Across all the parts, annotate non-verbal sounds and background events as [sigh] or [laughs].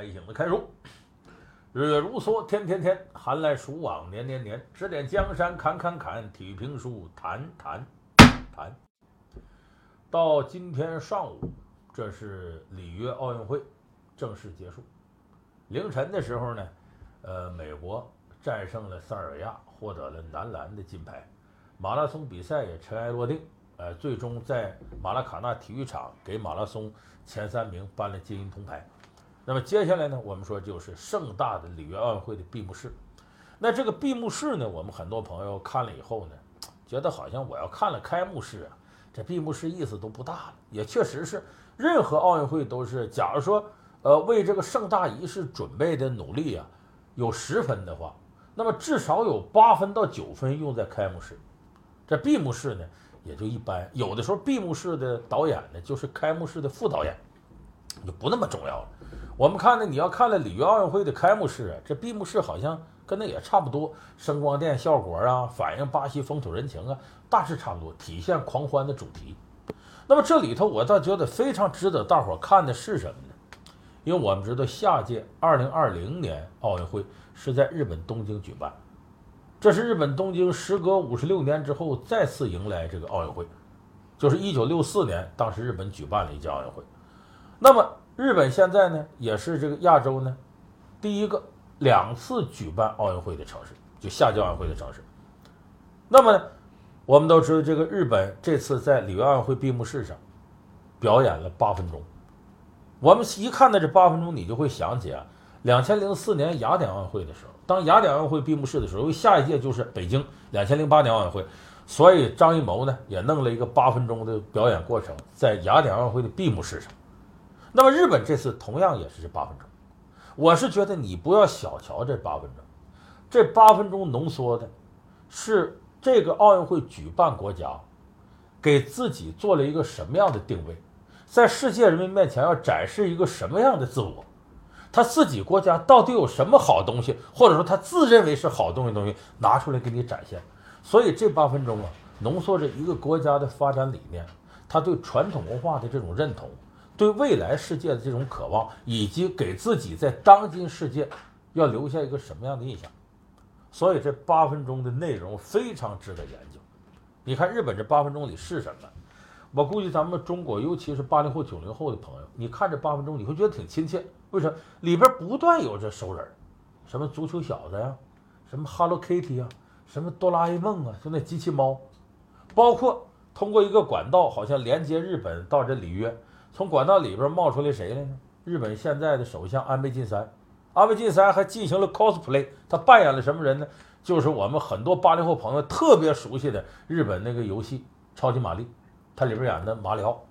开心的开书，日月如梭，天天天，寒来暑往，年年年。指点江山，砍砍砍，体育评书，谈谈谈。到今天上午，这是里约奥运会正式结束。凌晨的时候呢，呃，美国战胜了塞尔维亚，获得了男篮的金牌。马拉松比赛也尘埃落定，呃，最终在马拉卡纳体育场给马拉松前三名颁了金银铜牌。那么接下来呢，我们说就是盛大的里约奥运会的闭幕式。那这个闭幕式呢，我们很多朋友看了以后呢，觉得好像我要看了开幕式啊，这闭幕式意思都不大了。也确实是，任何奥运会都是，假如说呃为这个盛大仪式准备的努力啊，有十分的话，那么至少有八分到九分用在开幕式。这闭幕式呢，也就一般。有的时候闭幕式的导演呢，就是开幕式的副导演，就不那么重要了。我们看呢，你要看了里约奥运会的开幕式啊，这闭幕式好像跟那也差不多，声光电效果啊，反映巴西风土人情啊，大致差不多，体现狂欢的主题。那么这里头我倒觉得非常值得大伙看的是什么呢？因为我们知道下届二零二零年奥运会是在日本东京举办，这是日本东京时隔五十六年之后再次迎来这个奥运会，就是一九六四年，当时日本举办了一届奥运会。那么日本现在呢，也是这个亚洲呢第一个两次举办奥运会的城市，就夏季奥运会的城市。那么呢，我们都知道，这个日本这次在里约奥运会闭幕式上表演了八分钟。我们一看到这八分钟，你就会想起啊，两千零四年雅典奥运会的时候，当雅典奥运会闭幕式的时候，因为下一届就是北京两千零八年奥运会，所以张艺谋呢也弄了一个八分钟的表演过程，在雅典奥运会的闭幕式上。那么日本这次同样也是这八分钟，我是觉得你不要小瞧这八分钟，这八分钟浓缩的，是这个奥运会举办国家给自己做了一个什么样的定位，在世界人民面前要展示一个什么样的自我，他自己国家到底有什么好东西，或者说他自认为是好东西东西拿出来给你展现，所以这八分钟啊，浓缩着一个国家的发展理念，他对传统文化的这种认同。对未来世界的这种渴望，以及给自己在当今世界要留下一个什么样的印象，所以这八分钟的内容非常值得研究。你看日本这八分钟里是什么？我估计咱们中国，尤其是八零后、九零后的朋友，你看这八分钟，你会觉得挺亲切。为什么？里边不断有这熟人，什么足球小子呀，什么 Hello Kitty 呀，什么哆啦 A 梦啊，就那机器猫，包括通过一个管道，好像连接日本到这里约。从管道里边冒出来谁来呢？日本现在的首相安倍晋三，安倍晋三还进行了 cosplay，他扮演了什么人呢？就是我们很多八零后朋友特别熟悉的日本那个游戏《超级玛丽》，他里边演的马里奥，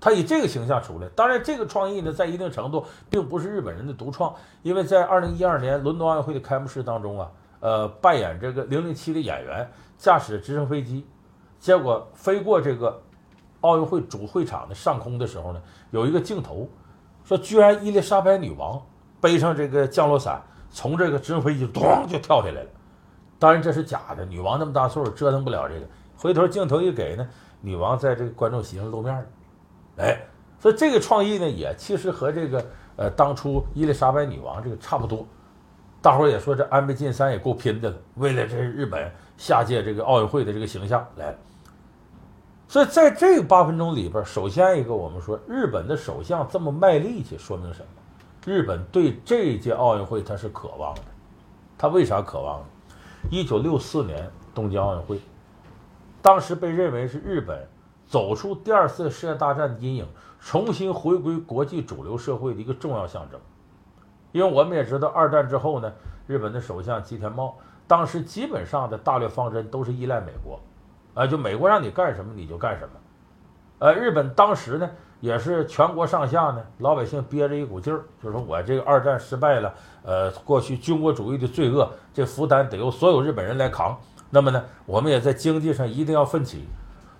他以这个形象出来。当然，这个创意呢，在一定程度并不是日本人的独创，因为在二零一二年伦敦奥运会的开幕式当中啊，呃，扮演这个零零七的演员驾驶直升飞机，结果飞过这个。奥运会主会场的上空的时候呢，有一个镜头，说居然伊丽莎白女王背上这个降落伞，从这个直升飞机咚就跳下来了。当然这是假的，女王那么大岁数折腾不了这个。回头镜头一给呢，女王在这个观众席上露面了。哎，所以这个创意呢，也其实和这个呃当初伊丽莎白女王这个差不多。大伙儿也说这安倍晋三也够拼的了，为了这日本下届这个奥运会的这个形象来了。所以在这八分钟里边，首先一个，我们说日本的首相这么卖力气，说明什么？日本对这届奥运会他是渴望的。他为啥渴望呢？一九六四年东京奥运会，当时被认为是日本走出第二次世界大战的阴影，重新回归国际主流社会的一个重要象征。因为我们也知道，二战之后呢，日本的首相吉田茂当时基本上的大略方针都是依赖美国。啊，就美国让你干什么你就干什么，呃，日本当时呢也是全国上下呢老百姓憋着一股劲儿，就是说我这个二战失败了，呃，过去军国主义的罪恶，这负担得由所有日本人来扛。那么呢，我们也在经济上一定要奋起。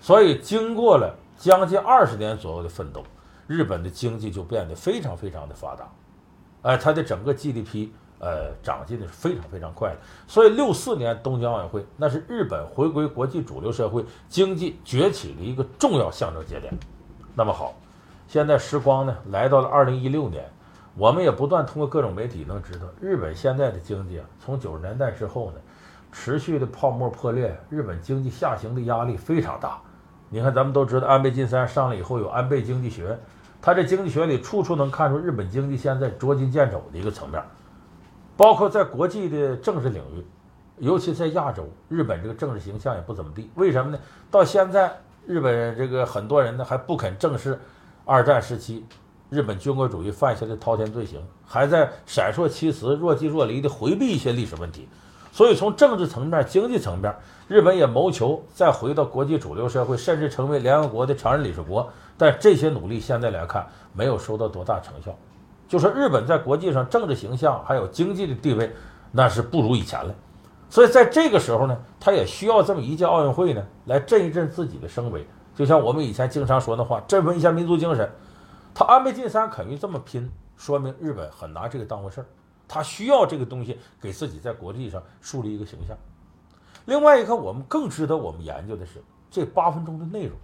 所以经过了将近二十年左右的奋斗，日本的经济就变得非常非常的发达，哎，它的整个 GDP。呃，长进的是非常非常快的，所以六四年东京奥运会那是日本回归国际主流社会、经济崛起的一个重要象征节点。那么好，现在时光呢来到了二零一六年，我们也不断通过各种媒体能知道，日本现在的经济啊，从九十年代之后呢，持续的泡沫破裂，日本经济下行的压力非常大。你看，咱们都知道安倍晋三上来以后有安倍经济学，他这经济学里处处能看出日本经济现在捉襟见肘的一个层面，包括在国际的政治领域，尤其在亚洲，日本这个政治形象也不怎么地。为什么呢？到现在，日本这个很多人呢还不肯正视二战时期。日本军国主义犯下的滔天罪行，还在闪烁其词、若即若离地回避一些历史问题，所以从政治层面、经济层面，日本也谋求再回到国际主流社会，甚至成为联合国的常任理事国。但这些努力现在来看没有收到多大成效，就说日本在国际上政治形象还有经济的地位，那是不如以前了。所以在这个时候呢，他也需要这么一届奥运会呢，来振一振自己的声威。就像我们以前经常说的话，振奋一下民族精神。他安倍晋三肯于这么拼，说明日本很拿这个当回事儿，他需要这个东西给自己在国际上树立一个形象。另外一个，我们更值得我们研究的是这八分钟的内容，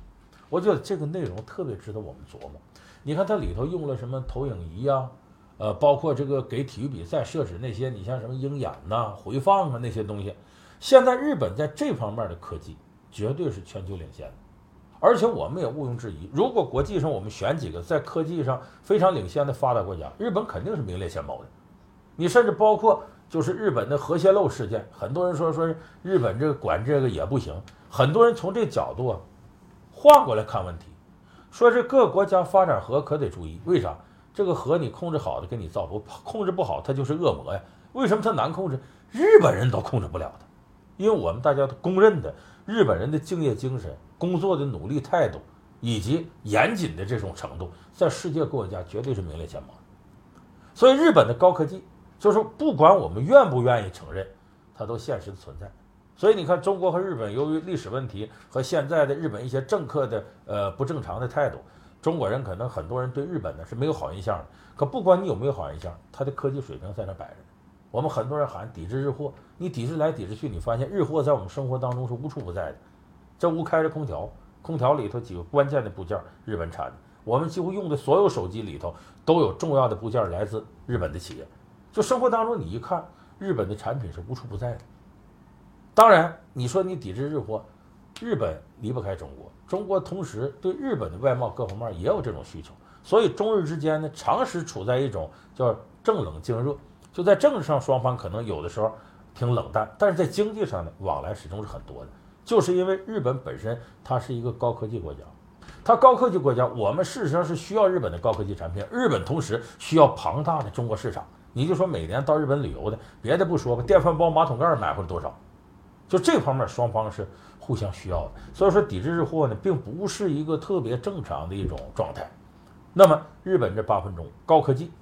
我觉得这个内容特别值得我们琢磨。你看它里头用了什么投影仪啊，呃，包括这个给体育比赛设置那些，你像什么鹰眼呐、回放啊那些东西，现在日本在这方面的科技绝对是全球领先的。而且我们也毋庸置疑，如果国际上我们选几个在科技上非常领先的发达国家，日本肯定是名列前茅的。你甚至包括就是日本的核泄漏事件，很多人说说日本这个管这个也不行，很多人从这角度啊换过来看问题，说是各国家发展核可得注意，为啥？这个核你控制好的给你造，不控制不好它就是恶魔呀。为什么它难控制？日本人都控制不了它，因为我们大家都公认的日本人的敬业精神。工作的努力态度以及严谨的这种程度，在世界国家绝对是名列前茅。所以，日本的高科技，就是不管我们愿不愿意承认，它都现实的存在。所以，你看，中国和日本由于历史问题和现在的日本一些政客的呃不正常的态度，中国人可能很多人对日本呢是没有好印象的。可不管你有没有好印象，它的科技水平在那摆着。我们很多人喊抵制日货，你抵制来抵制去，你发现日货在我们生活当中是无处不在的。这屋开着空调，空调里头几个关键的部件日本产的。我们几乎用的所有手机里头都有重要的部件来自日本的企业。就生活当中，你一看日本的产品是无处不在的。当然，你说你抵制日货，日本离不开中国，中国同时对日本的外贸各方面也有这种需求。所以中日之间呢，长时处在一种叫正冷静热。就在政治上，双方可能有的时候挺冷淡，但是在经济上呢，往来始终是很多的。就是因为日本本身它是一个高科技国家，它高科技国家，我们事实上是需要日本的高科技产品。日本同时需要庞大的中国市场。你就说每年到日本旅游的，别的不说吧，电饭煲、马桶盖买回来多少？就这方面双方是互相需要的。所以说抵制日货呢，并不是一个特别正常的一种状态。那么日本这八分钟高科技，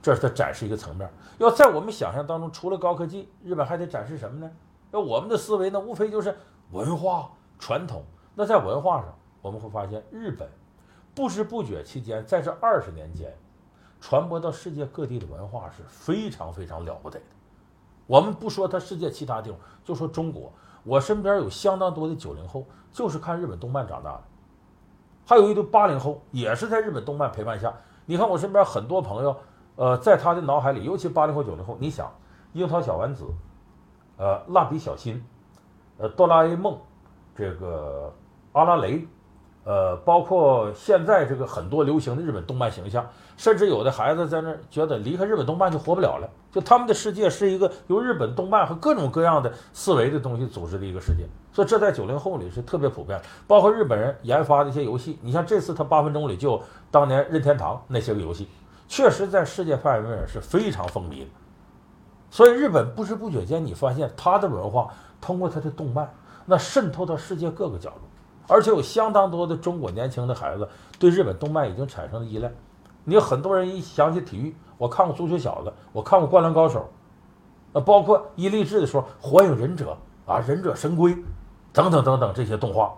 这是它展示一个层面。要在我们想象当中，除了高科技，日本还得展示什么呢？那我们的思维呢，无非就是。文化传统，那在文化上，我们会发现日本不知不觉期间，在这二十年间，传播到世界各地的文化是非常非常了不得的。我们不说它世界其他地方，就说中国，我身边有相当多的九零后就是看日本动漫长大的，还有一堆八零后也是在日本动漫陪伴下。你看我身边很多朋友，呃，在他的脑海里，尤其八零后九零后，你想，樱桃小丸子，呃，蜡笔小新。呃，哆啦 A 梦，这个阿拉蕾，呃，包括现在这个很多流行的日本动漫形象，甚至有的孩子在那觉得离开日本动漫就活不了了，就他们的世界是一个由日本动漫和各种各样的思维的东西组织的一个世界，所以这在九零后里是特别普遍。包括日本人研发的一些游戏，你像这次他八分钟里就当年任天堂那些个游戏，确实在世界范围内是非常风靡的。所以日本不知不觉间，你发现它的文化。通过他的动漫，那渗透到世界各个角落，而且有相当多的中国年轻的孩子对日本动漫已经产生了依赖。你有很多人一想起体育，我看过《足球小子》，我看过《灌篮高手》，呃，包括一励志的时候，《火影忍者》啊，《忍者神龟》等等等等这些动画，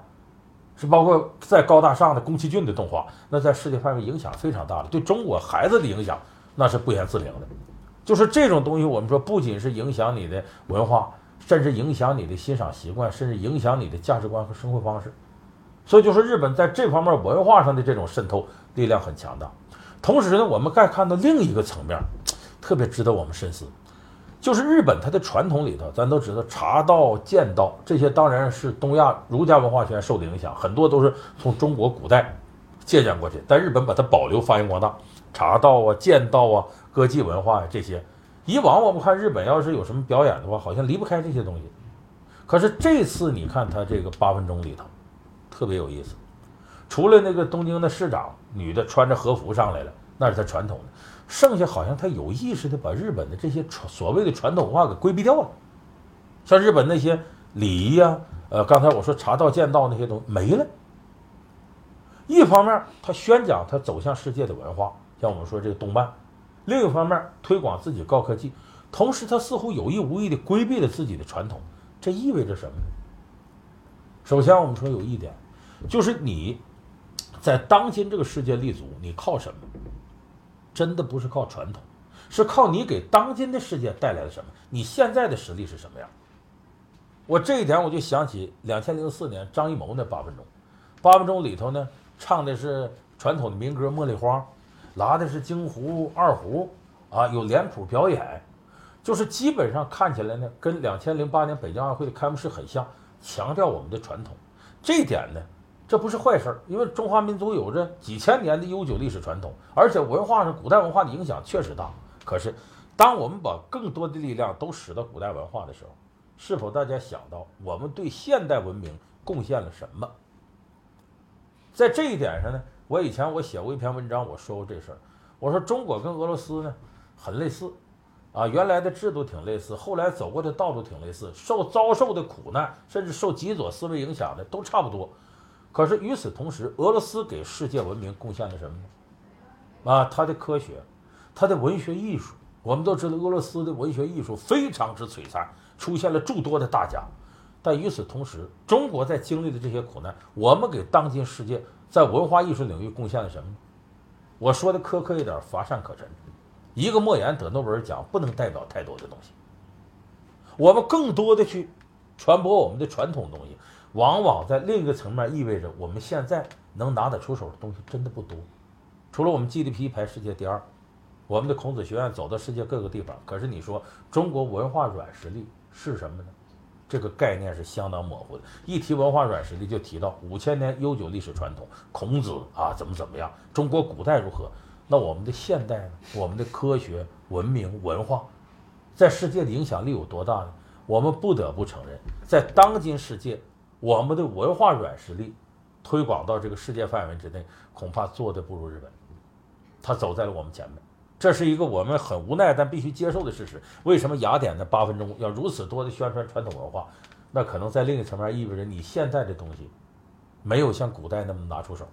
是包括在高大上的宫崎骏的动画，那在世界范围影响非常大的，对中国孩子的影响那是不言自明的。就是这种东西，我们说不仅是影响你的文化。甚至影响你的欣赏习惯，甚至影响你的价值观和生活方式。所以，就是日本在这方面文化上的这种渗透力量很强大。同时呢，我们再看到另一个层面，特别值得我们深思，就是日本它的传统里头，咱都知道茶道、剑道这些当然是东亚儒家文化圈受的影响，很多都是从中国古代借鉴过去，但日本把它保留发扬光大，茶道啊、剑道啊、歌伎文化呀这些，以往我们看日本要是有什么表演的话，好像离不开这些东西，可是这次你看他这个八分钟里头，特别有意思。除了那个东京的市长女的穿着和服上来了，那是他传统的，剩下好像他有意识的把日本的这些传所谓的传统文化给规避掉了，像日本那些礼仪呀，呃，刚才我说茶道、剑道那些东西没了。一方面他宣讲他走向世界的文化，像我们说这个动漫；另一方面推广自己高科技，同时他似乎有意无意的规避了自己的传统，这意味着什么呢？首先我们说有一点，就是你。在当今这个世界立足，你靠什么？真的不是靠传统，是靠你给当今的世界带来了什么？你现在的实力是什么样？我这一点我就想起两千零四年张艺谋那八分钟，八分钟里头呢，唱的是传统的民歌《茉莉花》，拉的是京胡、二胡，啊，有脸谱表演，就是基本上看起来呢，跟两千零八年北京奥运会的开幕式很像，强调我们的传统。这一点呢。这不是坏事，因为中华民族有着几千年的悠久历史传统，而且文化上古代文化的影响确实大。可是，当我们把更多的力量都使到古代文化的时候，是否大家想到我们对现代文明贡献了什么？在这一点上呢，我以前我写过一篇文章，我说过这事儿。我说中国跟俄罗斯呢很类似，啊，原来的制度挺类似，后来走过的道路挺类似，受遭受的苦难，甚至受极左思维影响的都差不多。可是与此同时，俄罗斯给世界文明贡献了什么呢？啊，他的科学，他的文学艺术。我们都知道，俄罗斯的文学艺术非常之璀璨，出现了诸多的大家。但与此同时，中国在经历的这些苦难，我们给当今世界在文化艺术领域贡献了什么呢？我说的苛刻一点，乏善可陈。一个莫言得诺贝尔奖，不能代表太多的东西。我们更多的去传播我们的传统东西。往往在另一个层面意味着，我们现在能拿得出手的东西真的不多。除了我们 GDP 排世界第二，我们的孔子学院走到世界各个地方。可是你说中国文化软实力是什么呢？这个概念是相当模糊的。一提文化软实力，就提到五千年悠久历史传统，孔子啊怎么怎么样，中国古代如何？那我们的现代呢？我们的科学文明文化，在世界的影响力有多大呢？我们不得不承认，在当今世界。我们的文化软实力推广到这个世界范围之内，恐怕做的不如日本。他走在了我们前面，这是一个我们很无奈但必须接受的事实。为什么雅典的八分钟要如此多的宣传传统文化？那可能在另一层面意味着你现在的东西没有像古代那么拿出手。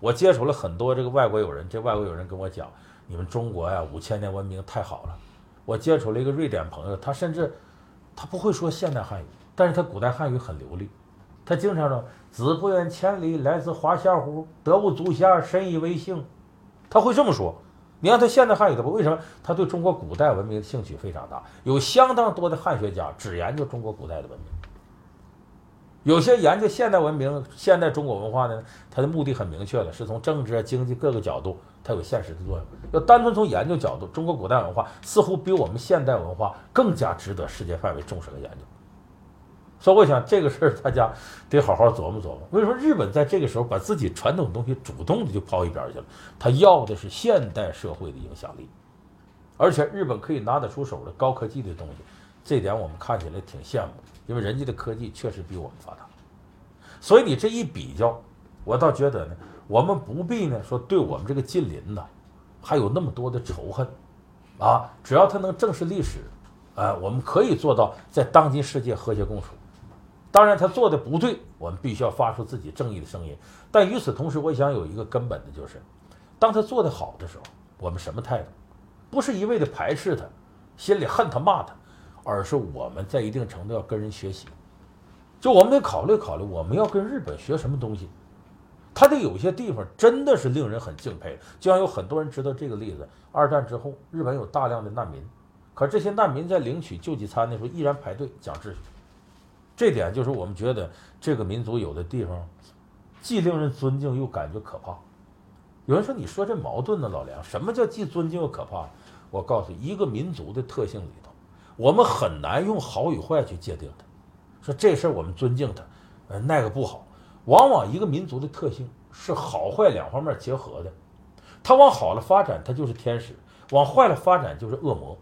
我接触了很多这个外国友人，这外国友人跟我讲，你们中国呀五千年文明太好了。我接触了一个瑞典朋友，他甚至他不会说现代汉语，但是他古代汉语很流利。他经常说：“子不远千里来自华夏乎？得无足下，深以为幸。”他会这么说。你看他现代汉语的不？为什么？他对中国古代文明兴趣非常大，有相当多的汉学家只研究中国古代的文明。有些研究现代文明、现代中国文化的，他的目的很明确了，是从政治啊、经济各个角度，它有现实的作用。要单纯从研究角度，中国古代文化似乎比我们现代文化更加值得世界范围重视和研究。所以我想这个事儿大家得好好琢磨琢磨。为什么日本在这个时候把自己传统东西主动的就抛一边去了？他要的是现代社会的影响力，而且日本可以拿得出手的高科技的东西，这点我们看起来挺羡慕，因为人家的科技确实比我们发达。所以你这一比较，我倒觉得呢，我们不必呢说对我们这个近邻呢还有那么多的仇恨啊，只要他能正视历史，啊，我们可以做到在当今世界和谐共处。当然，他做的不对，我们必须要发出自己正义的声音。但与此同时，我想有一个根本的就是，当他做得好的时候，我们什么态度？不是一味的排斥他，心里恨他骂他，而是我们在一定程度要跟人学习。就我们得考虑考虑，我们要跟日本学什么东西？他的有些地方真的是令人很敬佩。就像有很多人知道这个例子：二战之后，日本有大量的难民，可这些难民在领取救济餐的时候依然排队讲秩序。这点就是我们觉得这个民族有的地方，既令人尊敬又感觉可怕。有人说你说这矛盾呢，老梁，什么叫既尊敬又可怕？我告诉你，一个民族的特性里头，我们很难用好与坏去界定它。说这事儿我们尊敬它，呃，那个不好。往往一个民族的特性是好坏两方面结合的，它往好了发展，它就是天使；往坏了发展，就是恶魔。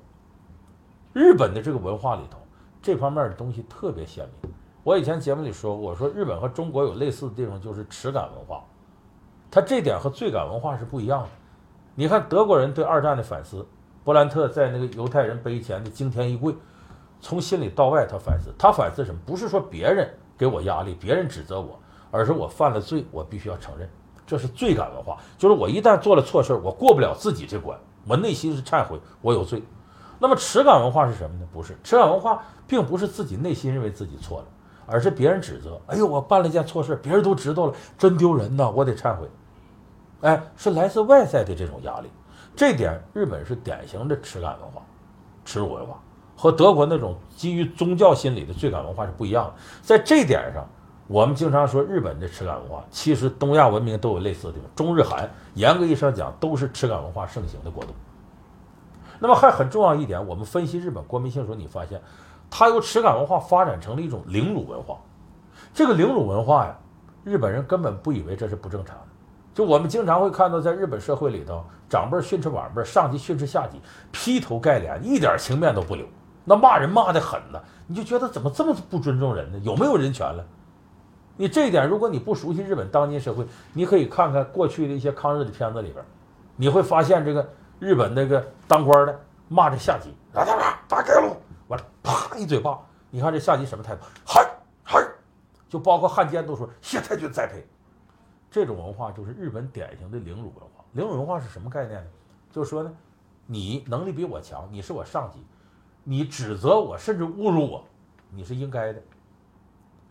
日本的这个文化里头，这方面的东西特别鲜明。我以前节目里说过，我说日本和中国有类似的地方，就是耻感文化。它这点和罪感文化是不一样的。你看德国人对二战的反思，勃兰特在那个犹太人碑前的惊天一跪，从心里到外他反思。他反思什么？不是说别人给我压力，别人指责我。而是我犯了罪，我必须要承认，这是罪感文化。就是我一旦做了错事儿，我过不了自己这关，我内心是忏悔，我有罪。那么耻感文化是什么呢？不是耻感文化，并不是自己内心认为自己错了，而是别人指责。哎呦，我办了一件错事，别人都知道了，真丢人呐！我得忏悔。哎，是来自外在的这种压力。这点日本是典型的耻感文化、耻辱文化，和德国那种基于宗教心理的罪感文化是不一样的。在这点上。我们经常说日本的耻感文化，其实东亚文明都有类似的地方。中日韩严格意义上讲都是耻感文化盛行的国度。那么还很重要一点，我们分析日本国民性的时候，你发现它由耻感文化发展成了一种凌辱文化。这个凌辱文化呀，日本人根本不以为这是不正常的。就我们经常会看到，在日本社会里头，长辈训斥晚辈，上级训斥下级，劈头盖脸，一点情面都不留，那骂人骂得狠呢，你就觉得怎么这么不尊重人呢？有没有人权了？你这一点，如果你不熟悉日本当今社会，你可以看看过去的一些抗日的片子里边，你会发现这个日本那个当官的骂这下级，打打打打给我，完了啪一嘴巴，你看这下级什么态度？嗨嗨，就包括汉奸都说谢太君栽培，这种文化就是日本典型的凌辱文化。凌辱文化是什么概念呢？就是说呢，你能力比我强，你是我上级，你指责我甚至侮辱我，你是应该的。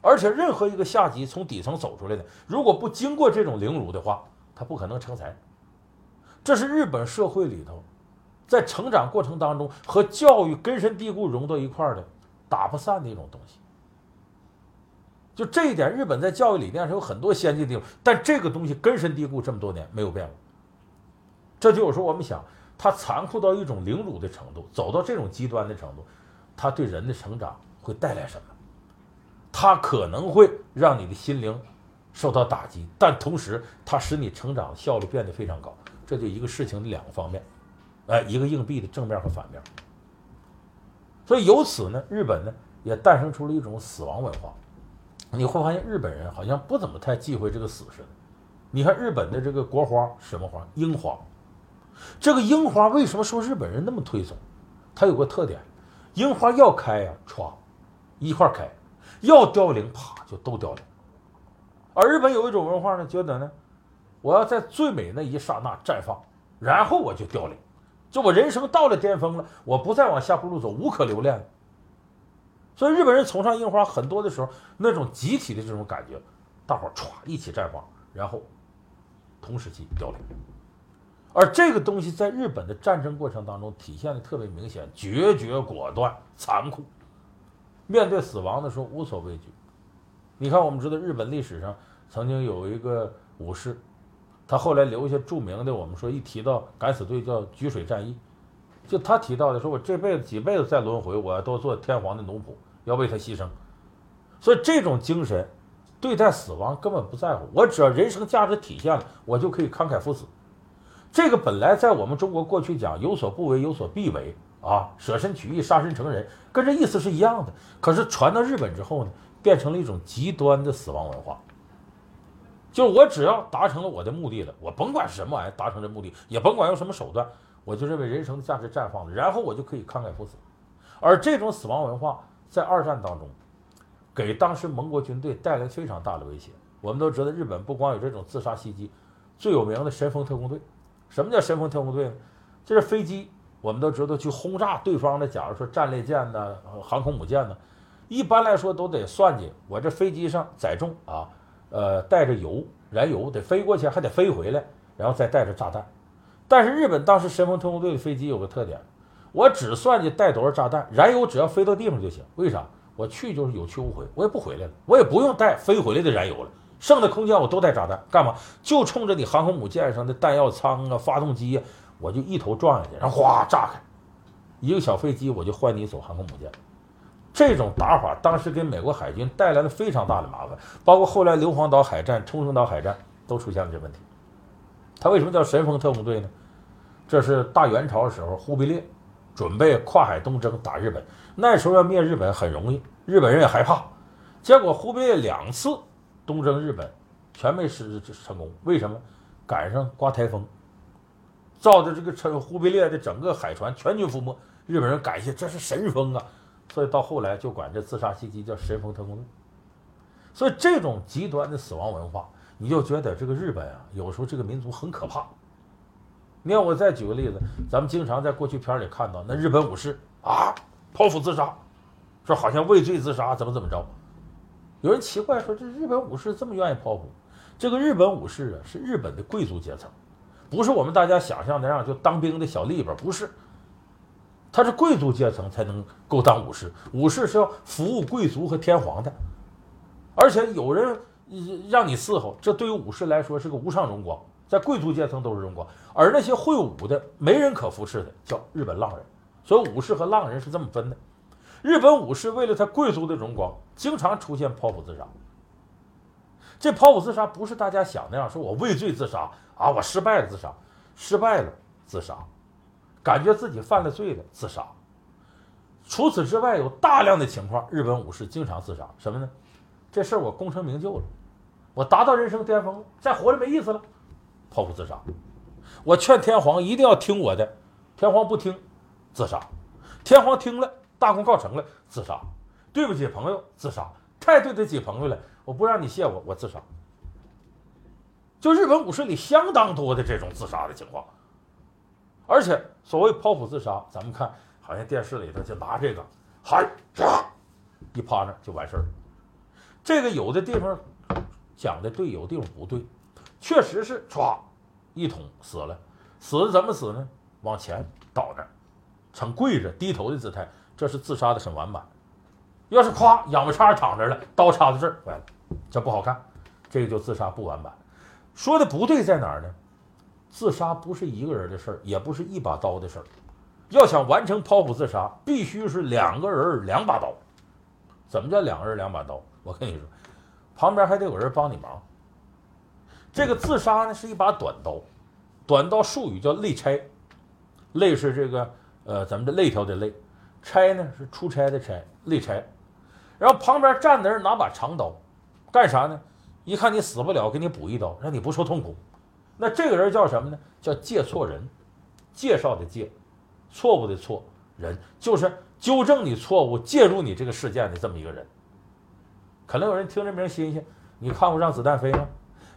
而且，任何一个下级从底层走出来的，如果不经过这种凌辱的话，他不可能成才。这是日本社会里头，在成长过程当中和教育根深蒂固融到一块儿的，打不散的一种东西。就这一点，日本在教育理念上有很多先进地方，但这个东西根深蒂固这么多年没有变过。这就有时候，我们想，它残酷到一种凌辱的程度，走到这种极端的程度，它对人的成长会带来什么？它可能会让你的心灵受到打击，但同时它使你成长效率变得非常高。这就一个事情的两个方面，哎，一个硬币的正面和反面。所以由此呢，日本呢也诞生出了一种死亡文化。你会发现日本人好像不怎么太忌讳这个死似的。你看日本的这个国花什么花？樱花。这个樱花为什么说日本人那么推崇？它有个特点，樱花要开呀，歘，一块开。要凋零，啪就都凋零。而日本有一种文化呢，觉得呢，我要在最美那一刹那绽放，然后我就凋零，就我人生到了巅峰了，我不再往下坡路走，无可留恋了。所以日本人崇尚樱花，很多的时候那种集体的这种感觉，大伙儿歘一起绽放，然后同时期凋零。而这个东西在日本的战争过程当中体现的特别明显，决绝果断，残酷。面对死亡的时候无所畏惧。你看，我们知道日本历史上曾经有一个武士，他后来留下著名的，我们说一提到敢死队叫举水战役，就他提到的说，我这辈子几辈子再轮回，我要都做天皇的奴仆，要为他牺牲。所以这种精神对待死亡根本不在乎，我只要人生价值体现了，我就可以慷慨赴死。这个本来在我们中国过去讲有所不为，有所必为。啊，舍身取义、杀身成仁，跟这意思是一样的。可是传到日本之后呢，变成了一种极端的死亡文化。就是我只要达成了我的目的了，我甭管是什么玩意儿，达成这目的，也甭管用什么手段，我就认为人生的价值绽放了，然后我就可以慷慨赴死。而这种死亡文化在二战当中，给当时盟国军队带来非常大的威胁。我们都知道，日本不光有这种自杀袭击，最有名的神风特工队。什么叫神风特工队呢？这是飞机。我们都知道，去轰炸对方的，假如说战列舰呢、航空母舰呢，一般来说都得算计我这飞机上载重啊，呃，带着油、燃油得飞过去，还得飞回来，然后再带着炸弹。但是日本当时神风特工队的飞机有个特点，我只算计带多少炸弹，燃油只要飞到地方就行。为啥？我去就是有去无回，我也不回来了，我也不用带飞回来的燃油了，剩的空间我都带炸弹，干嘛？就冲着你航空母舰上的弹药舱啊、发动机啊，我就一头撞下去，然后哗炸开，一个小飞机我就换你一艘航空母舰。这种打法当时给美国海军带来了非常大的麻烦，包括后来硫磺岛海战、冲绳岛海战都出现了这问题。他为什么叫神风特工队呢？这是大元朝的时候忽必烈准备跨海东征打日本，那时候要灭日本很容易，日本人也害怕。结果忽必烈两次东征日本，全没实成功。为什么？赶上刮台风，造的这个称忽必烈的整个海船全军覆没。日本人感谢这是神风啊，所以到后来就管这自杀袭击叫神风特工队。所以这种极端的死亡文化，你就觉得这个日本啊，有时候这个民族很可怕。你看，我再举个例子，咱们经常在过去片里看到那日本武士啊，剖腹自杀，说好像畏罪自杀，怎么怎么着。有人奇怪说：“这日本武士这么愿意剖腹？”这个日本武士啊，是日本的贵族阶层，不是我们大家想象那样就当兵的小吏吧，不是。他是贵族阶层才能够当武士，武士是要服务贵族和天皇的，而且有人让你伺候，这对于武士来说是个无上荣光，在贵族阶层都是荣光。而那些会武的没人可服侍的，叫日本浪人。所以武士和浪人是这么分的。日本武士为了他贵族的荣光，经常出现剖腹自杀。这剖腹自杀不是大家想那样，说我畏罪自杀啊，我失败了自杀，失败了自杀，感觉自己犯了罪了自杀。除此之外，有大量的情况，日本武士经常自杀。什么呢？这事儿我功成名就了，我达到人生巅峰了，再活着没意思了，剖腹自杀。我劝天皇一定要听我的，天皇不听，自杀。天皇听了。大功告成了，自杀，对不起朋友，自杀，太对得起朋友了，我不让你谢我，我自杀。就日本武士里相当多的这种自杀的情况，而且所谓剖腹自杀，咱们看好像电视里头就拿这个，嗨，一趴那就完事儿。这个有的地方讲的对，有的地方不对，确实是唰一捅死了，死的怎么死呢？往前倒那，呈跪着低头的姿态。这是自杀的很完满，要是夸仰不叉躺着了，刀插到这儿，坏了，这不好看，这个就自杀不完满。说的不对在哪儿呢？自杀不是一个人的事儿，也不是一把刀的事儿。要想完成剖腹自杀，必须是两个人两把刀。怎么叫两个人两把刀？我跟你说，旁边还得有人帮你忙。这个自杀呢是一把短刀，短刀术语叫肋拆，肋是这个呃咱们的肋条的肋。差呢是出差的差，肋差，然后旁边站的人拿把长刀，干啥呢？一看你死不了，给你补一刀，让你不受痛苦。那这个人叫什么呢？叫介错人，介绍的介，错误的错，人就是纠正你错误、介入你这个事件的这么一个人。可能有人听这名新鲜，你看过《让子弹飞》吗？《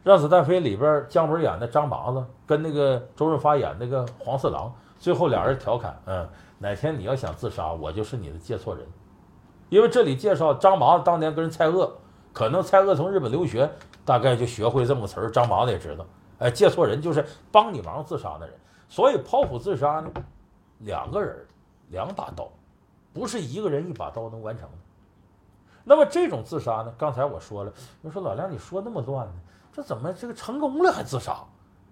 让子弹飞》里边姜文演的张麻子跟那个周润发演那个黄四郎，最后俩人调侃，嗯。哪天你要想自杀，我就是你的借错人，因为这里介绍张麻子当年跟人蔡锷，可能蔡锷从日本留学，大概就学会这么个词儿。张麻子也知道，哎，借错人就是帮你忙自杀的人。所以剖腹自杀呢，两个人两把刀，不是一个人一把刀能完成的。那么这种自杀呢，刚才我说了，你说老梁你说那么乱呢，这怎么这个成功了还自杀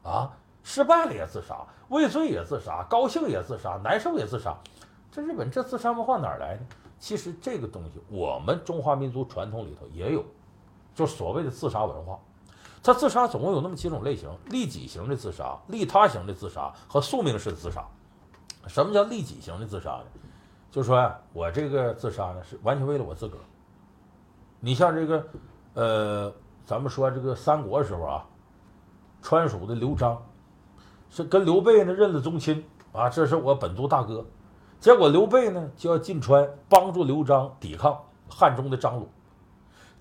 啊？失败了也自杀，畏罪也自杀，高兴也自杀，难受也自杀。这日本这自杀文化哪来的？其实这个东西我们中华民族传统里头也有，就所谓的自杀文化。他自杀总共有那么几种类型：利己型的自杀、利他型的自杀和宿命式的自杀。什么叫利己型的自杀呢？就说呀，我这个自杀呢是完全为了我自个儿。你像这个，呃，咱们说这个三国时候啊，川蜀的刘璋。是跟刘备呢认了宗亲啊，这是我本族大哥。结果刘备呢就要进川帮助刘璋抵抗汉中的张鲁。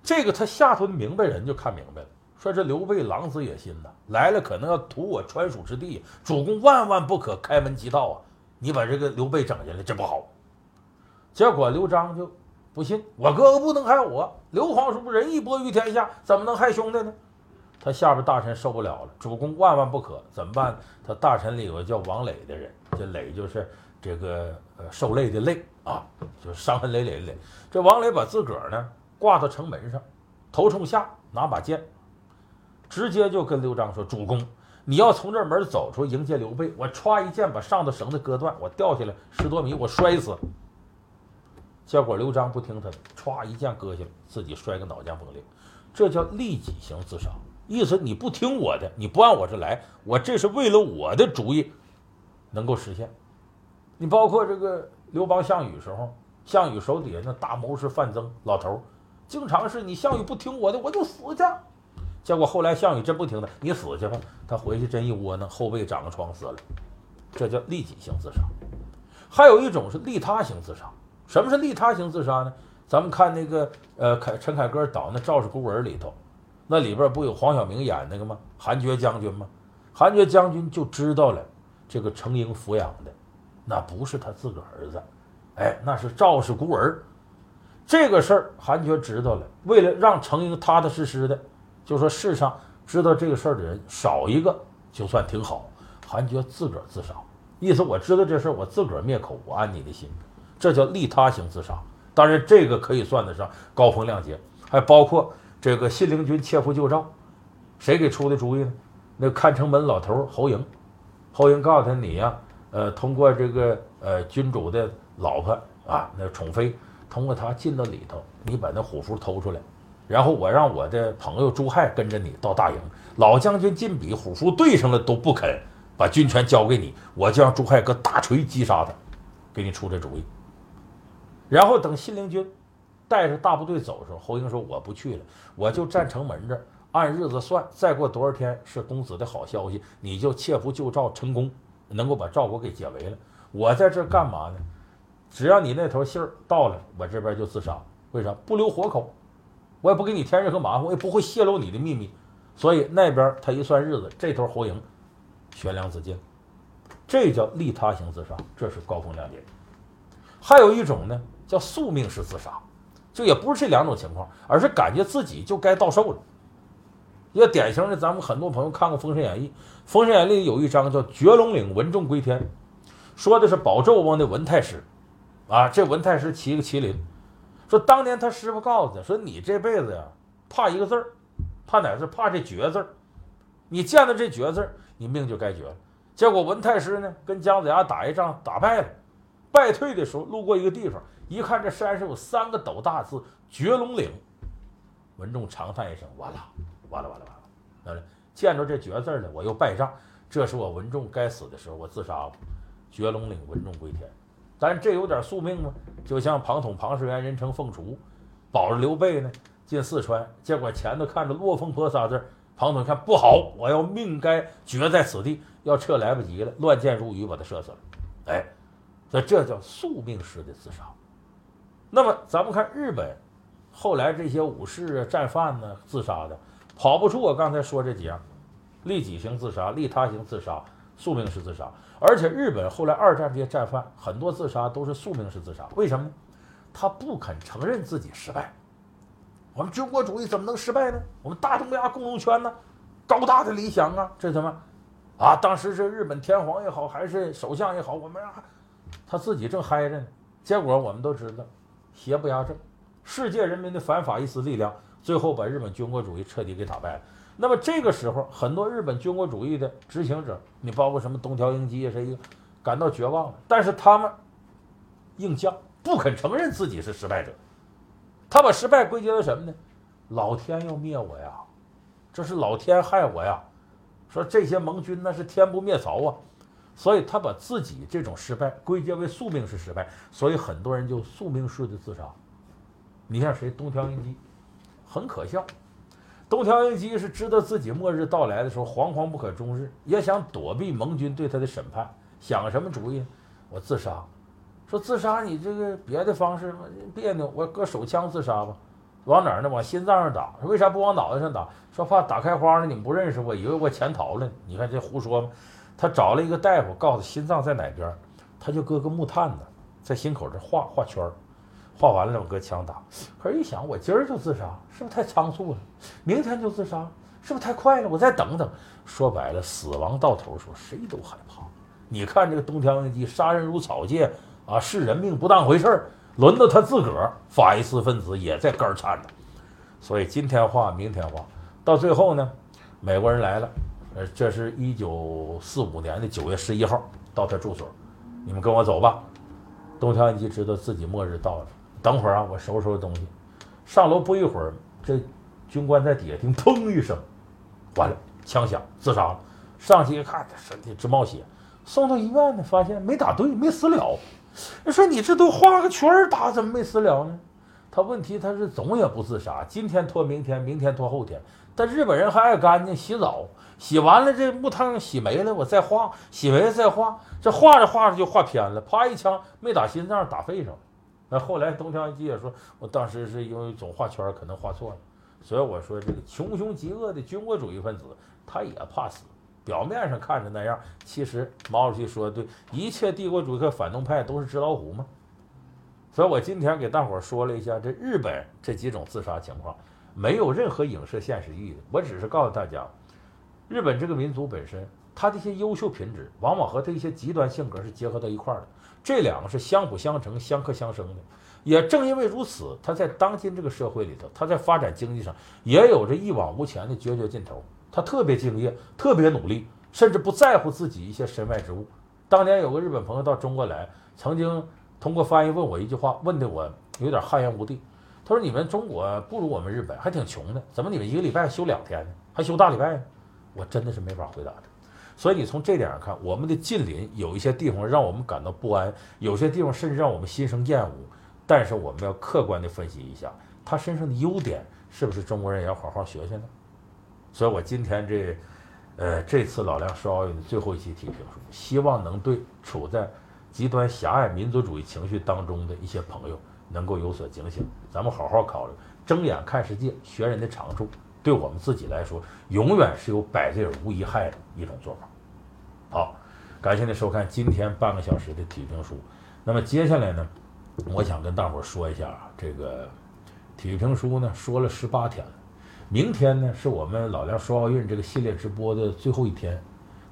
这个他下头明白人就看明白了，说这刘备狼子野心呐，来了可能要屠我川蜀之地，主公万万不可开门即到啊！你把这个刘备整进来，这不好。结果刘璋就不信，我哥哥不能害我。刘皇叔仁义播于天下，怎么能害兄弟呢？他下边大臣受不了了，主公万万不可，怎么办？他大臣里有个叫王磊的人，这磊就是这个呃受累的累啊，就是伤痕累累的累。这王磊把自个儿呢挂到城门上，头冲下，拿把剑，直接就跟刘璋说：“主公，你要从这门走出迎接刘备，我歘一剑把上头绳子割断，我掉下来十多米，我摔死。”结果刘璋不听他的，歘一剑割下来，自己摔个脑浆崩裂，这叫利己型自杀。意思你不听我的，你不按我这来，我这是为了我的主意能够实现。你包括这个刘邦、项羽时候，项羽手底下那大谋士范增老头，经常是你项羽不听我的，我就死去。结果后来项羽真不听他，你死去吧。他回去真一窝囊，后背长个疮死了。这叫利己型自杀。还有一种是利他型自杀。什么是利他型自杀呢？咱们看那个呃，凯陈凯歌导那《赵氏孤儿》里头。那里边不有黄晓明演那个吗？韩厥将军吗？韩厥将军就知道了，这个程婴抚养的，那不是他自个儿子，哎，那是赵氏孤儿。这个事儿韩厥知道了，为了让程婴踏踏实实的，就说世上知道这个事儿的人少一个就算挺好。韩厥自个儿自杀，意思我知道这事儿，我自个儿灭口，我安你的心，这叫利他型自杀。当然，这个可以算得上高风亮节，还包括。这个信陵君切腹救赵，谁给出的主意呢？那看城门老头侯莹，侯莹告诉他：“你呀，呃，通过这个呃君主的老婆啊，那宠妃，通过她进到里头，你把那虎符偷出来，然后我让我的朋友朱亥跟着你到大营。老将军进比虎符对上了都不肯把军权交给你，我就让朱亥搁大锤击杀他，给你出这主意。然后等信陵君。”带着大部队走的时候，侯英说：“我不去了，我就站城门这，按日子算，再过多少天是公子的好消息，你就切腹救赵成功，能够把赵国给解围了。我在这干嘛呢？只要你那头信儿到了，我这边就自杀。为啥？不留活口，我也不给你添任何麻烦，我也不会泄露你的秘密。所以那边他一算日子，这头侯赢悬梁自尽，这叫利他型自杀，这是高风亮节。还有一种呢，叫宿命式自杀。”就也不是这两种情况，而是感觉自己就该到寿了。也典型的，咱们很多朋友看过《封神演义》，《封神演义》里有一章叫“绝龙岭文仲归天”，说的是保纣王的文太师。啊，这文太师骑个麒麟，说当年他师傅告诉他说：“你这辈子呀，怕一个字儿，怕哪字？怕这绝字儿。你见到这绝字儿，你命就该绝了。”结果文太师呢，跟姜子牙打一仗，打败了，败退的时候路过一个地方。一看这山上有三个斗大字“绝龙岭”，文仲长叹一声：“完了，完了，完了，完了！完了见着这‘绝’字了，我又败仗。这是我文仲该死的时候，我自杀吧。绝龙岭，文仲归天。但这有点宿命吗？就像庞统、庞士元人称凤雏，保着刘备呢进四川，结果前头看着落凤坡仨字，庞统看不好，我要命该绝在此地，要撤来不及了，乱箭如雨把他射死了。哎，所以这叫宿命式的自杀。”那么咱们看日本，后来这些武士啊、战犯呢，自杀的跑不出我刚才说这几样：利己型自杀、利他型自杀、宿命式自杀。而且日本后来二战这些战犯很多自杀都是宿命式自杀，为什么？他不肯承认自己失败。我们军国主义怎么能失败呢？我们大东亚共荣圈呢？高大的理想啊，这什么？啊，当时是日本天皇也好，还是首相也好，我们啊，他自己正嗨着呢。结果我们都知道。邪不压正，世界人民的反法西斯力量最后把日本军国主义彻底给打败了。那么这个时候，很多日本军国主义的执行者，你包括什么东条英机啊，谁感到绝望了。但是他们硬犟，不肯承认自己是失败者。他把失败归结到什么呢？老天要灭我呀，这是老天害我呀。说这些盟军那是天不灭曹啊。所以他把自己这种失败归结为宿命式失败，所以很多人就宿命式的自杀。你像谁？东条英机，很可笑。东条英机是知道自己末日到来的时候惶惶不可终日，也想躲避盟军对他的审判，想什么主意？我自杀。说自杀你这个别的方式别扭，我搁手枪自杀吧。往哪儿呢？往心脏上打。说为啥不往脑袋上打？说怕打开花呢，你们不认识我，以为我潜逃了。你看这胡说吗？他找了一个大夫，告诉心脏在哪边，他就搁个木炭子在心口这画画圈儿，画完了我搁枪打。可是，一想我今儿就自杀，是不是太仓促了？明天就自杀，是不是太快了？我再等等。说白了，死亡到头时候谁都害怕。你看这个东条英机杀人如草芥啊，视人命不当回事儿，轮到他自个儿法西斯分子也在肝儿颤着。所以今天画明天画，到最后呢？美国人来了，呃，这是一九四五年的九月十一号到他住所，你们跟我走吧。东条英机知道自己末日到了，等会儿啊，我收拾收拾东西。上楼不一会儿，这军官在底下听砰一声，完了，枪响，自杀了。上去一看，他身体直冒血，送到医院呢，发现没打对，没死了。人说你这都画个圈打，怎么没死了呢？他问题他是总也不自杀，今天拖明天，明天拖后天。但日本人还爱干净，洗澡，洗完了这木汤洗没了，我再画，洗没了再画，这画着画着就画偏了，啪一枪没打心脏，打肺上。那后来东条英机也说，我当时是因为总画圈可能画错了。所以我说这个穷凶极恶的军国主义分子，他也怕死。表面上看着那样，其实毛主席说的对，一切帝国主义和反动派都是纸老虎嘛。所以我今天给大伙说了一下这日本这几种自杀情况，没有任何影射现实意义的。我只是告诉大家，日本这个民族本身，他这些优秀品质，往往和他一些极端性格是结合到一块儿的。这两个是相辅相成、相克相生的。也正因为如此，他在当今这个社会里头，他在发展经济上也有着一往无前的决绝劲头。他特别敬业，特别努力，甚至不在乎自己一些身外之物。当年有个日本朋友到中国来，曾经通过翻译问我一句话，问的我有点汗颜无地。他说：“你们中国不如我们日本，还挺穷的，怎么你们一个礼拜休两天呢？还休大礼拜呢？”我真的是没法回答他。所以你从这点上看，我们的近邻有一些地方让我们感到不安，有些地方甚至让我们心生厌恶。但是我们要客观地分析一下，他身上的优点是不是中国人也要好好学学呢？所以，我今天这，呃，这次老梁说奥运的最后一期体评书，希望能对处在极端狭隘民族主义情绪当中的一些朋友能够有所警醒。咱们好好考虑，睁眼看世界，学人的长处，对我们自己来说，永远是有百利而无一害的一种做法。好，感谢您收看今天半个小时的体育评书。那么接下来呢，我想跟大伙儿说一下，这个体育评书呢，说了十八天了。明天呢，是我们老梁说奥运这个系列直播的最后一天，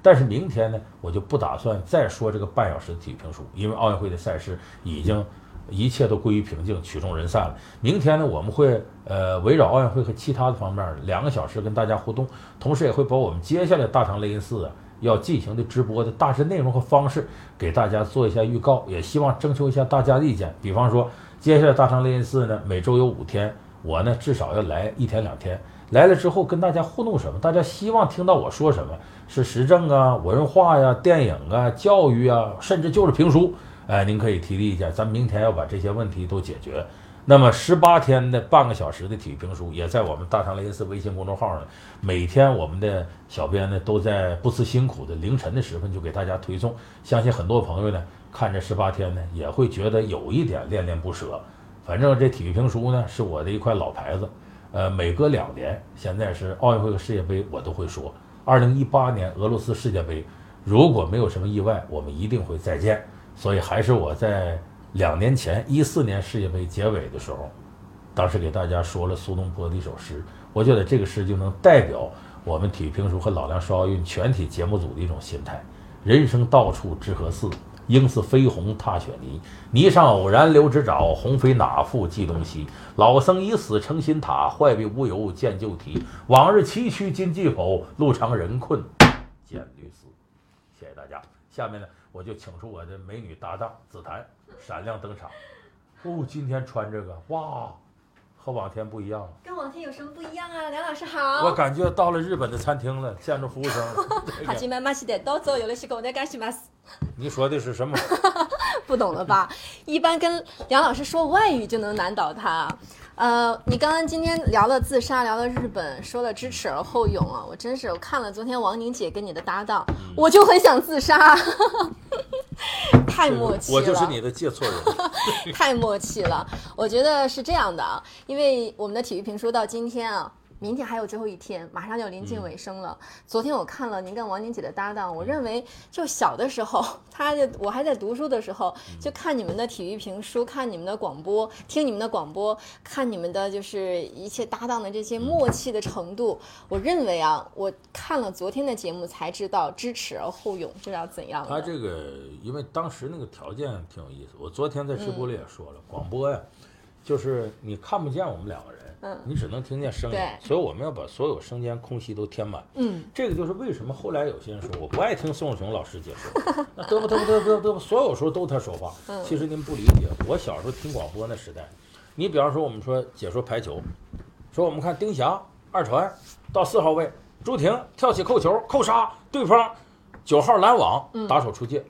但是明天呢，我就不打算再说这个半小时的体育评书，因为奥运会的赛事已经一切都归于平静，曲终人散了。明天呢，我们会呃围绕奥运会和其他的方面两个小时跟大家互动，同时也会把我们接下来大唐雷音寺啊要进行的直播的大致内容和方式给大家做一下预告，也希望征求一下大家的意见。比方说，接下来大唐雷音寺呢，每周有五天。我呢，至少要来一天两天。来了之后跟大家互动什么？大家希望听到我说什么？是时政啊、文化呀、电影啊、教育啊，甚至就是评书。哎，您可以提提意见，咱明天要把这些问题都解决。那么十八天的半个小时的体育评书，也在我们大唐雷音寺微信公众号上。每天我们的小编呢，都在不辞辛苦的凌晨的时分就给大家推送。相信很多朋友呢，看这十八天呢，也会觉得有一点恋恋不舍。反正这体育评书呢，是我的一块老牌子，呃，每隔两年，现在是奥运会和世界杯，我都会说。二零一八年俄罗斯世界杯，如果没有什么意外，我们一定会再见。所以还是我在两年前一四年世界杯结尾的时候，当时给大家说了苏东坡的一首诗，我觉得这个诗就能代表我们体育评书和老梁说奥运全体节目组的一种心态：人生到处知何似。应似飞鸿踏雪泥，泥上偶然留指爪，鸿飞哪复计东西？老僧已死成新塔，坏壁无由见旧题。往日崎岖今既否？路长人困见绿丝。谢谢大家。下面呢，我就请出我的美女搭档紫檀闪亮登场。哦，今天穿这个，哇！和往天不一样了，跟往天有什么不一样啊？梁老师好，我感觉到了日本的餐厅了，见着服务生。哈基曼马西的到走有了西口，我干西马斯。[laughs] 你说的是什么？[laughs] 不懂了吧？[laughs] 一般跟梁老师说外语就能难倒他。呃，你刚刚今天聊了自杀，聊了日本，说了知耻而后勇啊！我真是，我看了昨天王宁姐跟你的搭档，我就很想自杀，太默契了。我就是你的借错人，太默契了。我觉得是这样的啊，因为我们的体育评书到今天啊。明天还有最后一天，马上就临近尾声了。昨天我看了您跟王宁姐的搭档，我认为就小的时候，[laughs] 他就我还在读书的时候，就看你们的体育评书，看你们的广播，听你们的广播，看你们的就是一切搭档的这些默契的程度。我认为啊，我看了昨天的节目才知道知耻而后勇是要怎样。他这个因为当时那个条件挺有意思，我昨天在直播里也说了，广播呀。就是你看不见我们两个人，嗯你只能听见声音，所以我们要把所有声间空隙都填满。嗯，这个就是为什么后来有些人说我不爱听宋永雄老师解说，[laughs] 那嘚啵嘚啵嘚啵嘚啵，所有时候都他说话。嗯其实您不理解，我小时候听广播那时代，你比方说我们说解说排球，说我们看丁霞二传到四号位，朱婷跳起扣球扣杀对方九号拦网嗯打手出界。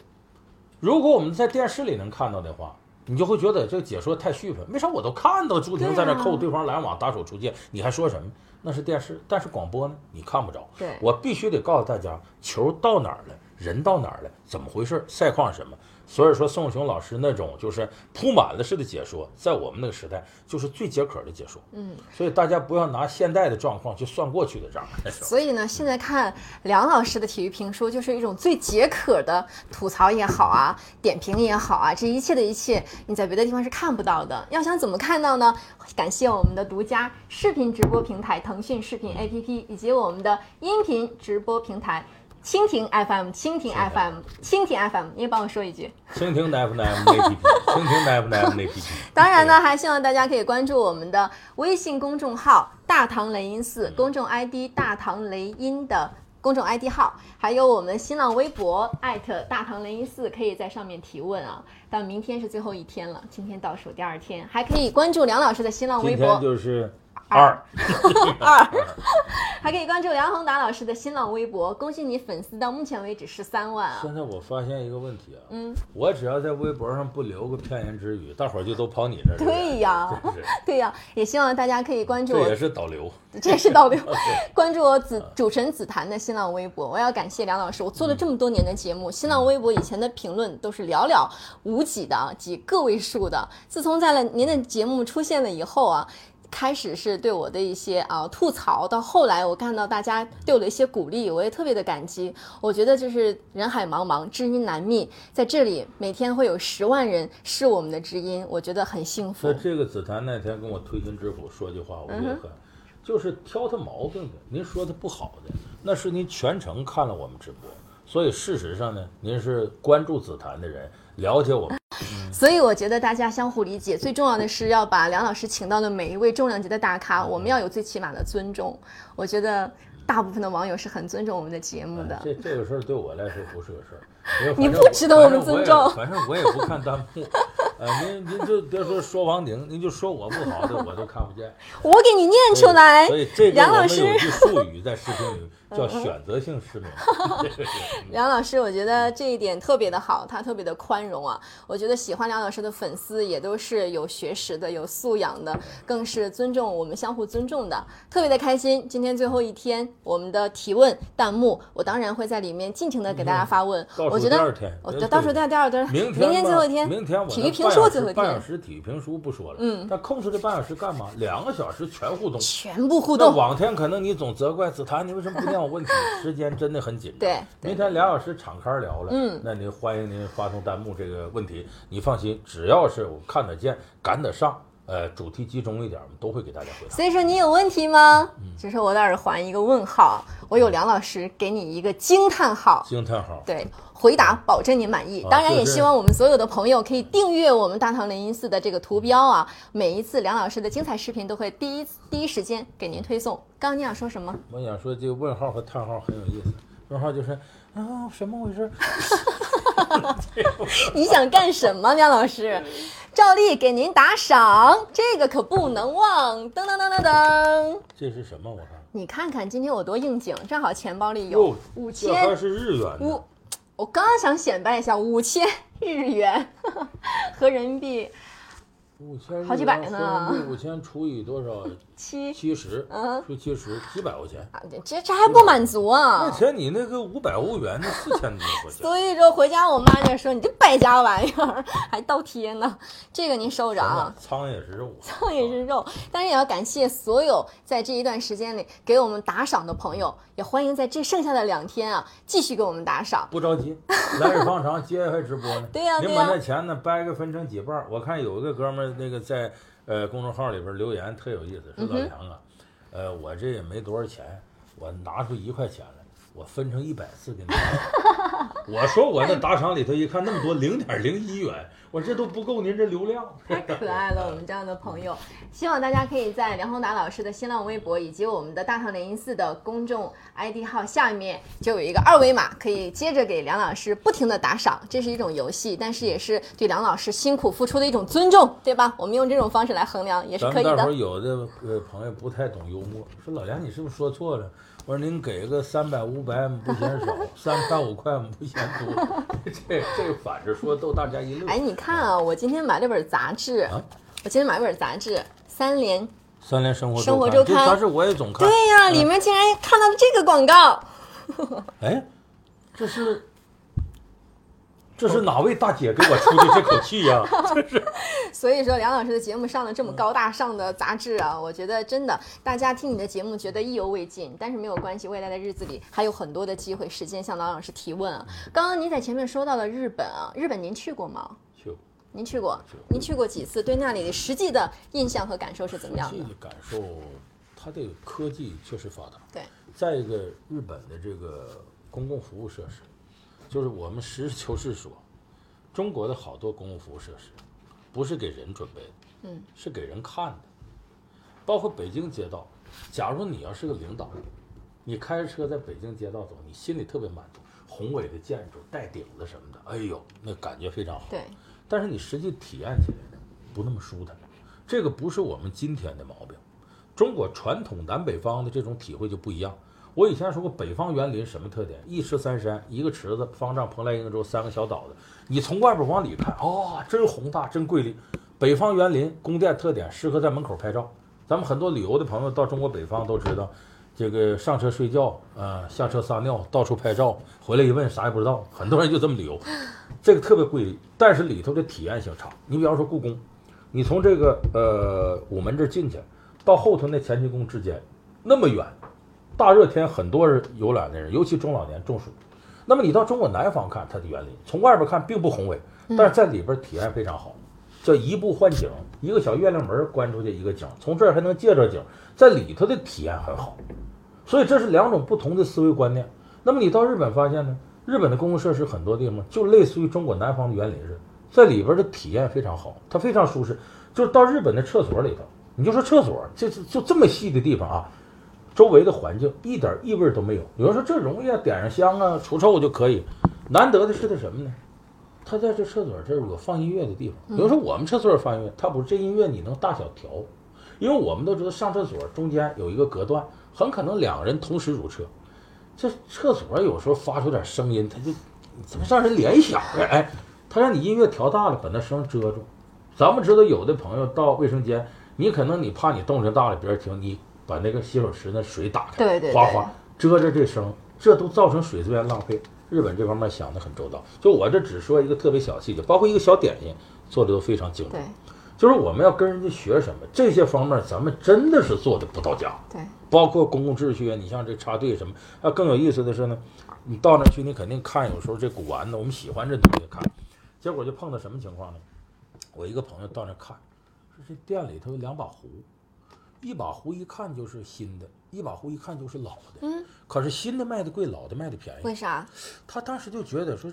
如果我们在电视里能看到的话，你就会觉得这个解说太虚分。为啥我都看到朱婷在那扣对方拦网打手出界，你还说什么？那是电视，但是广播呢，你看不着。对我必须得告诉大家，球到哪儿了，人到哪儿了，怎么回事，赛况是什么。所以说，宋雄老师那种就是铺满了式的解说，在我们那个时代就是最解渴的解说。嗯，所以大家不要拿现代的状况去算过去的账。所以呢，现在看梁老师的体育评书，就是一种最解渴的吐槽也好啊，点评也好啊，这一切的一切，你在别的地方是看不到的。要想怎么看到呢？感谢我们的独家视频直播平台腾讯视频 APP，以及我们的音频直播平台。蜻蜓 FM，蜻蜓 FM，蜻蜓 FM，你也帮我说一句。蜻蜓 FM APP，[laughs] 蜻蜓 FM APP。当然呢，还希望大家可以关注我们的微信公众号“大唐雷音寺”，公众 ID“ 大唐雷音”的公众 ID 号，还有我们新浪微博艾特大唐雷音寺，可以在上面提问啊。但明天是最后一天了，今天倒数第二天，还可以关注梁老师的新浪微今博天就是二，二，[laughs] [laughs] 还可以关注梁宏达老师的新浪微博。恭喜你粉丝到目前为止十三万啊！现在我发现一个问题啊，嗯，我只要在微博上不留个片言之语，大伙儿就都跑你这儿来了。对呀 [laughs] 对呀，也希望大家可以关注我这也是导流。这也是导流。关注我子主持人紫檀的新浪微博，我要感谢梁老师，我做了这么多年的节目，新浪微博以前的评论都是寥寥无几的，几个位数的。自从在了您的节目出现了以后啊。开始是对我的一些啊吐槽，到后来我看到大家对我的一些鼓励，我也特别的感激。我觉得就是人海茫茫，知音难觅，在这里每天会有十万人是我们的知音，我觉得很幸福那。这个紫檀那天跟我推心置腹说句话，我觉得很，就是挑他毛病的。您说他不好的，那是您全程看了我们直播，所以事实上呢，您是关注紫檀的人，了解我们。所以我觉得大家相互理解，最重要的是要把梁老师请到的每一位重量级的大咖，我们要有最起码的尊重。我觉得大部分的网友是很尊重我们的节目的。这这个事儿对我来说不是个事儿，你不值得我们尊重反正我也反正我也不看弹幕，呃，您您就别说说王鼎，您就说我不好的，我都看不见。[laughs] 我给你念出来所以这个我们梁老师有一句术语在视频里 [laughs] 叫选择性失明。梁老师，我觉得这一点特别的好，他特别的宽容啊。我觉得喜欢梁老师的粉丝也都是有学识的、有素养的，更是尊重我们相互尊重的，特别的开心。今天最后一天，我们的提问弹幕，我当然会在里面尽情的给大家发问。我觉得第二天，我倒数第二第二天，明天最后一天，明天我体育评那半小时半小，时体育评书不说了，嗯但空出这半小时干嘛？两个小时全互动。全部互那动。往天可能你总责怪子檀，你为什么不念我问题？时间真的很紧张。对对明天俩小时敞开聊了，嗯那您欢迎您发送弹幕这个问题，你放心，只要是我看得见、赶得上，呃，主题集中一点，我们都会给大家回答。所以说你有问题吗？嗯只是我的耳环一个问号，我有梁老师给你一个惊叹号。惊叹号！对，回答保证你满意。啊当然，也希望我们所有的朋友可以订阅我们大唐雷音寺的这个图标啊，每一次梁老师的精彩视频都会第一第一时间给您推送。刚刚你想说什么？我想说这个问号和叹号很有意思。问号就是啊，什么回事？[laughs] 你想干什么，梁老师？照例给您打赏，这个可不能忘。噔噔噔噔噔，这是什么？我看你看看今天我多应景，正好钱包里有五千这是日元五。，我刚刚想显摆一下，五千日元 [laughs] 合人民币五千好几百呢五千除以多少？[laughs] 七七十，嗯除以七十，几百块钱。啊，这这这还不满足那啊！钱你那个五百欧元，那四千多块钱。所以说回家我妈就说你这败家玩意儿还倒贴呢，[laughs] 这个您收着啊。苍蝇也是肉，苍蝇也是肉，但是也要感谢所有在这一段时间里给我们打赏的朋友，也欢迎在这剩下的两天啊继续给我们打赏。不着急，[laughs] 来日方长，接下来直播呢。对呀您对呀把那钱呢掰个分成几半儿。我看有一个哥们儿那个在呃公众号里边留言特有意思，说老杨啊，呃我这也没多少钱，我拿出一块钱来，我分成一百次给你。[laughs] 我说我那打赏里头一看那么多零点零一元，我这都不够您这流量。太可爱了，我们这样的朋友，希望大家可以在梁宏达老师的新浪微博以及我们的大唐零一四的公众 ID 号下面就有一个二维码，可以接着给梁老师不停的打赏，这是一种游戏，但是也是对梁老师辛苦付出的一种尊重，对吧？我们用这种方式来衡量也是可以咱们待会儿的。有的呃朋友不太懂幽默，说老梁你是不是说错了？我说您给个三百五百不嫌少，三块五块不嫌多，[laughs] 这这反着说逗大家一乐。哎，你看啊，我今天买了本杂志，啊我今天买了本杂志《三联》，三联生活生活周周刊这杂志我也总看。对呀、里面竟然看到了这个广告。[laughs] 哎，这是这是哪位大姐给我出的这口气呀、[laughs] 所以说，梁老师的节目上了这么高大上的杂志啊，我觉得真的，大家听你的节目觉得意犹未尽，但是没有关系，未来的日子里还有很多的机会、时间向梁老师提问啊。刚刚您在前面说到了日本啊，日本您去过吗？就您去过？您去过几次？对那里的实际的印象和感受是怎么样的？实际的感受，它这个科技确实发达。对，再一个，日本的这个公共服务设施，就是我们实事求是说，中国的好多公共服务设施，不是给人准备的，嗯，是给人看的。包括北京街道，假如你要是个领导，你开着车在北京街道走，你心里特别满足，宏伟的建筑、带顶子什么的，哎呦，那感觉非常好。对，但是你实际体验起来呢，不那么舒坦。这个不是我们今天的毛病，中国传统南北方的这种体会就不一样。我以前说过，北方园林什么特点？一池三山，一个池子，方丈、蓬莱、瀛洲三个小岛子。你从外边往里看，哦，真宏大，真瑰丽。北方园林宫殿特点，适合在门口拍照。咱们很多旅游的朋友到中国北方都知道，这个上车睡觉，啊、下车撒尿，到处拍照，回来一问啥也不知道。很多人就这么旅游，这个特别瑰丽，但是里头的体验性差。你比方说故宫，你从这个呃午门这儿进去，到后头那乾清宫之间那么远，大热天很多人游览的人，尤其中老年中暑。那么你到中国南方看它的园林，从外边看并不宏伟，但是在里边体验非常好，叫移步换景，一个小月亮门关出去一个景，从这儿还能借着景，在里头的体验很好。所以这是两种不同的思维观念。那么你到日本发现呢？日本的公共设施很多地方就类似于中国南方的园林似的，在里边的体验非常好，它非常舒适。就是到日本的厕所里头，你就说厕所，就就就这么细的地方啊，周围的环境一点异味都没有。有人说这容易啊，点上香啊，除臭就可以。难得的是它什么呢？它在这厕所这儿有放音乐的地方。有人说我们厕所放音乐，它不是这音乐你能大小调，因为我们都知道上厕所中间有一个隔断，很可能两个人同时入厕。这厕所有时候发出点声音，它就怎么让人联想啊？哎，它让你音乐调大了，把那声遮住。咱们知道有的朋友到卫生间，你可能你怕你动静大了别人听，你把那个洗手池那水打开，对对对哗哗遮着这声，这都造成水资源浪费。日本这方面想的很周到，就我这只说一个特别小细节，包括一个小点心做的都非常精准对。就是我们要跟人家学什么，这些方面咱们真的是做的不到家。对，包括公共秩序啊，你像这插队什么，啊，更有意思的是呢，你到那去，你肯定看，有时候这古玩呢，我们喜欢这东西看，结果就碰到什么情况呢？我一个朋友到那看，说这店里头有两把壶，一把壶一看就是新的，一把壶一看就是老的，嗯，可是新的卖的贵，老的卖的便宜。为啥？他当时就觉得说，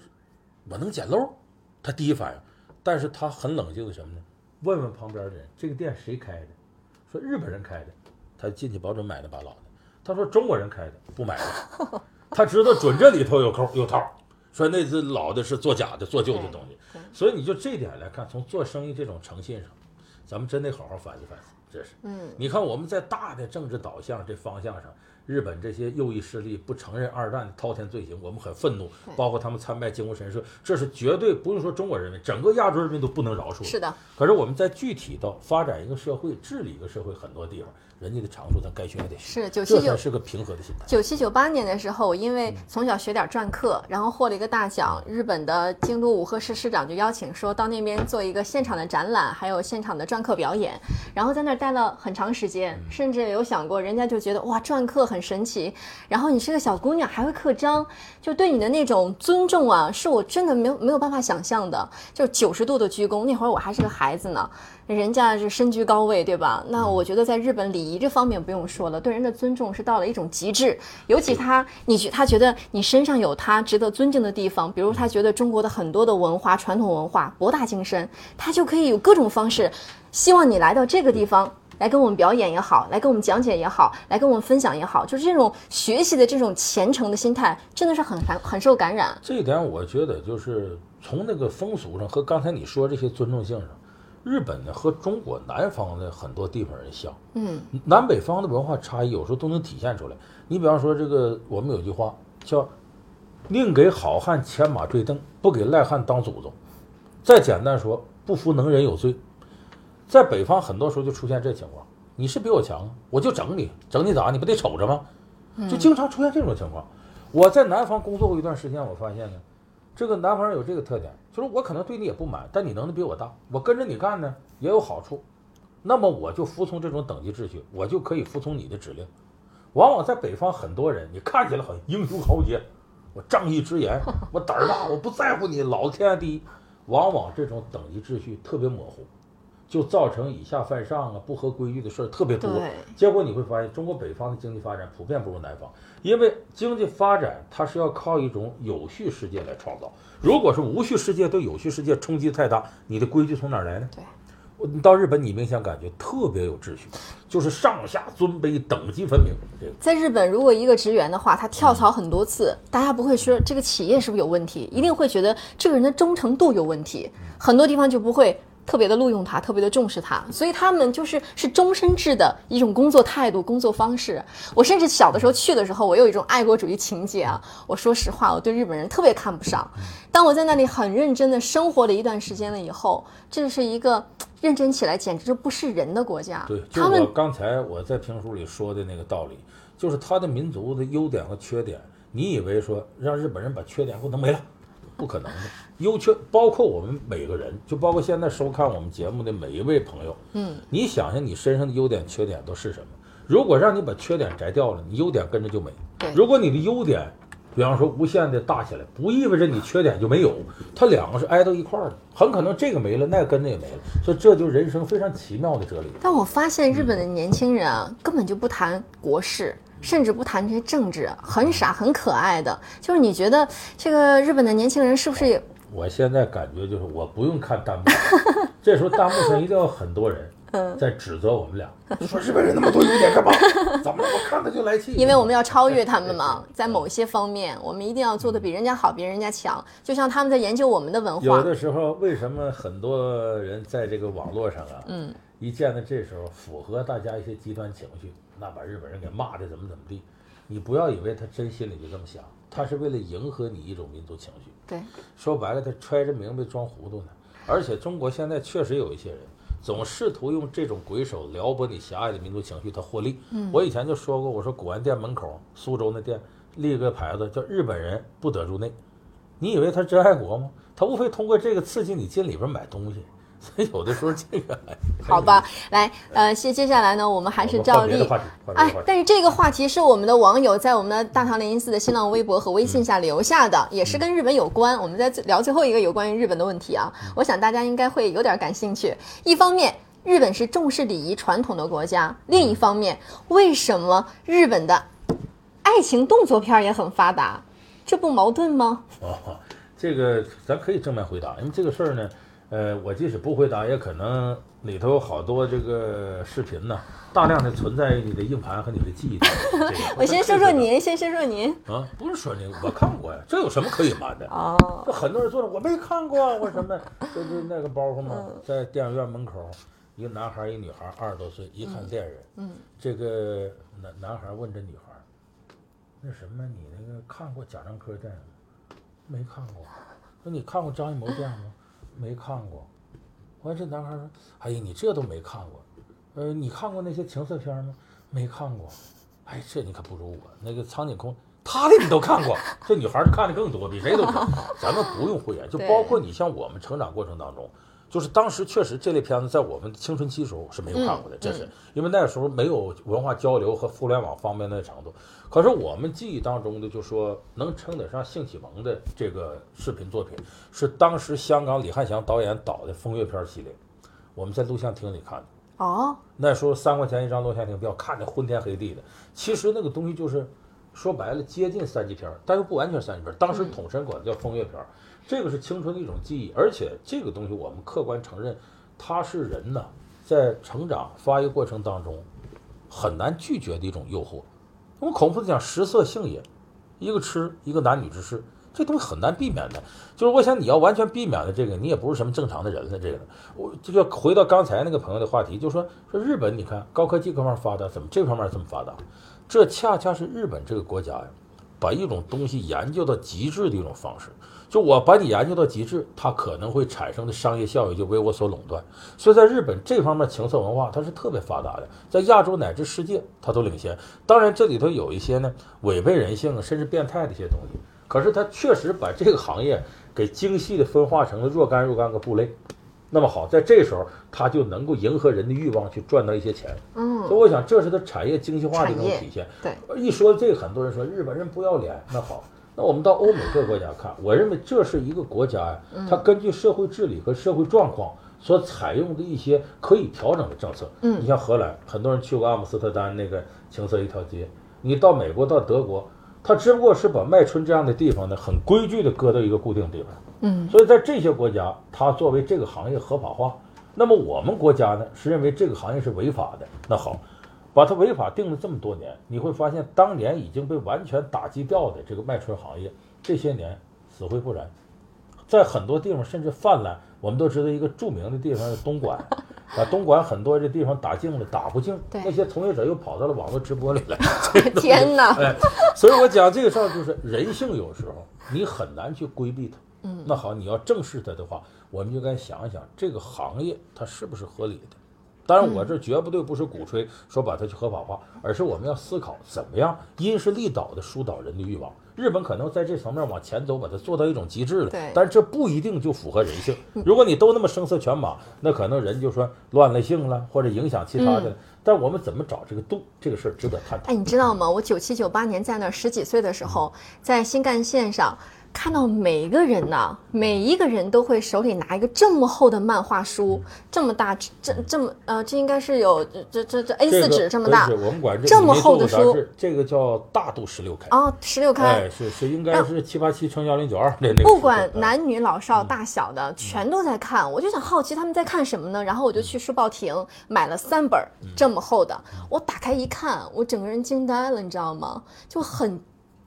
我能捡漏，他第一反应，但是他很冷静的什么呢？问问旁边的人，这个店谁开的？说日本人开的，他进去保准买了把老的。他说中国人开的，不买的。他知道准这里头有扣有套，说那只老的是做假的、做旧的东西。所以你就这点来看，从做生意这种诚信上，咱们真得好好反思反思。这是，嗯，你看我们在大的政治导向这方向上，日本这些右翼势力不承认二战的滔天罪行，我们很愤怒。包括他们参拜靖国神社，这是绝对不用说中国人民，整个亚洲人民都不能饶恕。是的，可是我们在具体到发展一个社会、治理一个社会，很多地方人家的长处咱该学还得学，是九七九这是个平和的心态。九七九八年的时候，我因为从小学点篆刻，然后获了一个大奖，日本的京都武贺市市长就邀请说到那边做一个现场的展览，还有现场的篆刻表演，然后在那儿待了很长时间，甚至有想过人家就觉得哇篆刻很很神奇。然后你是个小姑娘，还会刻章，就对你的那种尊重啊，是我真的没有没有办法想象的。就九十度的鞠躬，那会儿我还是个孩子呢，人家是身居高位，对吧？那我觉得在日本礼仪这方面不用说了，对人的尊重是到了一种极致。尤其他，你觉他觉得你身上有他值得尊敬的地方，比如他觉得中国的很多的文化、传统文化博大精深，他就可以有各种方式，希望你来到这个地方。来跟我们表演也好，来跟我们讲解也好，来跟我们分享也好，就是这种学习的这种虔诚的心态，真的是很很很受感染。这一点我觉得就是从那个风俗上和刚才你说这些尊重性上，日本呢和中国南方的很多地方人像，嗯，南北方的文化差异有时候都能体现出来。你比方说这个，我们有句话叫“宁给好汉牵马坠镫，不给赖汉当祖宗”。再简单说，不服能人有罪。在北方，很多时候就出现这情况：你是比我强，我就整你，整你咋？你不得瞅着吗？就经常出现这种情况。我在南方工作过一段时间，我发现呢，这个南方人有这个特点，就是我可能对你也不满，但你能力比我大，我跟着你干呢也有好处，那么我就服从这种等级秩序，我就可以服从你的指令。往往在北方，很多人你看起来很英雄豪杰，我仗义执言，[laughs] 我胆儿大，我不在乎你，老子天下第一。往往这种等级秩序特别模糊。就造成以下犯上啊，不合规矩的事儿特别多。结果你会发现，中国北方的经济发展普遍不如南方，因为经济发展它是要靠一种有序世界来创造。如果是无序世界对有序世界冲击太大，你的规矩从哪儿来呢？对，你到日本，你明显感觉特别有秩序，就是上下尊卑、等级分明。这个在日本，如果一个职员的话，他跳槽很多次，大家不会说这个企业是不是有问题，一定会觉得这个人的忠诚度有问题。很多地方就不会。特别的录用他，特别的重视他，所以他们就是是终身制的一种工作态度、工作方式。我甚至小的时候去的时候，我有一种爱国主义情节啊。我说实话，我对日本人特别看不上。当我在那里很认真的生活了一段时间了以后，这是一个认真起来简直就不是人的国家。对，就我刚才我在评书里说的那个道理，就是他的民族的优点和缺点，你以为说让日本人把缺点给我弄没了？不可能的，优缺包括我们每个人，就包括现在收看我们节目的每一位朋友。嗯，你想想你身上的优点、缺点都是什么？如果让你把缺点摘掉了，你优点跟着就没。如果你的优点，比方说无限的大起来，不意味着你缺点就没有，它两个是挨到一块儿的，很可能这个没了，那个跟着也没了。所以这就人生非常奇妙的哲理。但我发现日本的年轻人啊，根本就不谈国事。甚至不谈这些政治，很傻很可爱的。就是你觉得这个日本的年轻人是不是？我现在感觉就是我不用看弹幕，[laughs] 这时候弹幕上一定要很多人在指责我们俩，说日本人那么多优点干嘛？[laughs] 怎么了？我看他就来气。因为我们要超越他们嘛，[laughs] 在某些方面，我们一定要做的比人家好，比人家强。就像他们在研究我们的文化。有的时候，为什么很多人在这个网络上啊，嗯，一见到这时候符合大家一些极端情绪？那把日本人给骂的怎么怎么地，你不要以为他真心里就这么想，他是为了迎合你一种民族情绪。对，说白了，他揣着明白装糊涂呢。而且中国现在确实有一些人，总试图用这种鬼手撩拨你狭隘的民族情绪，他获利。嗯，我以前就说过，我说古玩店门口，苏州那店立个牌子叫“日本人不得入内”，你以为他真爱国吗？他无非通过这个刺激你进里边买东西。所以有的时候这个 [laughs] 好吧，来，呃，接接下来呢，我们还是照例，哎，但是这个话题是我们的网友在我们的大唐雷音寺的新浪微博和微信下留下的，也是跟日本有关。我们在聊最后一个有关于日本的问题啊，我想大家应该会有点感兴趣。一方面，日本是重视礼仪传统的国家；另一方面，为什么日本的爱情动作片也很发达？这不矛盾吗？哦，这个咱可以正面回答，因为这个事儿呢。呃，我即使不回答，也可能里头有好多这个视频呢，大量的存在于你的硬盘和你的记忆里。[laughs] 我先说说您，先说说您啊，不是说您，我看过呀，这有什么可隐瞒的？哦，这很多人做的，我没看过，我什么，就是那个包袱嘛，在电影院门口，一个男孩，一个女孩，二十多岁，一看恋人，嗯，这个男男孩问这女孩，那什么，你那个看过贾樟柯电影吗？没看过。那你看过张艺谋电影吗？没看过，完这男孩说：“哎呀，你这都没看过，呃，你看过那些情色片吗？没看过。哎，这你可不如我。那个苍井空，他的你都看过。这女孩看的更多，比谁都多。咱们不用会员，就包括你像我们成长过程当中，就是当时确实这类片子在我们青春期时候是没有看过的，嗯这是因为那时候没有文化交流和互联网方面的程度。可是我们记忆当中的，就说能称得上性启蒙的这个视频作品，是当时香港李翰祥导演导的风月片系列，我们在录像厅里看的。哦，那时候三块钱一张录像厅票，看得昏天黑地的。其实那个东西就是说白了接近三级片儿，但又不完全三级片儿。当时统称管叫风月片儿，这个是青春的一种记忆，而且这个东西我们客观承认，它是人呐在成长发育过程当中很难拒绝的一种诱惑。我们孔夫子讲食色性也，一个吃，一个男女之事，这东西很难避免的。就是我想你要完全避免的这个，你也不是什么正常的人了。这个，我这个回到刚才那个朋友的话题，就说说日本，你看高科技各方面发达，怎么这方面这么发达？这恰恰是日本这个国家呀，把一种东西研究到极致的一种方式。就我把你研究到极致，它可能会产生的商业效益就为我所垄断。所以在日本这方面情色文化它是特别发达的，在亚洲乃至世界它都领先。当然这里头有一些呢违背人性甚至变态的一些东西，可是它确实把这个行业给精细的分化成了若干若干个部类。那么好，在这时候它就能够迎合人的欲望去赚到一些钱。嗯，所以我想这是它产业精细化的一种体现。对，一说这个，很多人说日本人不要脸。那好，那我们到欧美各国家看，我认为这是一个国家呀，它根据社会治理和社会状况所采用的一些可以调整的政策。嗯你像荷兰，很多人去过阿姆斯特丹那个情色一条街，你到美国到德国，它只不过是把麦春这样的地方呢，很规矩的搁到一个固定地方。嗯，所以在这些国家，它作为这个行业合法化。那么我们国家呢，是认为这个行业是违法的。那好，把它违法定了这么多年，你会发现当年已经被完全打击掉的这个卖春行业，这些年死灰复燃，在很多地方甚至泛滥。我们都知道一个著名的地方是东莞，把，东莞很多这地方打净了，打不净，对那些从业者又跑到了网络直播里来。天哪！哎，所以我讲这个事儿就是人性，有时候你很难去规避它。嗯，那好，你要正视它的话，我们就该想一想这个行业它是不是合理的。当然，我这绝不对不是鼓吹说把它去合法化，而是我们要思考怎么样因势利导的疏导人的欲望。日本可能在这层面往前走，把它做到一种极致了。对但是这不一定就符合人性。如果你都那么声色犬马，那可能人就说乱了性了，或者影响其他的。但我们怎么找这个度，这个事儿值得探讨。哎，你知道吗？我九七九八年在那儿十几岁的时候，在新干线上看到每一个人呐，每一个人都会手里拿一个这么厚的漫画书，这么大，这这么呃，这应该是有这这这这 A 四纸这么大我们管这这么厚的书这个叫大度十六开。啊，十六开。哎，是是，应该是七八七乘幺零九二的那个。不管男女老嗯少大小的，全都在看。我就想好奇他们在看什么呢？然后我就去书报亭买了三本这么厚的。我打开一看，我整个人惊呆了，你知道吗？就很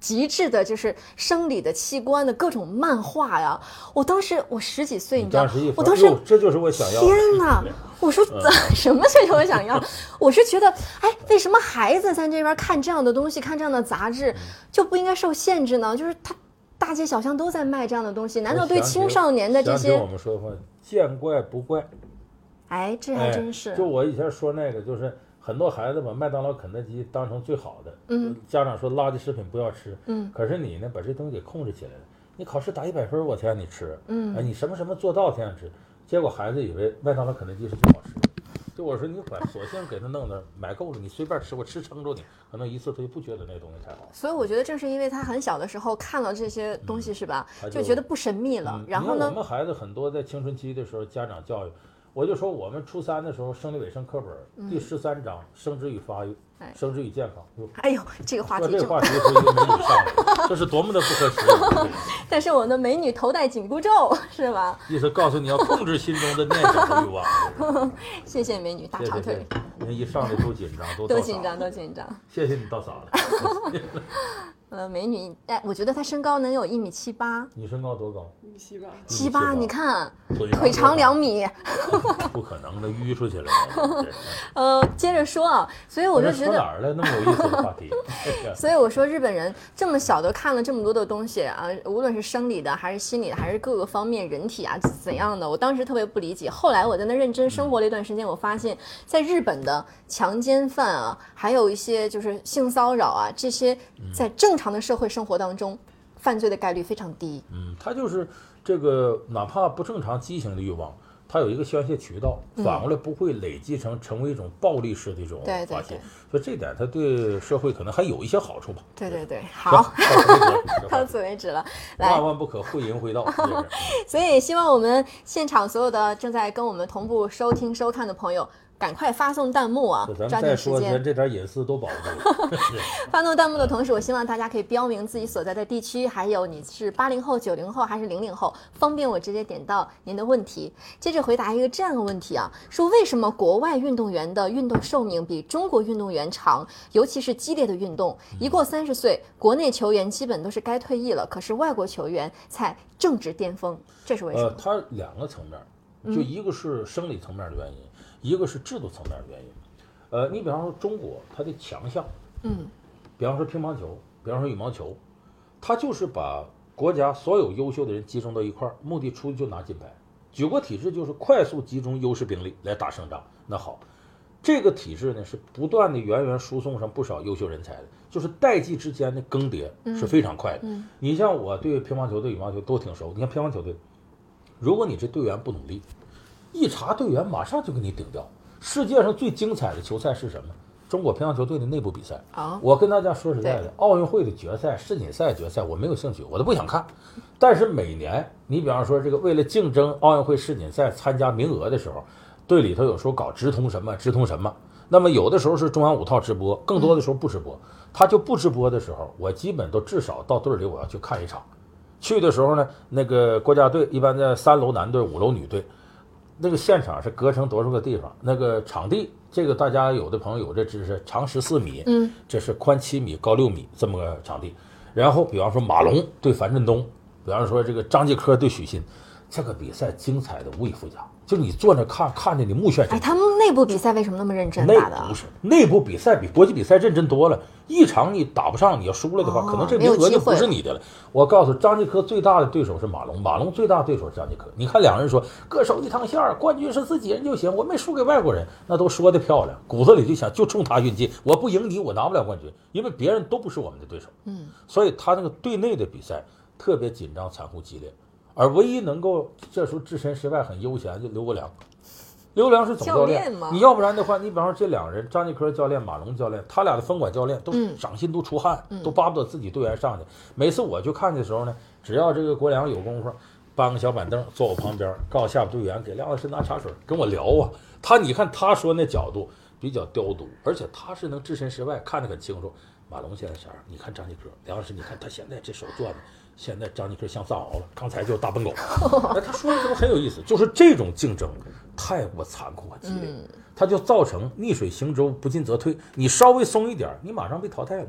极致的，就是生理的器官的各种漫画呀。我当时我十几岁，你知道当时一，我当时这就是我想要。天哪！我说嗯怎 [laughs] 什么就是我想要？我是觉得，哎，为什么孩子在这边看这样的东西，看这样的杂志，嗯就不应该受限制呢？就是他大街小巷都在卖这样的东西，难道对青少年的这些我们说的话，见怪不怪。哎，这还哎，真是。就我以前说那个，就是很多孩子把麦当劳、肯德基当成最好的，嗯，家长说垃圾食品不要吃，嗯，可是你呢，把这东西给控制起来了。你考试打一百分，我才让你吃，嗯哎，你什么什么做到才让吃，结果孩子以为麦当劳、肯德基是最好吃的。就我说，你把索性给他弄那儿买够了，你随便吃，我吃撑着你，可能一次他就不觉得那东西太好。所以我觉得正是因为他很小的时候看了这些东西，是吧？他就就觉得不神秘了。嗯然后呢，我们孩子很多在青春期的时候，家长教育，我就说我们初三的时候，生理卫生课本、第十三章生殖与发育生殖与健康，哎呦，这个话题这个，话题是一个美女上的，这是多么的不合时宜！[laughs] 但是我们的美女头戴紧箍咒，是吧？意思告诉你要控制心中的念想和欲望。[laughs] 谢谢美女大长腿谢，谢，人一上来都紧张，都多紧张，都紧张。谢谢你大嫂子。[laughs] 呃，美女，哎，我觉得她身高能有一米七八，你身高多高？七八，七八，你看腿腿长两米。[laughs] 不可能的，淤出去了。[laughs] 呃，接着说啊，所以我就觉得，哪儿了？那么有意思的话题。[laughs] 所以我说日本人这么小的看了这么多的东西啊，无论是生理的还是心理的，还是各个方面人体啊怎样的，我当时特别不理解。后来我在那认真生活了一段时间，我发现，在日本的强奸犯啊，还有一些就是性骚扰啊，这些在正常的社会生活当中，犯罪的概率非常低。嗯，他就是这个，哪怕不正常畸形的欲望，它有一个宣泄渠道，反过来不会累积成成为一种暴力式的一种对对发泄对，所以这点他对社会可能还有一些好处吧。对对对，[laughs] 好，[laughs] 到此为止了。来万，万不可会淫会道，[laughs] 所以希望我们现场所有的正在跟我们同步收听收看的朋友，赶快发送弹幕啊抓们再说，紧时间咱。这点隐私都保不住。[laughs] 是发送弹幕的同时，我希望大家可以标明自己所在的地区，还有你是八零后、九零后还是零零后，方便我直接点到您的问题。接着回答一个这样的问题啊，说为什么国外运动员的运动寿命比中国运动员长？尤其是激烈的运动，一过三十岁，国内球员基本都是该退役了，可是外国球员才正值巅峰，这是为什呃，么？它两个层面，就一个是生理层面的原因，一个是制度层面的原因。呃，你比方说中国，它的强项，嗯，比方说乒乓球，比方说羽毛球，它就是把国家所有优秀的人集中到一块儿，目的出去就拿金牌。举国体制就是快速集中优势兵力来打胜仗。那好，这个体制呢是不断的源源输送上不少优秀人才的，就是代际之间的更迭是非常快的。嗯你像我对乒乓球、对羽毛球都挺熟，你看乒乓球队，如果你这队员不努力，一查队员马上就给你顶掉。世界上最精彩的球赛是什么？中国乒乓球队的内部比赛。好，我跟大家说实在的，奥运会的决赛、世锦赛决赛，我没有兴趣，我都不想看。但是每年，你比方说这个为了竞争奥运会、世锦赛参加名额的时候，队里头有时候搞直通什么直通什么，那么有的时候是中央五套直播，更多的时候不直播。他就不直播的时候，我基本都至少到队里我要去看一场。去的时候呢，那个国家队一般在三楼男队、五楼女队，那个现场是隔成多少个地方？那个场地，这个大家有的朋友有这知识，长十四米，嗯，这是宽七米、高六米这么个场地。然后，比方说马龙对樊振东，比方说这个张继科对许昕，这个比赛精彩的无以复加。就你坐那看，看着你目眩神哎，他们内部比赛为什么那么认真内打的？不是内部比赛比国际比赛认真多了。一场你打不上，你要输了的话，哦可能这名额就不是你的了。我告诉张继科最大的对手是马龙，马龙最大的对手是张继科。你看两人说各守一趟线儿，冠军是自己人就行，我没输给外国人，那都说的漂亮，骨子里就想就冲他运气，我不赢你，我拿不了冠军，因为别人都不是我们的对手。嗯，所以他那个队内的比赛特别紧张、残酷、激烈，而唯一能够这时候置身事外、很悠闲就刘国梁。刘良是总教教练吗你要不然的话，你比方说这两人，张继科教练、马龙教练，他俩的分管教练都嗯掌心都出汗，都巴不得自己队员上去。每次我去看的时候呢，只要这个国良有功夫，搬个小板凳坐我旁边，告诉下边队员给梁老师拿茶水，跟我聊啊。他你看他说那角度比较刁毒，而且他是能置身事外，看得很清楚。马龙现在啥样？你看张继科，梁老师，你看他现在这手转的，现在张继科像藏獒了，刚才就是大笨狗。[laughs] 哎，他说的这不很有意思？就是这种竞争太过残酷和激烈，它就造成逆水行舟，不进则退。你稍微松一点，你马上被淘汰了。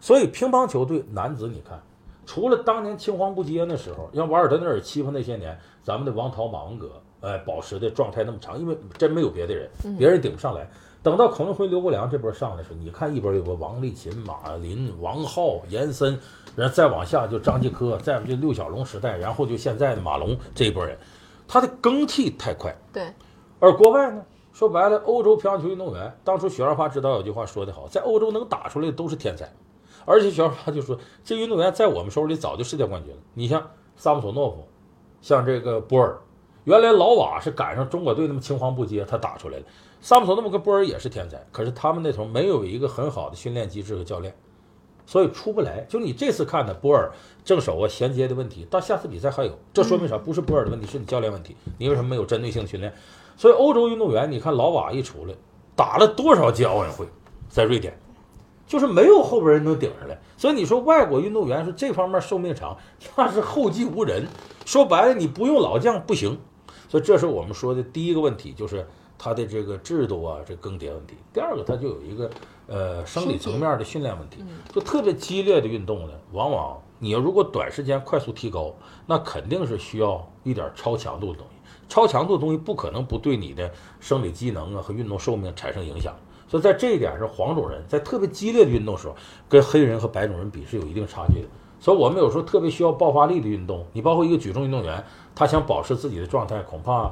所以乒乓球队男子，你看，除了当年青黄不接那时候，让瓦尔德内尔欺负那些年，咱们的王涛、马文革，哎，保持的状态那么长，因为真没有别的人，别人顶不上来。等到孔令辉、刘国梁这波上来的时候，你看一边有个王励勤、马林、王浩、严森，然后再往下就张继科，再不就六小龙时代，然后就现在的马龙这一波人，他的更替太快。对，而国外呢，说白了，欧洲乒乓球运动员，当初许二发指导有句话说得好，在欧洲能打出来的都是天才，而且许二发就说，这运动员在我们手里早就世界冠军了。你像萨姆索诺夫，像这个波尔，原来老瓦是赶上中国队那么青黄不接，他打出来了。萨姆索诺夫跟波尔也是天才，可是他们那头没有一个很好的训练机制和教练，所以出不来。就你这次看的波尔正手啊衔接的问题，到下次比赛还有，这说明啥？不是波尔的问题，是你教练问题。你为什么没有针对性训练？所以欧洲运动员，你看老瓦一出来，打了多少届奥运会，在瑞典，就是没有后边人能顶上来。所以你说外国运动员是这方面寿命长，那是后继无人。说白了，你不用老将不行。所以这是我们说的第一个问题，就是它的这个制度啊，这更迭问题。第二个，它就有一个呃生理层面的训练问题，就特别激烈的运动呢，往往你要如果短时间快速提高，那肯定是需要一点超强度的东西。超强度的东西不可能不对你的生理机能啊和运动寿命产生影响。所以在这一点上，黄种人在特别激烈的运动时候，跟黑人和白种人比是有一定差距的。所以我们有时候特别需要爆发力的运动，你包括一个举重运动员，他想保持自己的状态，恐怕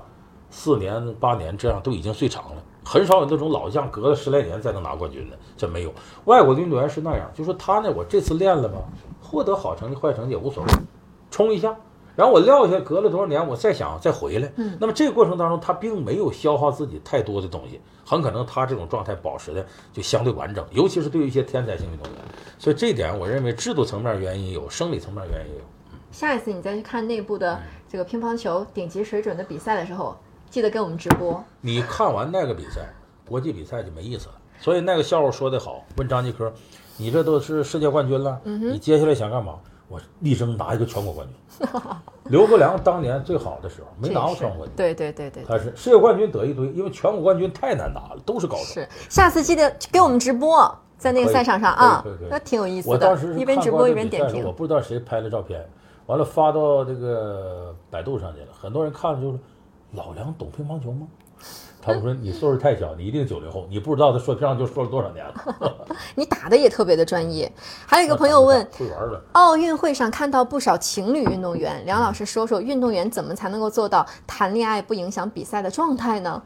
四年八年这样都已经最长了。很少有那种老将隔了十来年才能拿冠军的，这没有。外国的运动员是那样，就说他呢，我这次练了吧，获得好成绩坏成绩也无所谓，冲一下，然后我撂下，隔了多少年，我再想再回来，嗯那么这个过程当中，他并没有消耗自己太多的东西，很可能他这种状态保持的就相对完整，尤其是对于一些天才性运动员，所以这一点我认为制度层面原因有，生理层面原因也有。下一次你再去看内部的这个乒乓球顶级水准的比赛的时候，记得给我们直播。你看完那个比赛，国际比赛就没意思了。所以那个笑话说得好，问张继科：“你这都是世界冠军了，你接下来想干嘛？”我力争拿一个全国冠军。[laughs] 刘国梁当年最好的时候没拿过全国冠军，对对对对，他是世界冠军得一堆，因为全国冠军太难拿了，都是高手。是。下次记得给我们直播，在那个赛场上啊那挺有意思我当时的，一边直播一边点过这比赛的时候我。不知道谁拍了照片，完了发到这个百度上去了，很多人看了就说：“老梁懂乒乓球吗？”他们说：“你岁数太小，你一定九零后，你不知道他说乒乓球说了多少年了。[laughs] ”你打的也特别的专业。还有一个朋友问，[laughs] 会玩的。奥运会上看到不少情侣运动员，梁老师说说运动员怎么才能够做到谈恋爱不影响比赛的状态呢？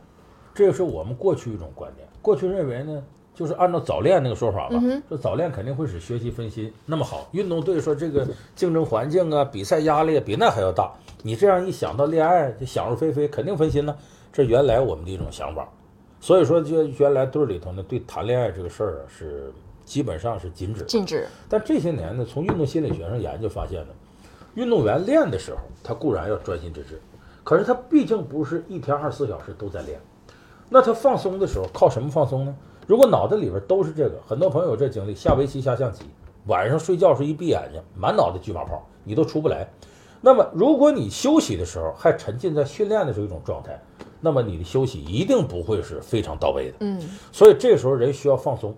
这个是我们过去一种观点，过去认为呢，就是按照早恋那个说法吧，说早恋肯定会使学习分心。那么好，运动队说这个竞争环境啊，比赛压力啊比那还要大，你这样一想到恋爱，就想入非非，肯定分心呢。这原来我们的一种想法，所以说就原来队里头呢，对谈恋爱这个事儿啊是基本上是禁止的。禁止。但这些年呢，从运动心理学上研究发现呢，运动员练的时候，他固然要专心致志，可是他毕竟不是一天二十四小时都在练。那他放松的时候靠什么放松呢？如果脑子里边都是这个，很多朋友有这经历，下围棋、下象棋，晚上睡觉时一闭眼睛，满脑袋车马炮，你都出不来。那么，如果你休息的时候还沉浸在训练的这种状态，那么你的休息一定不会是非常到位的。嗯，所以这时候人需要放松，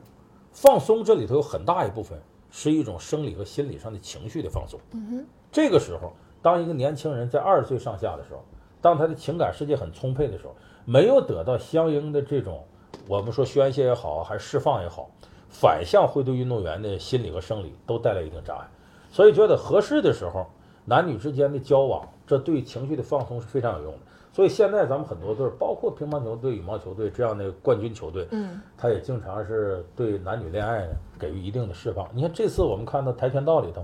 放松这里头有很大一部分是一种生理和心理上的情绪的放松。嗯这个时候，当一个年轻人在二十岁上下的时候，当他的情感世界很充沛的时候，没有得到相应的这种我们说宣泄也好，还是释放也好，反向会对运动员的心理和生理都带来一定障碍。所以觉得合适的时候，男女之间的交往，这对情绪的放松是非常有用的。所以现在咱们很多队儿，包括乒乓球队、羽毛球队这样的冠军球队，嗯，他也经常是对男女恋爱呢给予一定的释放。你看这次我们看到跆拳道里头，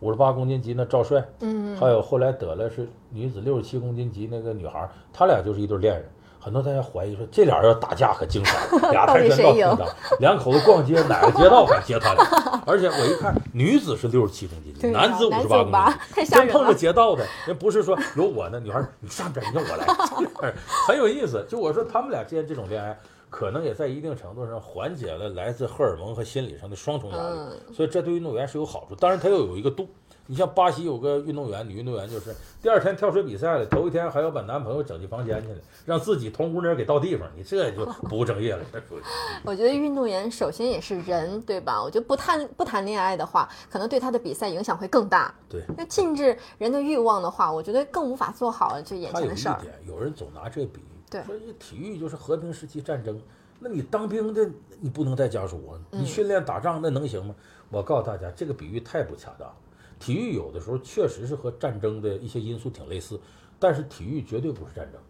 五十八公斤级那赵帅，嗯，还有后来得了是女子六十七公斤级那个女孩儿，他俩就是一对恋人。很多大家怀疑说这俩人要打架可精彩，[laughs] 俩跆拳道两口子逛街哪个街道敢接他俩？而且我一看，女子是六十七公斤男子五男十八公斤真碰着了。街道的，人不是说有我呢，女孩你上边儿，你让我来，很有意思。就我说他们俩之间这种恋爱，可能也在一定程度上缓解了来自荷尔蒙和心理上的双重压力，嗯所以这对运动员是有好处。当然，它又有一个度。你像巴西有个运动员，女运动员就是第二天跳水比赛了，头一天还要把男朋友整进房间去了，让自己同屋那人给倒地方，你这就不务正业了。[laughs] 我觉得运动员首先也是人，对吧？我觉得不谈不谈恋爱的话，可能对他的比赛影响会更大。对。那禁止人的欲望的话，我觉得更无法做好这眼他有一前的事儿。点，有人总拿这比喻，对说这体育就是和平时期战争。那你当兵的，你不能带家属啊，嗯你训练打仗那能行吗？我告诉大家，这个比喻太不恰当。体育有的时候确实是和战争的一些因素挺类似，但是体育绝对不是战争。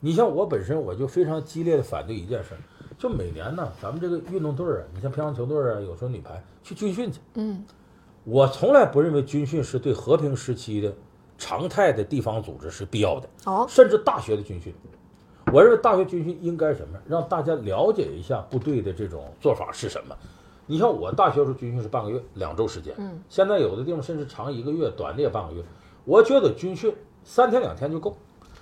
你像我本身，我就非常激烈的反对一件事儿，就每年呢，咱们这个运动队儿啊，你像乒乓球队儿啊，有时候女排去军训去，嗯，我从来不认为军训是对和平时期的常态的地方组织是必要的。哦，甚至大学的军训，我认为大学军训应该什么？让大家了解一下部队的这种做法是什么。你像我大学时候军训是半个月，两周时间，嗯，现在有的地方甚至长一个月，短的也半个月。我觉得军训三天两天就够，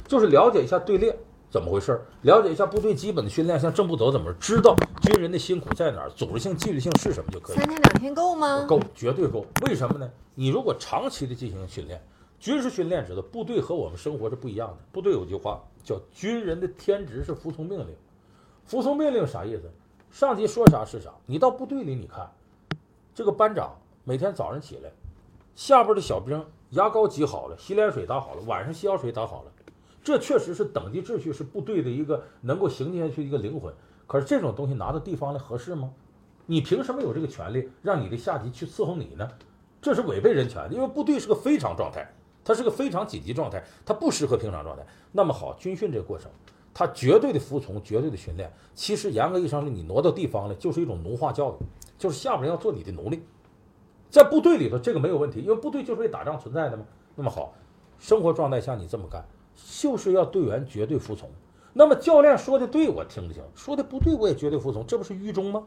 就是了解一下队列怎么回事儿，了解一下部队基本的训练，像正步走怎么知道军人的辛苦在哪儿，组织性、纪律性是什么就可以。三天两天够吗？够，绝对够。为什么呢？你如果长期的进行训练，军事训练知道部队和我们生活是不一样的。部队有句话叫“军人的天职是服从命令”，服从命令啥意思？上级说啥是啥。你到部队里，你看这个班长每天早上起来，下边的小兵牙膏挤好了，洗脸水打好了，晚上洗脚水打好了，这确实是等级秩序，是部队的一个能够行进下去的一个灵魂。可是这种东西拿到地方来合适吗？你凭什么有这个权利让你的下级去伺候你呢？这是违背人权的，因为部队是个非常状态，它是个非常紧急状态，它不适合平常状态。那么好，军训这个过程，他绝对的服从，绝对的训练，其实严格意义上说，你挪到地方来就是一种奴化教育，就是下边人要做你的奴隶。在部队里头，这个没有问题，因为部队就是为打仗存在的嘛。那么好，生活状态下你这么干，就是要队员绝对服从。那么教练说的对，我听不听；说的不对，我也绝对服从。这不是愚忠吗？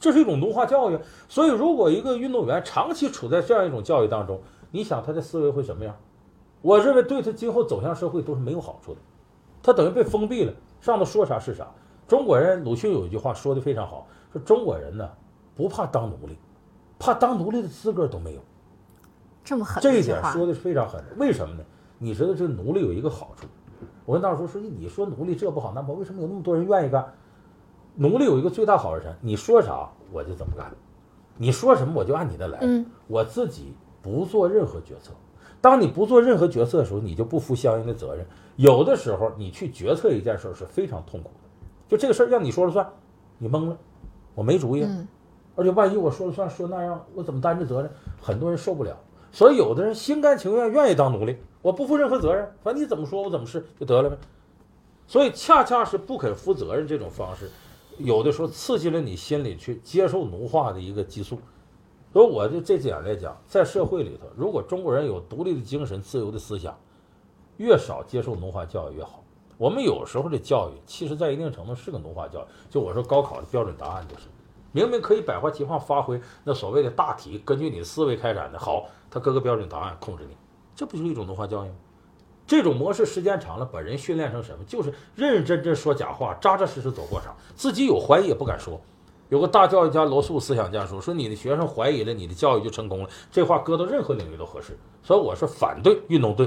这是一种奴化教育。所以，如果一个运动员长期处在这样一种教育当中，你想他的思维会什么样？我认为对他今后走向社会都是没有好处的。他等于被封闭了，上头说啥是啥。中国人鲁迅有一句话说的非常好，说中国人呢不怕当奴隶，怕当奴隶的资格都没有。这么狠，这一点说的是非常狠。为什么呢？你知道这奴隶有一个好处。我跟大伙说说，你说奴隶这不好那不好，为什么有那么多人愿意干？奴隶有一个最大好处是啥？你说啥我就怎么干，你说什么我就按你的来。嗯，我自己不做任何决策。当你不做任何决策的时候，你就不负相应的责任。有的时候你去决策一件事是非常痛苦的，就这个事儿让你说了算，你懵了，我没主意。嗯，而且万一我说了算，说那样，我怎么担着责任？很多人受不了。所以有的人心甘情愿，愿意当奴隶。我不负任何责任，反正你怎么说我怎么是就得了呗。所以恰恰是不肯负责任这种方式，有的时候刺激了你心里去接受奴化的一个激素。所以我就这点来讲，在社会里头，如果中国人有独立的精神、自由的思想，越少接受奴化教育越好。我们有时候的教育，其实在一定程度是个奴化教育。就我说高考的标准答案就是，明明可以百花齐放发挥那所谓的大题，根据你的思维开展的好，他各个标准答案控制你。这不就是一种奴化教育吗？这种模式时间长了，把人训练成什么？就是认认真真说假话，扎扎实实走过场，自己有怀疑也不敢说。有个大教育家罗素思想家说：“说你的学生怀疑了，你的教育就成功了。”这话搁到任何领域都合适。所以我是反对运动队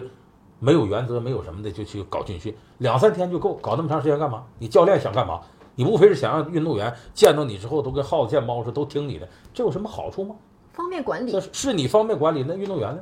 没有原则、没有什么的就去搞军训，两三天就够，搞那么长时间干嘛？你教练想干嘛？你无非是想让运动员见到你之后都跟耗子见猫似的，都听你的，这有什么好处吗？方便管理，这是你方便管理，那运动员呢？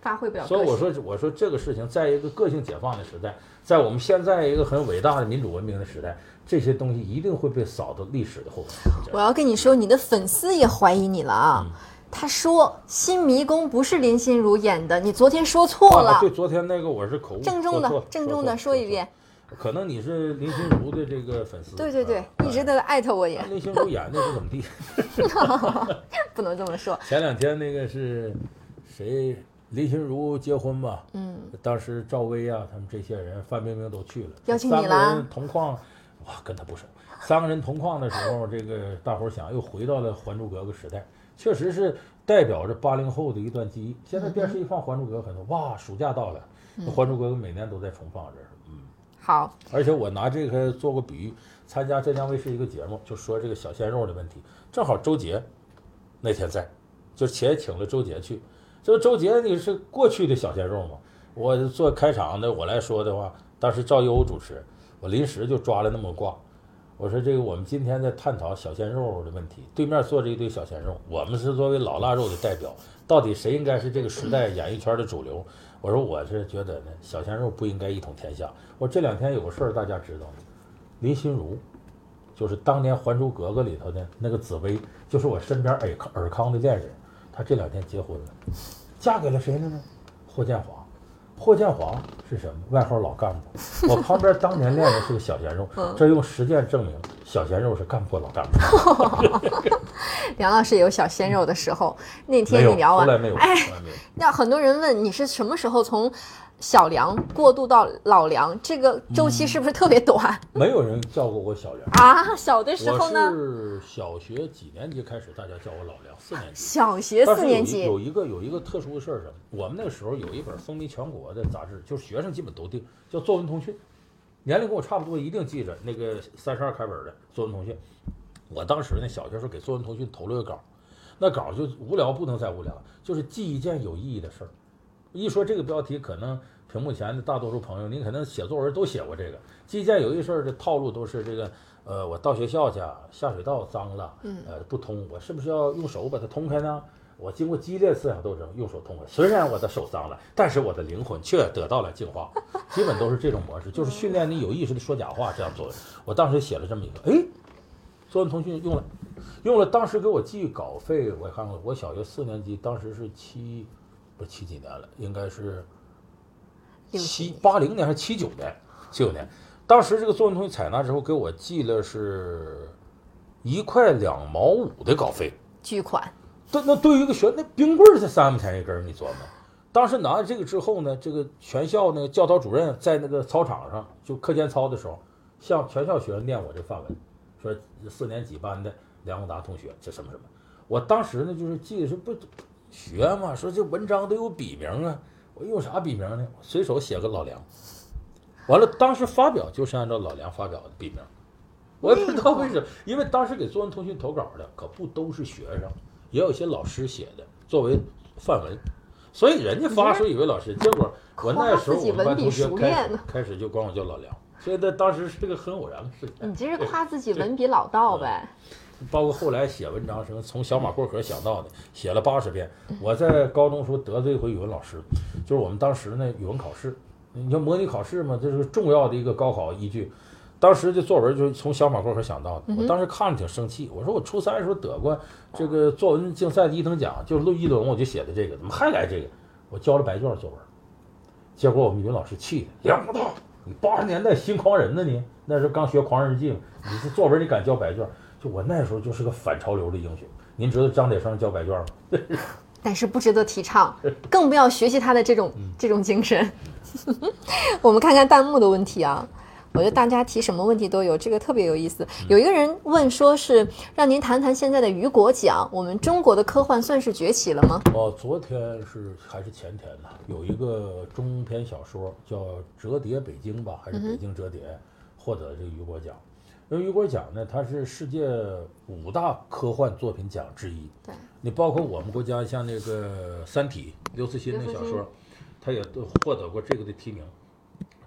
发挥不了。所以我说，我说这个事情，在一个个性解放的时代，在我们现在一个很伟大的民主文明的时代，这些东西一定会被扫到历史的后尘。我要跟你说，你的粉丝也怀疑你了啊！他说《新迷宫》不是林心如演的，你昨天说错了。对，昨天那个我是口误。郑重的，郑重的说一遍。可能你是林心如的这个粉丝。对对对，一直在艾特我也。林心如演的不怎么地？[laughs] 不能这么说。[laughs] 前两天那个是谁？林心如结婚吧，嗯，当时赵薇啊，他们这些人，范冰冰都去了，邀请你了。三个人同框，哇，跟他不熟。三个人同框的时候，这个大伙儿想又回到了《还珠格格》时代，确实是代表着八零后的一段记忆。现在电视一放《还珠格格》，很多哇，暑假到了，《还珠格格》每年都在重放，这是，嗯，好。而且我拿这个做个比喻，参加浙江卫视一个节目，就说这个小鲜肉的问题，正好周杰那天在，就且请了周杰去。这个周杰，你是过去的小鲜肉嘛？我做开场的，我来说的话，当时赵优主持，我临时就抓了那么个卦。我说这个我们今天在探讨小鲜肉的问题，对面坐着一堆小鲜肉，我们是作为老腊肉的代表，到底谁应该是这个时代演艺圈的主流？我说我是觉得呢，小鲜肉不应该一统天下。我这两天有个事儿大家知道吗？林心如，就是当年《还珠格格》里头的那个紫薇，就是我身边尔康尔康的恋人。她这两天结婚了，嫁给了谁了呢？霍建华。霍建华是什么？外号老干部。我旁边当年练的是个小鲜肉，这用实践证明小鲜肉是干不过老干部。[laughs] 梁老师有小鲜肉的时候。那天你聊完，没有，哎，那很多人问你是什么时候从。小梁过渡到老梁，这个周期是不是特别短？[laughs] 没有人叫过我小梁啊！小的时候呢？我是小学几年级开始，大家叫我老梁，四年级。小学四年级有一个有一个特殊的事儿什么？我们那个时候有一本风靡全国的杂志，就是学生基本都订，叫《作文通讯》，年龄跟我差不多，一定记着那个三十二开本的《作文通讯》。我当时呢，小学时候给《作文通讯》投了个稿，那稿就无聊不能再无聊，就是记一件有意义的事儿。一说这个标题，可能屏幕前的大多数朋友，您可能写作文都写过这个。记一件有一事儿的套路都是这个，呃，我到学校去，下水道脏了，呃，不通，我是不是要用手把它通开呢？我经过激烈思想斗争，用手通开。虽然我的手脏了，但是我的灵魂却得到了净化。基本都是这种模式，就是训练你有意识的说假话这样做的。我当时写了这么一个，哎，作文通讯用了，用了。当时给我寄稿费，我看看，我小学四年级，当时是七。不七几年了，应该是七八零年还是七九年？七九年，当时这个作文同学采纳之后，给我寄了是一块两毛五的稿费，巨款。对，那对于一个学那冰棍儿才三毛钱一根儿，你琢磨，当时拿了这个之后呢，这个全校那个教导主任在那个操场上就课间操的时候，向全校学生念我这范文，说四年几班的梁宏达同学这什么什么。我当时呢就是记得是不学嘛，说这文章都有笔名啊，我用啥笔名呢？随手写个老梁。完了，当时发表就是按照老梁发表的笔名，我也不知道为什么，因为当时给作文通讯投稿的可不都是学生，也有一些老师写的作为范文，所以人家发出以为老师，结果我那时候我们班同学开始开始就管我叫老梁，所以那当时是个很偶然的事情。你这是夸自己文笔老道呗？包括后来写文章什么，从小马过河想到的，写了八十篇。我在高中时候得罪一回语文老师，就是我们当时呢语文考试。你说模拟考试嘛，这是重要的一个高考依据。当时的作文就是从小马过河想到的。我当时看着挺生气，我说我初三时候得过这个作文竞赛的一等奖，就是录一轮我就写的这个，怎么还来这个？我交了白卷作文，结果我们语文老师气的，梁不大，你八十年代新狂人呢你？那时候刚学狂人日记嘛，你这作文你敢交白卷？就我那时候就是个反潮流的英雄。您知道张铁生交白卷吗？[laughs] 但是不值得提倡，更不要学习他的这种这种精神。[laughs] 我们看看弹幕的问题啊，我觉得大家提什么问题都有，这个特别有意思。有一个人问说是让您谈谈现在的雨果奖，我们中国的科幻算是崛起了吗？哦，昨天是还是前天呢？有一个中篇小说叫《折叠北京》吧，还是《北京折叠》，获得这个雨果奖。因为雨果奖呢，它是世界五大科幻作品奖之一。对，你包括我们国家像那个《三体》，刘慈欣那小说。他也都获得过这个的提名，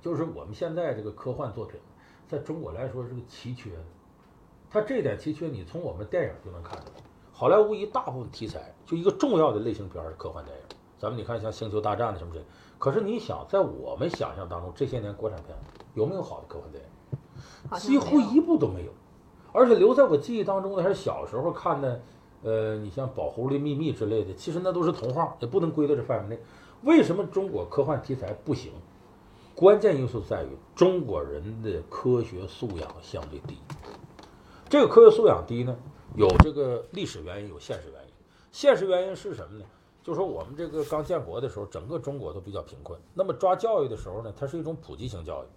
就是我们现在这个科幻作品，在中国来说是个奇缺。它这点奇缺，你从我们电影就能看出来。好莱坞一大部分题材，就一个重要的类型片是科幻电影。咱们你看像《星球大战》的什么这，可是你想，在我们想象当中，这些年国产片有没有好的科幻电影？几乎一部都没有。而且留在我记忆当中的还是小时候看的，呃，你像《宝狐狸秘密》之类的，其实那都是童话，也不能归到这范围内。为什么中国科幻题材不行？关键因素在于中国人的科学素养相对低。这个科学素养低呢，有这个历史原因，有现实原因。现实原因是什么呢？就是说我们这个刚建国的时候，整个中国都比较贫困。那么抓教育的时候呢，它是一种普及型教育。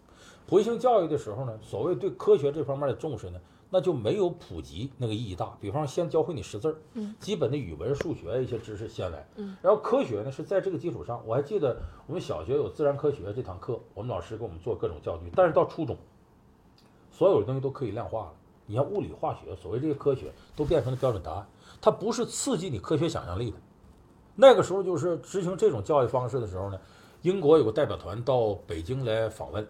普及性教育的时候呢，所谓对科学这方面的重视呢？那就没有普及那个意义大。比方，先教会你识字儿，嗯，基本的语文、数学一些知识先来，嗯，然后科学呢是在这个基础上。我还记得我们小学有自然科学这堂课，我们老师给我们做各种教具。但是到初中，所有的东西都可以量化了。你像物理、化学，所谓这些科学都变成了标准答案，它不是刺激你科学想象力的。那个时候就是执行这种教育方式的时候呢，英国有个代表团到北京来访问。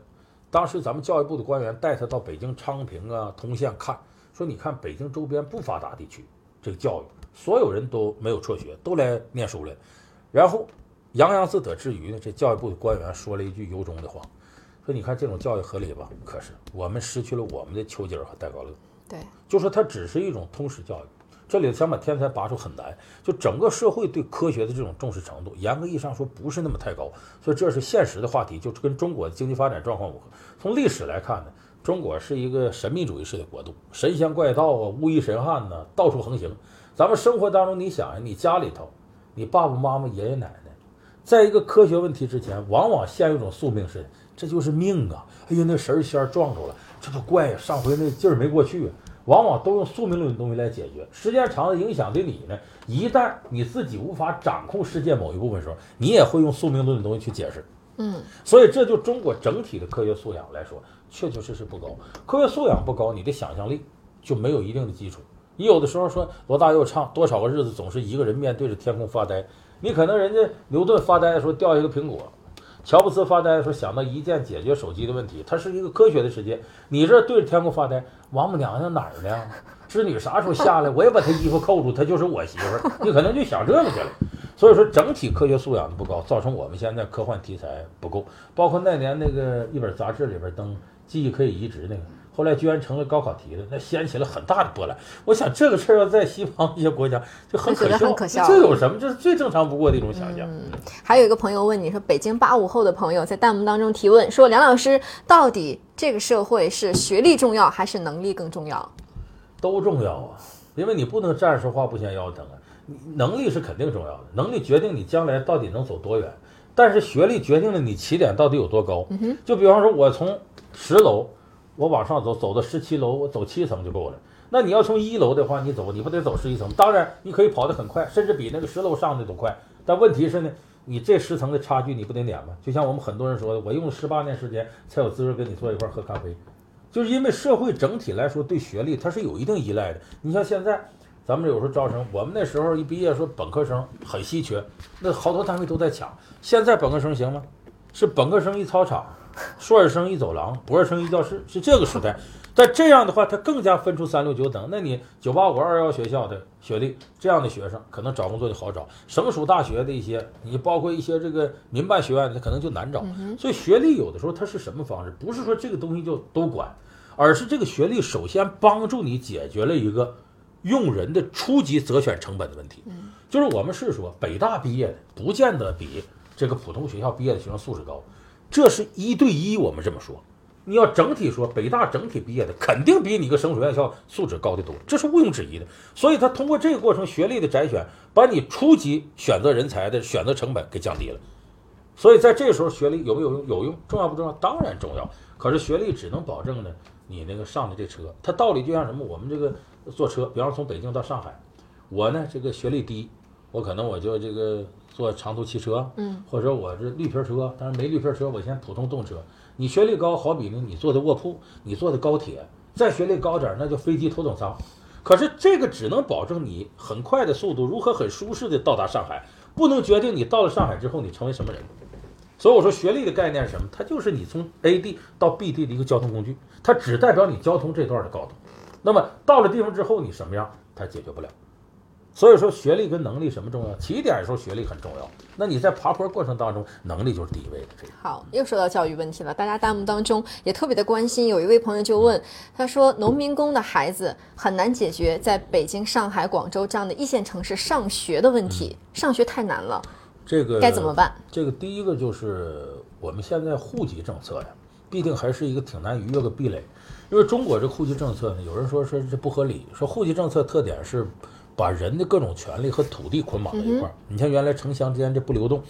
当时咱们教育部的官员带他到北京昌平啊、通县看，说你看北京周边不发达地区，这个教育所有人都没有辍学，都来念书了。然后洋洋自得之余呢，这教育部的官员说了一句由衷的话，说你看这种教育合理吧？可是我们失去了我们的丘吉尔和戴高乐。对，就说它只是一种通识教育。这里想把天才拔出很难，就整个社会对科学的这种重视程度，严格意义上说不是那么太高，所以这是现实的话题，就跟中国的经济发展状况吻合。从历史来看呢，中国是一个神秘主义式的国度，神仙怪道啊、巫医神汉呐到处横行。咱们生活当中，你想呀，你家里头，你爸爸妈妈、爷爷奶奶，在一个科学问题之前，往往陷入一种宿命式，这就是命啊！哎呀，那神仙撞着了，这都怪呀，上回那劲儿没过去。往往都用宿命论的东西来解决，时间长了影响对你呢。一旦你自己无法掌控世界某一部分时候，你也会用宿命论的东西去解释。嗯，所以这就中国整体的科学素养来说，确确实实不高。科学素养不高，你的想象力就没有一定的基础。你有的时候说罗大佑唱多少个日子总是一个人面对着天空发呆，你可能人家牛顿发呆的时候掉一个苹果。乔布斯发呆的时候想到一键解决手机的问题，它是一个科学的世界。你这对着天空发呆，王母娘娘哪儿呢？织女啥时候下来？我也把她衣服扣住，她就是我媳妇儿。你可能就想这个去了。所以说，整体科学素养的不高，造成我们现在科幻题材不够。包括那年那个一本杂志里边登记忆可以移植那个。后来居然成了高考题了，那掀起了很大的波澜。我想这个事儿要在西方一些国家就很可笑，这有什么？这是最正常不过的一种想象。嗯，还有一个朋友问你说，北京八五后的朋友在弹幕当中提问说，梁老师，到底这个社会是学历重要还是能力更重要？都重要啊，因为你不能站着说话不嫌腰疼啊。能力是肯定重要的，能力决定你将来到底能走多远。但是学历决定了你起点到底有多高。嗯，就比方说，我从十楼我往上走，走到十七楼，我走七层就够了。那你要从一楼的话，你走你不得走十一层？当然，你可以跑得很快，甚至比那个十楼上的都快。但问题是呢，你这十层的差距你不得撵吗？就像我们很多人说的，我用了十八年时间才有资格跟你坐一块喝咖啡，就是因为社会整体来说对学历它是有一定依赖的。你像现在。咱们有时候招生，我们那时候一毕业说本科生很稀缺，那好多单位都在抢。现在本科生行吗？是本科生一操场，[laughs] 硕士生一走廊，博士生一教室，是这个时代。但这样的话，他更加分出三六九等。那你九八五二幺学校的学历，这样的学生可能找工作就好找；省属大学的一些，你包括一些这个民办学院他，可能就难找。所以学历有的时候它是什么方式？不是说这个东西就都管，而是这个学历首先帮助你解决了一个。用人的初级择选成本的问题，就是我们是说北大毕业的不见得比这个普通学校毕业的学生素质高，这是一对一，我们这么说。你要整体说，北大整体毕业的肯定比你个省属院校素质高得多，这是毋庸置疑的。所以他通过这个过程，学历的筛选，把你初级选择人才的选择成本给降低了。所以在这时候，学历有没有用？有用，重要不重要？当然重要。可是学历只能保证呢，你那个上的这车，它道理就像什么？我们这个。坐车，比方说从北京到上海，我呢这个学历低，我可能我就这个坐长途汽车，嗯，或者我是绿皮车，但是没绿皮车，我先普通动车。你学历高，好比呢你坐的卧铺，你坐的高铁，再学历高点儿，那就飞机头等舱。可是这个只能保证你很快的速度，如何很舒适的到达上海，不能决定你到了上海之后你成为什么人。所以我说学历的概念是什么？它就是你从 A 地到 B 地的一个交通工具，它只代表你交通这段的高度。那么到了地方之后，你什么样，它解决不了。所以说，学历跟能力什么重要？起点的时候学历很重要。那你在爬坡过程当中，能力就是第一位的。这个好，又说到教育问题了。大家弹幕当中也特别的关心。有一位朋友就问，他说：“农民工的孩子很难解决在北京、上海、广州这样的一线城市上学的问题，上学太难了。这个该怎么办？这个第一个就是我们现在户籍政策呀，必定还是一个挺难逾越的壁垒。”因为中国这户籍政策呢，有人说说这不合理，说户籍政策特点是把人的各种权利和土地捆绑在一块儿。你像原来城乡之间这不流动，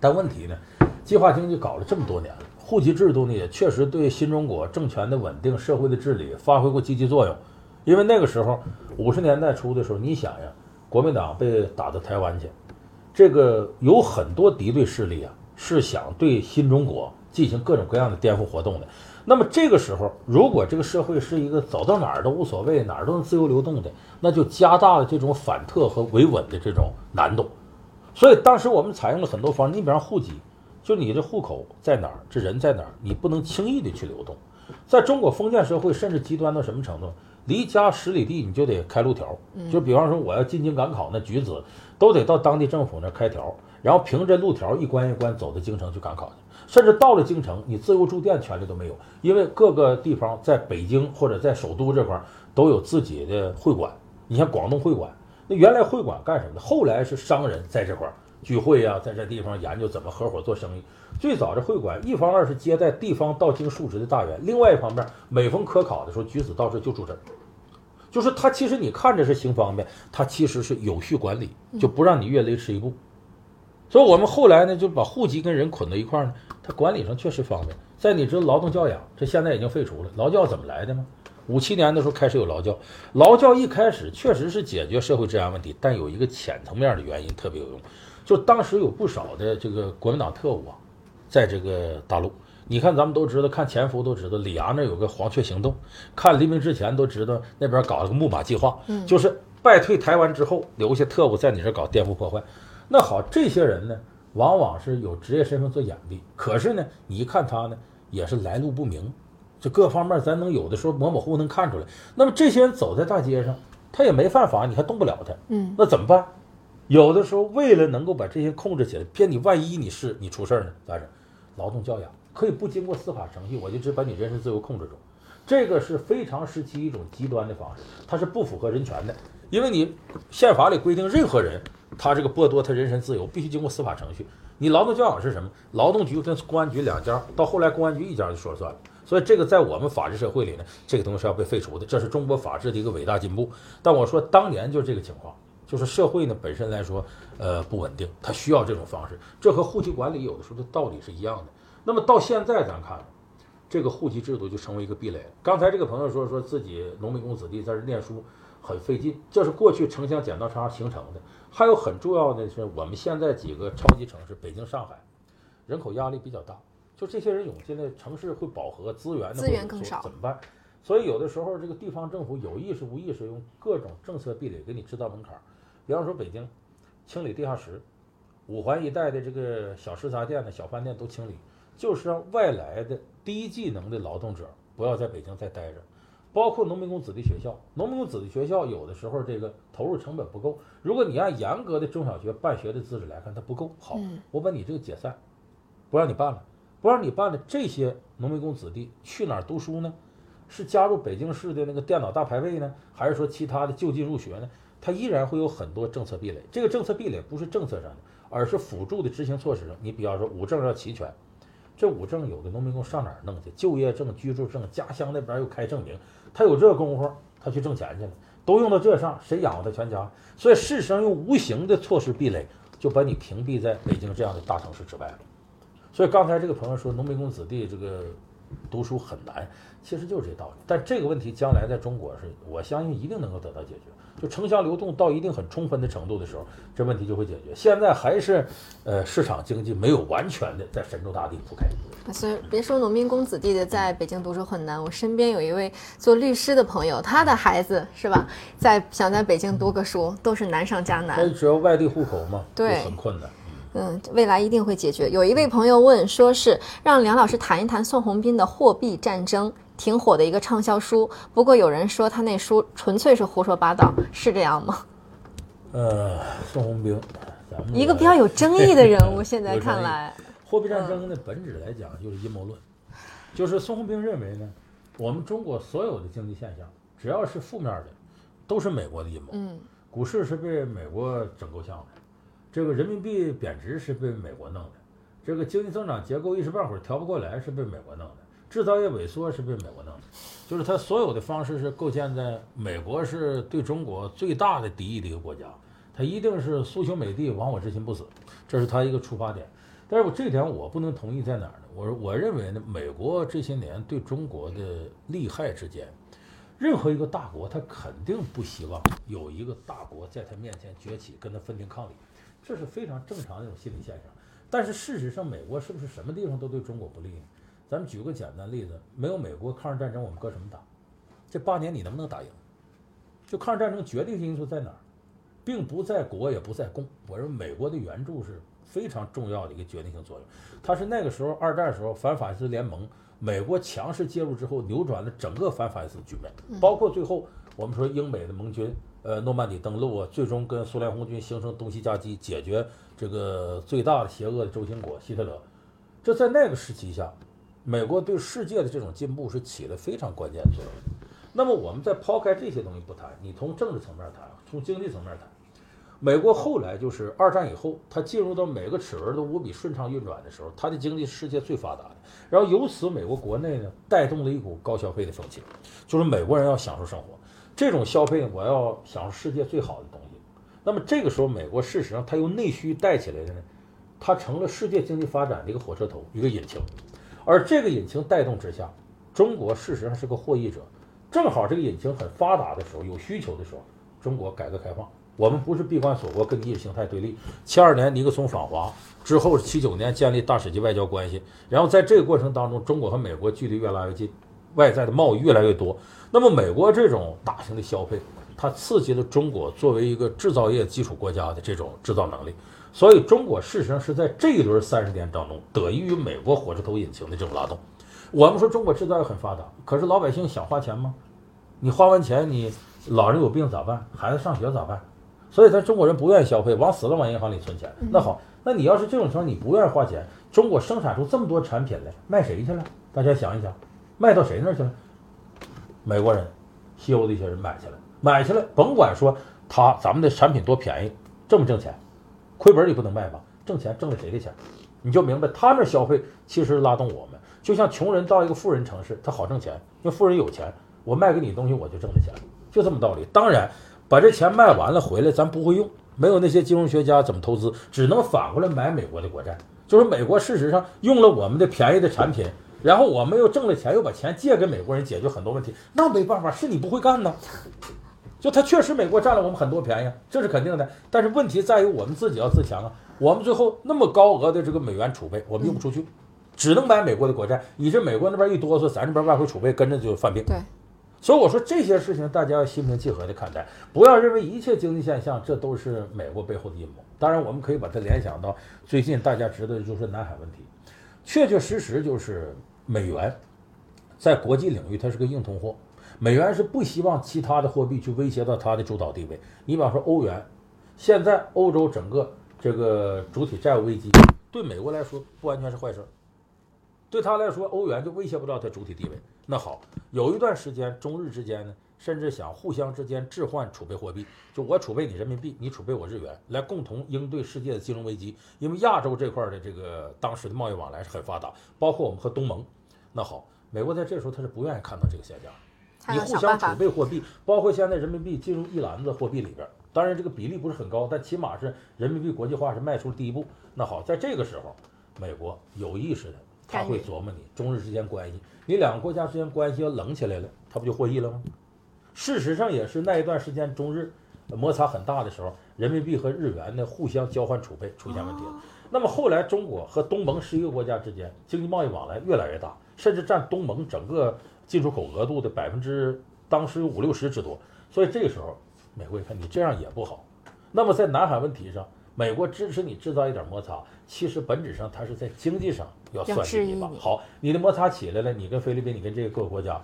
但问题呢，计划经济搞了这么多年了，户籍制度呢也确实对新中国政权的稳定、社会的治理发挥过积极作用。因为那个时候五十年代初的时候，你想呀，国民党被打到台湾去，这个有很多敌对势力啊，是想对新中国进行各种各样的颠覆活动的。那么这个时候，如果这个社会是一个走到哪儿都无所谓，哪儿都能自由流动的，那就加大了这种反特和维稳的这种难度。所以当时我们采用了很多方式，你比方户籍，就你这户口在哪儿，这人在哪儿，你不能轻易的去流动。在中国封建社会，甚至极端到什么程度？离家十里地你就得开路条，就比方说我要进京赶考，那举子都得到当地政府那开条，然后凭着路条一关一关走到京城去赶考去。甚至到了京城，你自由住店权利都没有，因为各个地方在北京或者在首都这块都有自己的会馆。你像广东会馆，那原来会馆干什么的？后来是商人在这块聚会呀，在这地方研究怎么合伙做生意。最早这会馆，一方面是接待地方到京述职的大员，另外一方面每逢科考的时候，举子到这就住这儿。就是他其实你看着是行方便，他其实是有序管理，就不让你越雷池一步。所以我们后来呢，就把户籍跟人捆到一块儿呢。它管理上确实方便。在你知道劳动教养，这现在已经废除了。劳教怎么来的吗？五七年的时候开始有劳教，劳教一开始确实是解决社会治安问题，但有一个浅层面的原因特别有用，就当时有不少的这个国民党特务啊，在这个大陆。你看咱们都知道，看《潜伏》都知道，李涯那有个黄雀行动；看《黎明之前》都知道，那边搞了个木马计划，就是败退台湾之后留下特务在你这搞颠覆破坏。那好，这些人呢？往往是有职业身份做掩蔽，可是呢，你一看他呢，也是来路不明，这各方面咱能有的时候模模糊糊能看出来。那么这些人走在大街上，他也没犯法，你还动不了他，嗯，那怎么办？有的时候为了能够把这些控制起来，骗你万一你是你出事儿呢，咋整？劳动教养可以不经过司法程序，我就只把你人身自由控制住，这个是非常时期一种极端的方式，它是不符合人权的，因为你宪法里规定任何人。他这个剥夺他人身自由，必须经过司法程序。你劳动教养是什么？劳动局跟公安局两家，到后来公安局一家就说了算了。所以这个在我们法治社会里呢，这个东西是要被废除的。这是中国法治的一个伟大进步。但我说当年就这个情况，就是社会呢本身来说，呃不稳定，它需要这种方式。这和户籍管理有的时候的道理是一样的。那么到现在咱看，这个户籍制度就成为一个壁垒。刚才这个朋友说说自己农民工子弟在这念书很费劲，这是过去城乡剪刀差形成的。还有很重要的是，我们现在几个超级城市，北京、上海，人口压力比较大，就这些人涌进来，城市会饱和，资源的资源会更少怎么办？所以有的时候这个地方政府有意识无意识用各种政策壁垒给你制造门槛儿。比方说北京清理地下室，五环一带的这个小食杂店的小饭店都清理，就是让外来的低技能的劳动者不要在北京再待着。包括农民工子弟学校，农民工子弟学校有的时候这个投入成本不够。如果你按严格的中小学办学的资质来看，它不够好嗯。我把你这个解散，不让你办了，不让你办了，这些农民工子弟去哪儿读书呢？是加入北京市的那个电脑大排位呢，还是说其他的就近入学呢？它依然会有很多政策壁垒。这个政策壁垒不是政策上的，而是辅助的执行措施上。你比方说五证要齐全，这五证有的农民工上哪儿弄去？就业证、居住证，家乡那边又开证明，他有这功夫，他去挣钱去了，都用到这上，谁养活他全家？所以事实上用无形的措施壁垒，就把你屏蔽在北京这样的大城市之外了。所以刚才这个朋友说农民工子弟这个读书很难，其实就是这道理。但这个问题将来在中国是，我相信一定能够得到解决。就城乡流动到一定很充分的程度的时候，这问题就会解决。现在还是，呃，市场经济没有完全的在神州大地铺开。所以别说农民工子弟的在北京读书很难，我身边有一位做律师的朋友，他的孩子是吧，在想在北京读个书，都是难上加难但。只要外地户口嘛，对就很困难。嗯，未来一定会解决。有一位朋友问，说是让梁老师谈一谈宋鸿兵的《货币战争》，挺火的一个畅销书。不过有人说他那书纯粹是胡说八道，是这样吗？呃，宋鸿兵，咱们一个比较有争议的人物，现在看来，货币战争的本质来讲就是阴谋论，就是宋鸿兵认为呢，我们中国所有的经济现象，只要是负面的，都是美国的阴谋。嗯，股市是被美国整够呛的，这个人民币贬值是被美国弄的，这个经济增长结构一时半会儿调不过来是被美国弄的，制造业萎缩是被美国弄的，就是它所有的方式是构建在美国是对中国最大的敌意的一个国家，它一定是苏修美帝亡我之心不死，这是它一个出发点。但是我这点我不能同意在哪儿呢？我我认为呢，美国这些年对中国的利害之间，任何一个大国，他肯定不希望有一个大国在他面前崛起，跟他分庭抗礼，这是非常正常的一种心理现象。但是事实上，美国是不是什么地方都对中国不利呢？咱们举个简单例子，没有美国抗日战争，我们搁什么打？这八年你能不能打赢？就抗日战争决定性因素在哪儿？并不在国，也不在共。我认为美国的援助是非常重要的一个决定性作用。它是那个时候二战时候反法西斯联盟，美国强势介入之后，扭转了整个反法西斯局面，包括最后我们说英美的盟军，呃，诺曼底登陆啊，最终跟苏联红军形成东西夹击，解决这个最大的邪恶的轴心国希特勒。这在那个时期下，美国对世界的这种进步是起了非常关键的作用。那么我们再抛开这些东西不谈，你从政治层面谈，从经济层面谈，美国后来就是二战以后，它进入到每个齿轮都无比顺畅运转的时候，它的经济世界最发达的。然后由此，美国国内呢带动了一股高消费的风气，就是美国人要享受生活，这种消费我要享受世界最好的东西。那么这个时候，美国事实上它由内需带起来的呢，它成了世界经济发展的一个火车头，一个引擎。而这个引擎带动之下，中国事实上是个获益者。正好这个引擎很发达的时候，有需求的时候，中国改革开放，我们不是闭关锁国跟意识形态对立。七二年尼克松访华之后，七九年建立大使级外交关系，然后在这个过程当中，中国和美国距离越来越近，外在的贸易越来越多。那么美国这种大型的消费，它刺激了中国作为一个制造业基础国家的这种制造能力。所以中国事实上是在这一轮三十年当中，得益于美国火车头引擎的这种拉动。我们说中国制造业很发达，可是老百姓想花钱吗？你花完钱，你老人有病咋办？孩子上学咋办？所以咱中国人不愿意消费，往死了往银行里存钱。那好，那你要是这种情况，你不愿意花钱，中国生产出这么多产品来，卖谁去了？大家想一想，卖到谁那儿去了？美国人、西欧的一些人买去了，买去了，甭管说他咱们的产品多便宜，挣不挣钱，亏本儿也不能卖吧？挣钱挣了谁的钱？你就明白他那消费其实拉动我们，就像穷人到一个富人城市，他好挣钱，因为富人有钱，我卖给你东西我就挣了钱，就这么道理。当然，把这钱卖完了回来，咱不会用，没有那些金融学家怎么投资，只能反过来买美国的国债。就是美国事实上用了我们的便宜的产品，然后我们又挣了钱，又把钱借给美国人解决很多问题，那没办法，是你不会干呢。就他确实美国占了我们很多便宜，这是肯定的。但是问题在于我们自己要自强啊。我们最后那么高额的这个美元储备，我们用不出去，只能买美国的国债。你这美国那边一哆嗦，咱这边外汇储备跟着就犯病。对。所以我说这些事情大家要心平气和的看待，不要认为一切经济现象这都是美国背后的阴谋。当然，我们可以把它联想到最近大家知道的就是南海问题，确确实实就是美元在国际领域它是个硬通货。美元是不希望其他的货币去威胁到它的主导地位。你比方说欧元，现在欧洲整个这个主体债务危机，对美国来说不完全是坏事，对他来说，欧元就威胁不到它主体地位。那好，有一段时间中日之间呢，甚至想互相之间置换储备货币，就我储备你人民币，你储备我日元，来共同应对世界的金融危机。因为亚洲这块的这个当时的贸易往来是很发达，包括我们和东盟。那好，美国在这时候他是不愿意看到这个现象。你互相储备货币，包括现在人民币进入一篮子货币里边，当然这个比例不是很高，但起码是人民币国际化是迈出了第一步。那好，在这个时候，美国有意识的他会琢磨你中日之间关系，你两个国家之间关系要冷起来了，他不就获益了吗？事实上也是那一段时间中日摩擦很大的时候，人民币和日元的互相交换储备出现问题了。那么后来中国和东盟十一个国家之间经济贸易往来越来越大，甚至占东盟整个。进出口额度的百分之当时有五六十之多，所以这个时候，美国一看你这样也不好。那么在南海问题上，美国支持你制造一点摩擦，其实本质上它是在经济上要算计你吧。好，你的摩擦起来了，你跟菲律宾，你跟这个各个国家，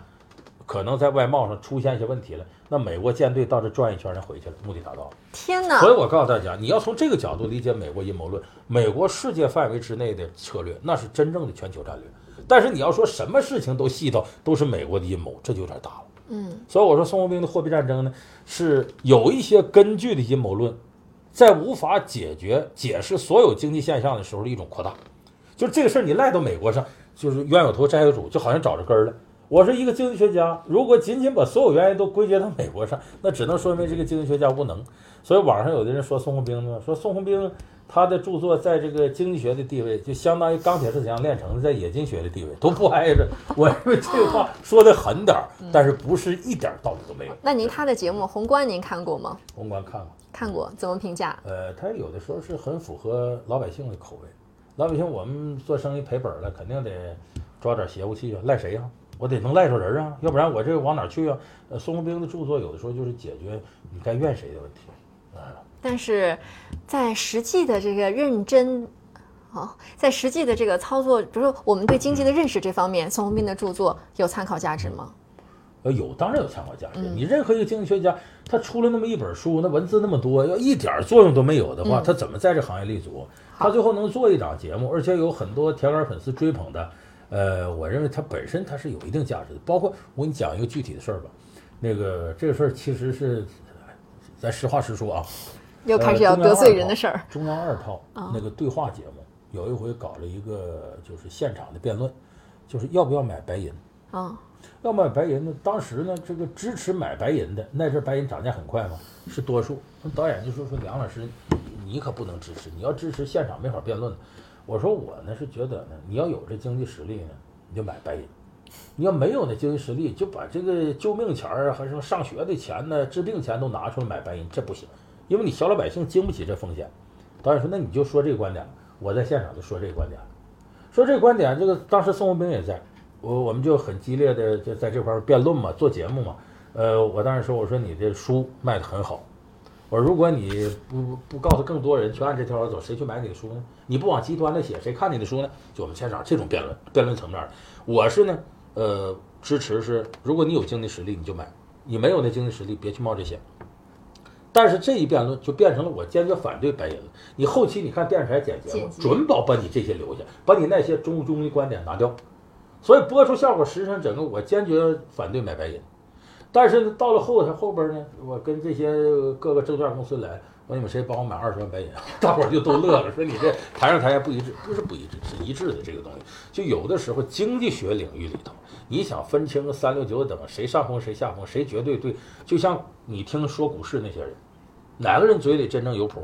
可能在外贸上出现一些问题了，那美国舰队到这转一圈，人回去了，目的达到了。天哪！所以我告诉大家，你要从这个角度理解美国阴谋论，美国世界范围之内的策略，那是真正的全球战略。但是你要说什么事情都细到都是美国的阴谋，这就有点大了。嗯，所以我说宋鸿兵的货币战争呢，是有一些根据的阴谋论，在无法解决解释所有经济现象的时候的一种扩大。就是这个事儿你赖到美国上，就是冤有头债有主，就好像找着根儿了。我是一个经济学家，如果仅仅把所有原因都归结到美国上，那只能说明这个经济学家无能。所以网上有的人说宋鸿兵呢，说宋鸿兵。他的著作在这个经济学的地位，就相当于钢铁是怎样炼成的，在冶金学的地位都不挨着。[laughs] 我认为这话说的狠点儿，但是不是一点道理都没有。那您他的节目《宏观》您看过吗？宏观看过，看过，怎么评价？呃，他有的时候是很符合老百姓的口味。老百姓我们做生意赔本了，肯定得抓点邪乎气啊，赖谁呀？我得能赖着人啊，要不然我这个往哪去啊？呃，孙宏兵的著作有的时候就是解决你该怨谁的问题啊。但是，在实际的这个认真，哦，在实际的这个操作，比如说我们对经济的认识这方面，宋鸿兵的著作有参考价值吗？呃，有，当然有参考价值。你任何一个经济学家，他出了那么一本书，那文字那么多，要一点作用都没有的话，他怎么在这行业立足？他最后能做一档节目，而且有很多铁杆粉丝追捧的，呃，我认为他本身他是有一定价值的。包括我给你讲一个具体的事儿吧，那个这个事儿其实是咱实话实说啊。又开始要得罪人的事儿。中央二套那个对话节目，有一回搞了一个就是现场的辩论，就是要不要买白银啊？要买白银呢？当时呢，这个支持买白银的那阵白银涨价很快嘛，是多数。那导演就说说梁老师，你可不能支持，你要支持现场没法辩论。我说我呢是觉得呢，你要有这经济实力呢，你就买白银；你要没有那经济实力，就把这个救命钱儿还是上学的钱呢、治病钱都拿出来买白银，这不行。因为你小老百姓经不起这风险，导演说：“那你就说这个观点。”我在现场就说这个观点，说这个观点。这个当时宋鸿兵也在，我我们就很激烈的就在这块辩论嘛，做节目嘛。呃，我当时说：“我说你的书卖的很好，我说如果你不不告诉更多人，全按这条走，谁去买你的书呢？你不往极端的写，谁看你的书呢？就我们现场这种辩论，辩论层面，我是呢，呃，支持是，如果你有经济实力，你就买；你没有那经济实力，别去冒这险。”但是这一辩论就变成了我坚决反对白银了。你后期你看电视台剪节目，准保把你这些留下，把你那些中中的观点拿掉。所以播出效果实际上整个我坚决反对买白银。但是呢，到了后台后边呢，我跟这些各个证券公司来，我说你们谁帮我买二十万白银？[laughs] 大伙儿就都乐了，说你这台上台下不一致，不是不一致，是一致的这个东西。就有的时候经济学领域里头，你想分清个三六九等，谁上风谁下风，谁绝对对，就像你听说股市那些人，哪个人嘴里真正有谱？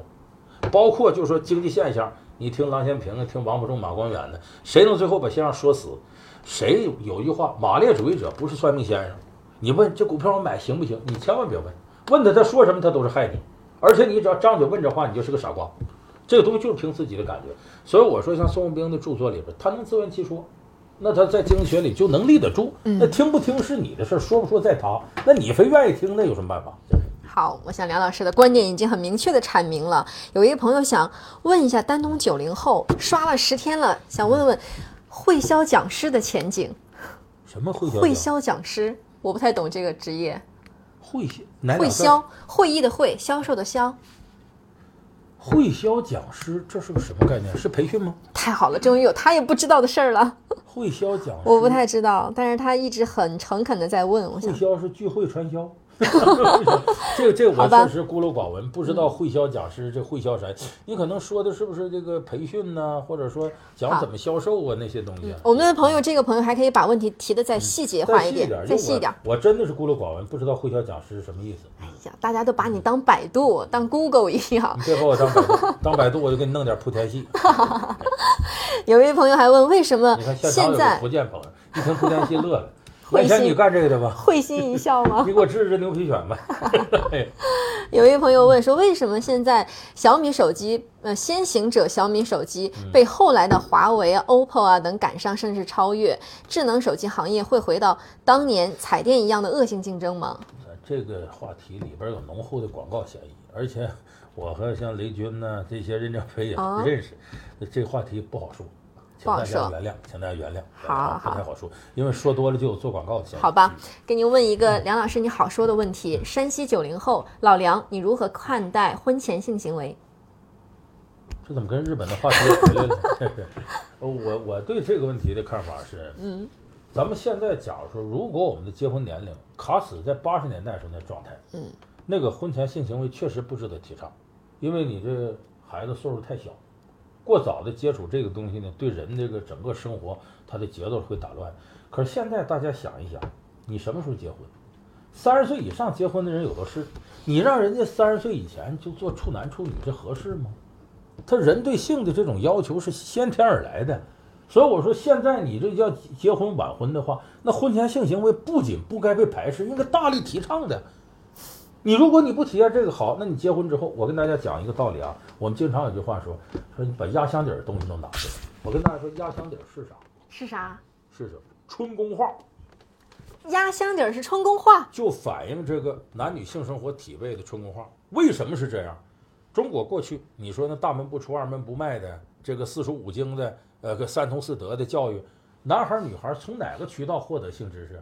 包括就说经济现象，你听郎咸平的，听王伯仲、马光远的，谁能最后把现象说死？谁有一句话，马列主义者不是算命先生。你问这股票我买行不行？你千万别问，问他他说什么他都是害你，而且你只要张嘴问这话，你就是个傻瓜。这个东西就是凭自己的感觉。所以我说，像宋文兵的著作里边，他能自圆其说，那他在经济学里就能立得住。那听不听是你的事儿，说不说在他。那你非愿意听，那有什么办法？好，我想梁老师的观点已经很明确的阐明了。有一个朋友想问一下，丹东九零后刷了十天了，想问问会销讲师的前景。什么会销？会销讲师，我不太懂这个职业。会销？会销，会议的会，销售的销。会销讲师，这是个什么概念？是培训吗？太好了，终于有他也不知道的事儿了。[laughs] 会销讲师，我不太知道，但是他一直很诚恳的在问。我想会，销是聚会传销。[laughs] 这个这个我确实孤陋寡闻，不知道会销讲师这会销啥？你可能说的是不是这个培训呢、或者说讲怎么销售啊那些东西啊？我们的朋友，这个朋友还可以把问题提的再细节化一点，再细点，再细一点。我。真的是孤陋寡闻，不知道会销讲师是什么意思。哎呀，大家都把你当百度、当 Google 一样。你别把我当百度，当百度我就给你弄点莆田系。有一位朋友还问，为什么现在福建朋友，一听莆田系乐了。会心你干这个的吧？会心一笑吗？[laughs] 你给我治治牛皮癣吧。[laughs] 哎有一位朋友问说，为什么现在小米手机，呃，先行者小米手机嗯被后来的华为啊、OPPO 啊等赶上，甚至超越？智能手机行业会回到当年彩电一样的恶性竞争吗？这个话题里边有浓厚的广告嫌疑，而且我和像雷军呢这些任正非也认识，这话题不好说，不好说家原谅，请大家原谅，好不太好说，因为说多了就有做广告的嫌疑。好吧，给您问一个梁老师你好说的问题：山西九零后老梁，你如何看待婚前性行为？这怎么跟日本的话题回来了？[laughs] 我我对这个问题的看法是，嗯，咱们现在假如说，如果我们的结婚年龄卡死在八十年代时候那状态，嗯，那个婚前性行为确实不值得提倡，因为你这孩子岁数太小，过早的接触这个东西呢，对人这个整个生活它的节奏会打乱。可是现在大家想一想，你什么时候结婚？三十岁以上结婚的人有的是，你让人家三十岁以前就做处男处女，这合适吗？他人对性的这种要求是先天而来的，所以我说现在你这要结婚晚婚的话，那婚前性行为不仅不该被排斥，应该大力提倡的。你如果你不体验这个好，那你结婚之后，我跟大家讲一个道理啊，我们经常有句话说，说你把压箱底儿的东西都拿出来。我跟大家说，压箱底儿是啥？是啥？是什么？春宫画。压箱底儿是春宫画。就反映这个男女性生活体位的春宫画。为什么是这样？中国过去你说那大门不出二门不迈的这个四书五经的呃个三从四德的教育，男孩儿女孩儿从哪个渠道获得性知识？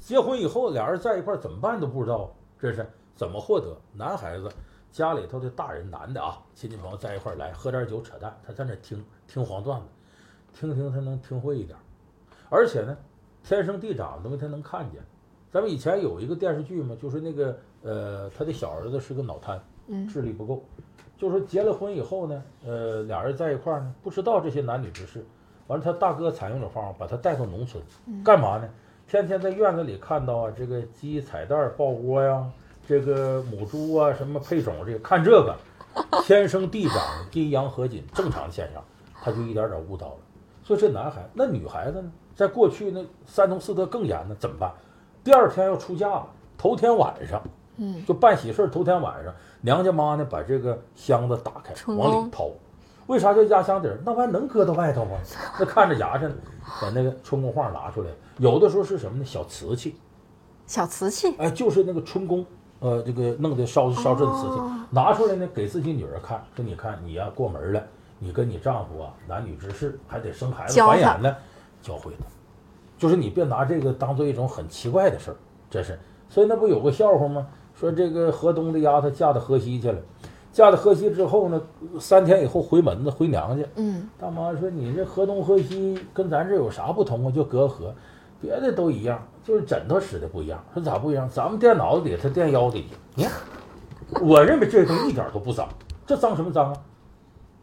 结婚以后俩人在一块儿怎么办都不知道，这是怎么获得？男孩子家里头的大人男的啊，亲戚朋友在一块儿来喝点酒扯淡，他在那听听黄段子，听听他能听会一点儿，而且呢，天生地长的东西他能看见。咱们以前有一个电视剧嘛，就是那个呃，他的小儿子是个脑瘫，嗯智力不够，就是说结了婚以后呢，呃，俩人在一块儿呢，不知道这些男女之事，完了他大哥采用的方法，把他带到农村，干嘛呢？天天在院子里看到啊，这个鸡彩蛋儿爆窝呀，这个母猪啊，什么配种这个，看这个，[laughs] 天生地长，阴阳合紧，正常现象，他就一点点悟到了。所以这男孩，那女孩子呢，在过去那三从四德更严呢，怎么办？第二天要出嫁了，头天晚上，嗯，就办喜事头天晚上，娘家妈呢把这个箱子打开，往里掏。为啥叫压箱底儿？那玩意儿能搁到外头吗？那看着牙碜，把那个春宫画拿出来。有的时候是什么呢？小瓷器，小瓷器。哎，就是那个春宫，呃，这个弄的烧烧制瓷器，哦拿出来呢给自己女儿看，说你看你呀、过门了，你跟你丈夫啊男女之事还得生孩子繁衍呢，教会他，就是你别拿这个当做一种很奇怪的事儿，这是。所以那不有个笑话吗？说这个河东的丫头嫁到河西去了，嫁到河西之后呢，三天以后回门子回娘家，嗯，大妈说：“你这河东河西跟咱这有啥不同啊？就隔河，别的都一样，就是枕头使的不一样。说咋不一样？咱们垫脑子底，他垫腰底下。你看，我认为这东西一点都不脏，这脏什么脏啊？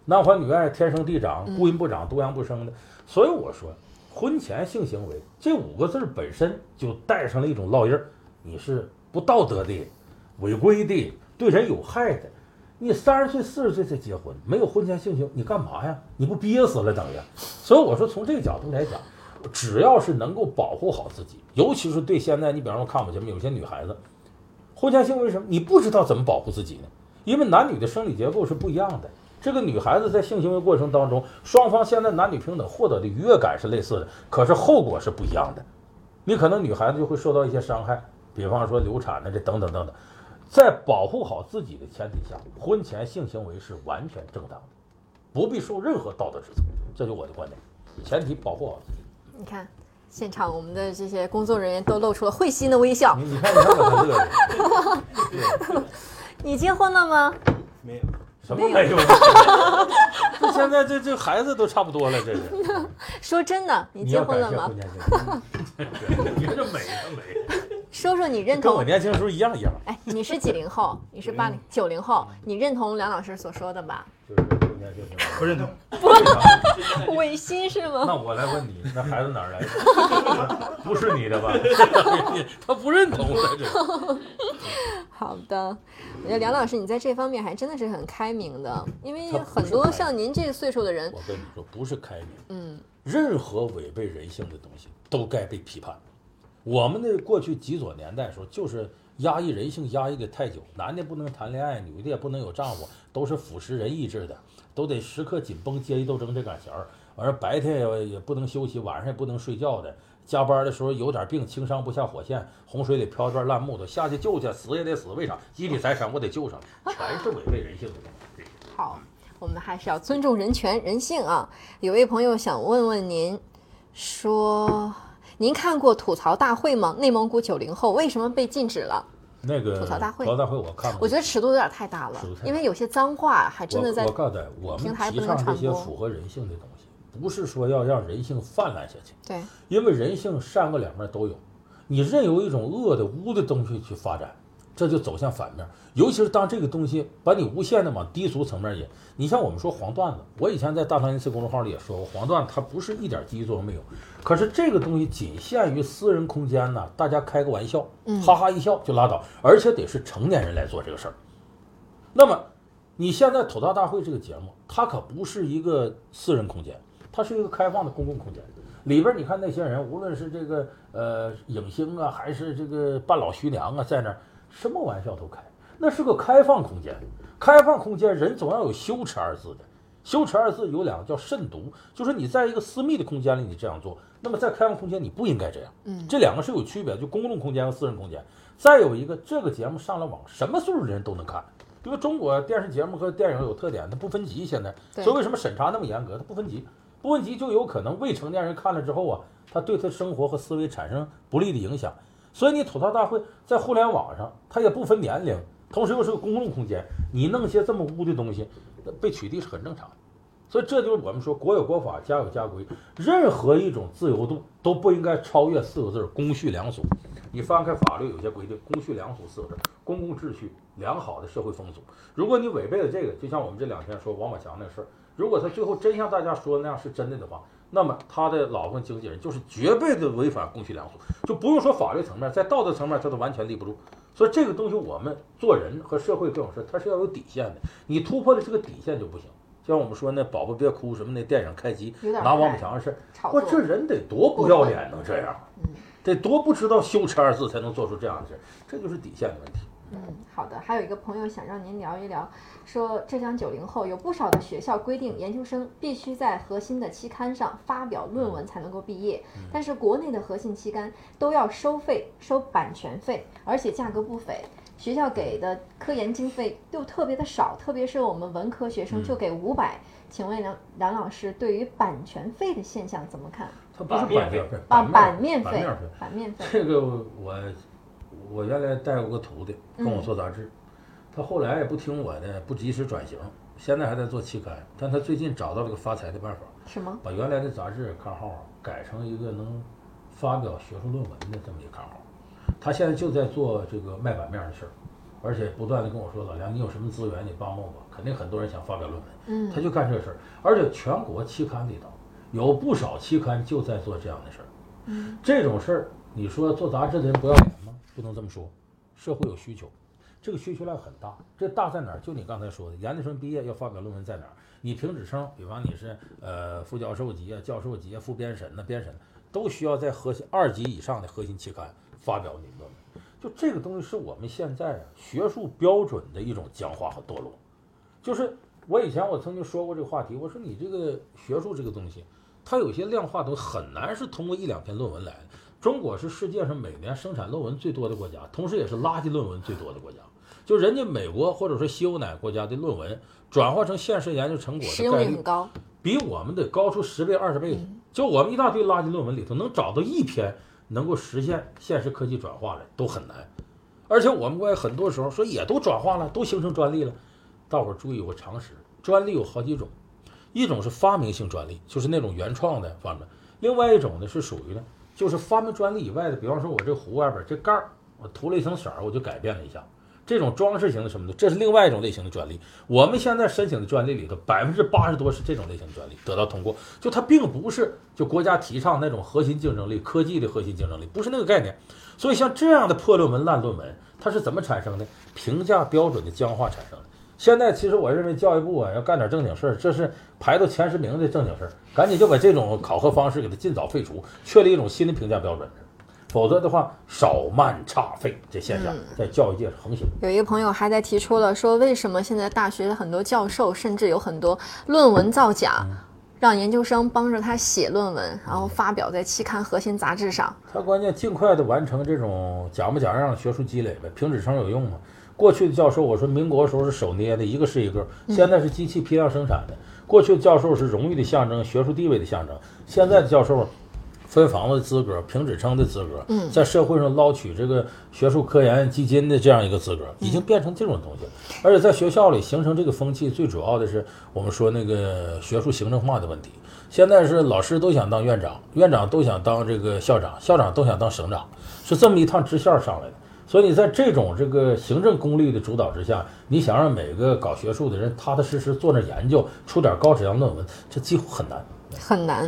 男欢女爱，天生地长，嗯孤阴不长，独阳不生的。所以我说，婚前性行为这五个字儿本身就带上了一种烙印儿，你是不道德的、违规的、对人有害的。你三十岁、四十岁才结婚，没有婚前性行，你干嘛呀？你不憋死了等于？所以我说，从这个角度来讲，只要是能够保护好自己，尤其是对现在，你比方说看我节目，有些女孩子，婚前性为什么你不知道怎么保护自己呢？因为男女的生理结构是不一样的。这个女孩子在性行为过程当中，双方现在男女平等获得的愉悦感是类似的，可是后果是不一样的。你可能女孩子就会受到一些伤害，比方说流产的这等等等等。在保护好自己的前提下，婚前性行为是完全正当的，不必受任何道德指责。这就我的观点，前提保护好自己。你看，现场我们的这些工作人员都露出了会心的微笑。你你看你看我这乐的，[laughs] 你结婚了吗？没有，什么没有？这 [laughs] 现在这这孩子都差不多了，这是。[laughs] 说真的，你结婚了吗感谢婚？前性行为，你这美啊美，说说你认同跟我。年轻时候一样一样。哎，你是几零后？你是八零九零后？你认同梁老师所说的吧？就是不认同。[laughs] 违心是吗？那我来问你，那孩子哪儿来的？[laughs] 不是你的吧？[laughs] 他不认同。好的，我觉得梁老师你在这方面还真的是很开明的，因为很多像您这个岁数的人，我跟你说，不是开明，嗯，任何违背人性的东西都该被批判。我们的过去极左年代的时候，就是压抑人性压抑的太久，男的不能谈恋爱，女的也不能有丈夫，都是腐蚀人意志的，都得时刻紧绷阶级斗争这杆弦儿。完了白天也也不能休息，晚上也不能睡觉的。加班的时候有点病，轻伤不下火线，洪水里漂一段烂木头，下去救去，死也得死。为啥？集体财产我得救上来，全是违背人性的东西。好，我们还是要尊重人权、人性啊。有位朋友想问问您，说您看过吐槽大会吗？内蒙古九零后为什么被禁止了？那个吐槽大会。吐槽大会我看了，我觉得尺度有点太大了因为有些脏话还真的在我我告诉大家，我们提倡这些符合人性的东西，不是说要让人性泛滥下去，对。因为人性善恶两面都有。你任由一种恶的污的东西去发展，这就走向反面。尤其是当这个东西把你无限的往低俗层面引。你像我们说黄段子，我以前在大唐一次公众号里也说过，黄段子它不是一点积极作用没有。可是这个东西仅限于私人空间呢，大家开个玩笑，嗯哈哈一笑就拉倒，而且得是成年人来做这个事儿。那么你现在吐槽大会这个节目，它可不是一个私人空间，它是一个开放的公共空间。里边你看那些人，无论是这个呃影星啊，还是这个半老徐娘啊，在那儿什么玩笑都开，那是个开放空间。开放空间人总要有羞耻二字的，羞耻二字有两个叫慎独，就是你在一个私密的空间里你这样做，那么在开放空间你不应该这样。嗯这两个是有区别的，就公共空间和私人空间。再有一个，这个节目上了网，什么岁数的人都能看。因为中国电视节目和电影有特点，它不分级。现在，所以为什么审查那么严格？它不分级，不分级就有可能未成年人看了之后啊，他对他生活和思维产生不利的影响。所以你吐槽大会在互联网上，它也不分年龄，同时又是个公共空间，你弄些这么污的东西，被取缔是很正常的。所以这就是我们说国有国法，家有家规，任何一种自由度都不应该超越四个字儿公序良俗。你翻开法律有些规定，公序良俗四个字，公共秩序、良好的社会风俗。如果你违背了这个，就像我们这两天说王宝强那事儿，如果他最后真像大家说的那样是真的的话，那么他的老婆经纪人就是绝对的违反公序良俗，就不用说法律层面，在道德层面他都完全立不住。所以这个东西我们做人和社会各种事，它是要有底线的，你突破了这个底线就不行。就像我们说那宝宝别哭什么那电影开机拿王宝强的事。我这人得多不要脸能这样，嗯得多不知道羞耻二字才能做出这样的事，这就是底线的问题。嗯，好的。还有一个朋友想让您聊一聊，说浙江九零后有不少的学校规定，研究生必须在核心的期刊上发表论文才能够毕业，但是国内的核心期刊都要收费，收版权费，而且价格不菲。学校给的科研经费又特别的少，特别是我们文科学生就给五百。请问梁梁老师对于版权费的现象怎么看？它不是版面费啊，版版面费版面费。，版面费。这个我我原来带过个徒弟跟嗯我做杂志，他后来也不听我的，不及时转型，现在还在做期刊，但他最近找到了个发财的办法，什么？把原来的杂志刊号改成一个能发表学术论文的这么一个刊号。他现在就在做这个卖版面的事儿，而且不断的跟我说：“老梁，你有什么资源，你帮帮我。”肯定很多人想发表论文，嗯他就干这个事儿。而且全国期刊里头有不少期刊就在做这样的事儿。嗯，这种事儿，你说做杂志的人不要脸吗？不能这么说，社会有需求，这个需求量很大。这大在哪儿？就你刚才说的，研究生毕业要发表论文在哪儿？你评职称，比方你是呃副教授级啊、教授级啊、副编审呐、编审，都需要在核心二级以上的核心期刊发表你的论文。就这个东西是我们现在啊学术标准的一种僵化和堕落。就是我以前我曾经说过这个话题，我说你这个学术这个东西，它有些量化都很难是通过一两篇论文来的。中国是世界上每年生产论文最多的国家，同时也是垃圾论文最多的国家。就人家美国或者说西欧哪个国家的论文转化成现实研究成果的概率高。比我们得高出十倍、二十倍去。就我们一大堆垃圾论文里头，能找到一篇能够实现现实科技转化的都很难。而且我们国家很多时候说也都转化了，都形成专利了。大伙儿注意有个常识，专利有好几种，一种是发明性专利，就是那种原创的发明；另外一种呢是属于呢，就是发明专利以外的，比方说我这壶外边这盖儿，我涂了一层色儿，我就改变了一下。这种装饰型的什么的，这是另外一种类型的专利。我们现在申请的专利里头，百分之八十多是这种类型的专利得到通过，就它并不是就国家提倡那种核心竞争力、科技的核心竞争力，不是那个概念。所以像这样的破论文、烂论文，它是怎么产生的？评价标准的僵化产生的。现在其实我认为教育部啊要干点正经事儿，这是排到前十名的正经事儿，赶紧就把这种考核方式给它尽早废除，确立一种新的评价标准。否则的话，少慢差废这现象在教育界是横行。有一个朋友还在提出了说，为什么现在大学的很多教授甚至有很多论文造假，让研究生帮着他写论文，然后发表在期刊核心杂志上。他关键尽快的完成这种假模假样的学术积累呗，评职称有用吗？过去的教授，我说民国时候是手捏的，一个是一个，现在是机器批量生产的。过去的教授是荣誉的象征，学术地位的象征，现在的教授。分房子的资格、评职称的资格，嗯在社会上捞取这个学术科研基金的这样一个资格，已经变成这种东西了。而且在学校里形成这个风气，最主要的是我们说那个学术行政化的问题。现在是老师都想当院长，院长都想当这个校长，校长都想当省长，是这么一趟直线上来的。所以你在这种这个行政功利的主导之下，你想让每个搞学术的人踏踏实实坐那研究，出点高质量论文，这几乎很难。很难。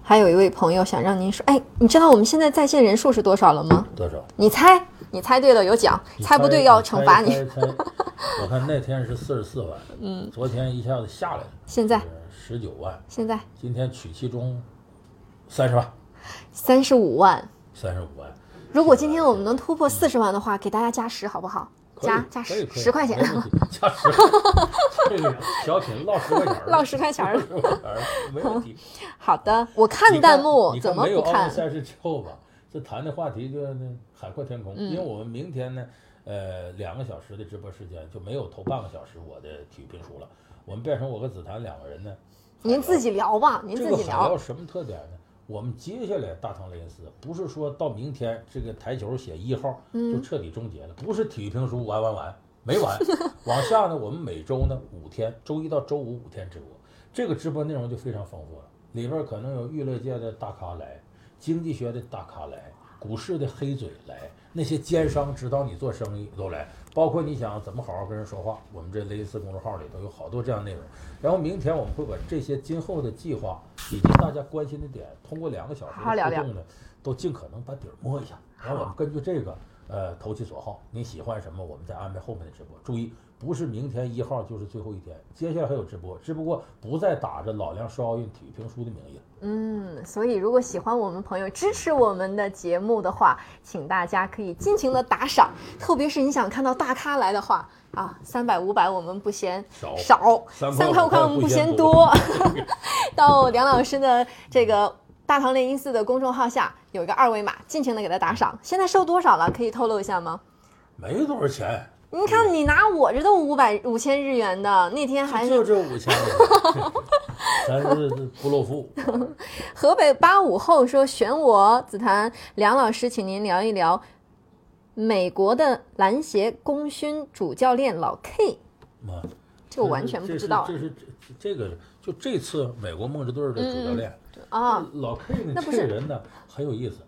还有一位朋友想让您说，哎，你知道我们现在在线人数是多少了吗？多少？你猜，你猜对了有奖，你猜不对要惩罚你。我看那天是四十四万，嗯，昨天一下子下来了，现在十九万，现在今天取其中三十万，三十五万。三十五万，如果今天我们能突破四十万的话，给大家加十好不好？加加十十块钱加十，[laughs] 这个小品 [laughs] 落十块钱儿，落十块钱没问题。[laughs] 好的，我看弹幕怎么不看？赛事之后吧，这谈的话题就那海阔天空，嗯因为我们明天呢，呃，两个小时的直播时间就没有头半个小时我的体育评书了，我们变成我和子檀两个人呢。您自己聊吧，您自己聊。海聊什么特点呢？我们接下来大唐雷恩斯不是说到明天这个台球写一号嗯就彻底终结了，不是体育评书完完完没完，往下呢我们每周呢五天，周一到周五五天直播，这个直播内容就非常丰富了，里边可能有娱乐界的大咖来，经济学的大咖来，股市的黑嘴来，那些奸商指导你做生意都来，包括你想怎么好好跟人说话，我们这雷恩斯公众号里头有好多这样内容。然后明天我们会把这些今后的计划以及大家关心的点，通过两个小时的互动呢，都尽可能把底儿摸一下。然后我们根据这个，呃，投其所好，你喜欢什么，我们再安排后面的直播。注意，不是明天一号就是最后一天，接下来还有直播，只不过不再打着老梁说奥运体育评书的名义了。嗯，所以如果喜欢我们朋友支持我们的节目的话，请大家可以尽情的打赏，特别是你想看到大咖来的话啊，三百五百我们不嫌少少，三三块五块我们不嫌嫌多。到梁老师的这个大唐练音寺的公众号下有一个二维码，尽情的给他打赏。现在收多少了？可以透露一下吗？没多少钱，你看你拿我这都五百五千日元的，那天还就是这五千，[laughs] 咱是不露富。河北八五后说选我紫檀梁老师，请您聊一聊美国的篮协功勋主教练老 K，妈，这我完全不知道这是这是这这个就这次美国梦之队的主教练。啊。老 K 呢，这那不是个人呢很有意思，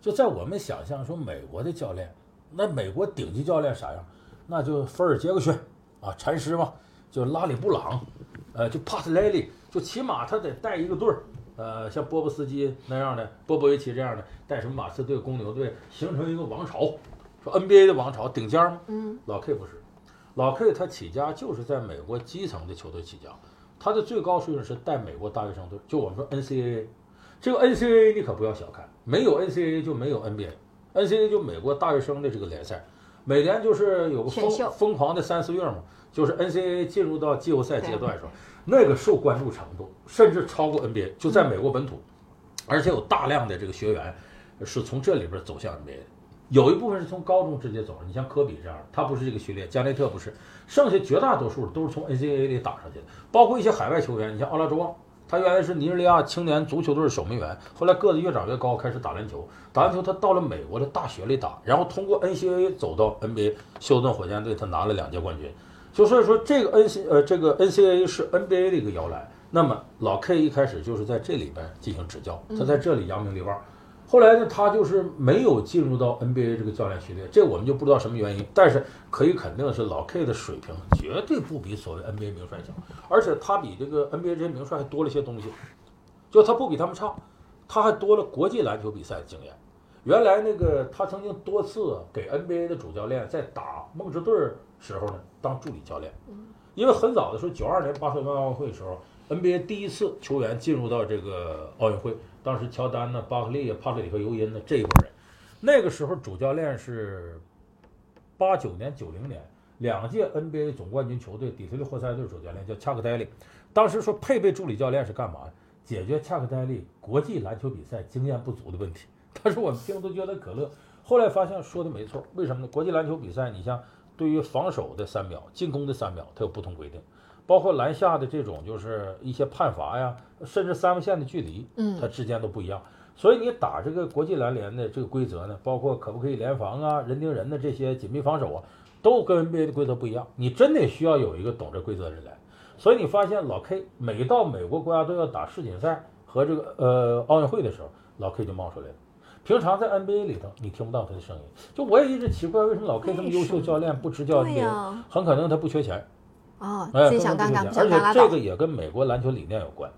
就在我们想象说美国的教练，那美国顶级教练啥样？那就菲尔杰克逊啊，禅师嘛，就拉里布朗，呃，就帕特莱利，就起码他得带一个队儿，呃，像波波斯基那样的，波波维奇这样的，带什么马刺队、公牛队，形成一个王朝，说 NBA 的王朝顶尖吗？嗯老 K 不是，老 K 他起家就是在美国基层的球队起家，他的最高水准是带美国大学生队，就我们说 NCAA，这个 NCAA 你可不要小看，没有 NCAA 就没有 NBA，NCAA 就美国大学生的这个联赛，每年就是有个疯疯狂的三四月嘛，就是 NCAA 进入到季后赛阶段的时候，那个受关注程度甚至超过 NBA，就在美国本土，而且有大量的这个学员是从这里边走向 NBA 的。有一部分是从高中直接走，你像科比这样，他不是这个序列，加内特不是，剩下绝大多数都是从 NCAA 里打上去的，包括一些海外球员，你像奥拉朱旺，他原来是尼日利亚青年足球队守门员，后来个子越长越高，开始打篮球，打篮球他到了美国的大学里打，然后通过 NCAA 走到 NBA，休斯顿火箭队他拿了两届冠军，就所以说这个 N C 呃这个 NCAA 是 NBA 的一个摇篮，那么老 K 一开始就是在这里边进行执教，他在这里扬名立万。后来呢，他就是没有进入到 NBA 这个教练序列，这我们就不知道什么原因。但是可以肯定的是，老 K 的水平绝对不比所谓 NBA 名帅强，而且他比这个 NBA 这些名帅还多了些东西，就他不比他们差，他还多了国际篮球比赛的经验。原来那个他曾经多次给 NBA 的主教练在打梦之队时候呢当助理教练，因为很早的时候，九二年巴塞罗那奥运会的时候，NBA 第一次球员进入到这个奥运会，当时乔丹呢、巴克利、帕特里克尤因呢这一波人，那个时候主教练是八九年、九零年两届 NBA 总冠军球队底特律活塞队主教练叫恰克戴利，当时说配备助理教练是干嘛？解决恰克戴利国际篮球比赛经验不足的问题。他说我们听都觉得可乐，后来发现说的没错，为什么呢？国际篮球比赛，你像对于防守的三秒、进攻的三秒，它有不同规定，包括篮下的这种就是一些判罚呀，甚至三分线的距离，嗯它之间都不一样。所以你打这个国际篮联的这个规则呢，包括可不可以联防啊、人盯人的这些紧密防守啊，都跟 NBA 的规则不一样。你真得需要有一个懂这规则的人来。所以你发现老 K 每到美国国家队要打世锦赛和这个呃奥运会的时候，老 K 就冒出来了。平常在 NBA 里头你听不到他的声音，就我也一直奇怪，为什么老 K 这么优秀教练不执教对 NBA？呀，很可能他不缺钱，哦，哎，而且这个。也跟美国篮球理念有关。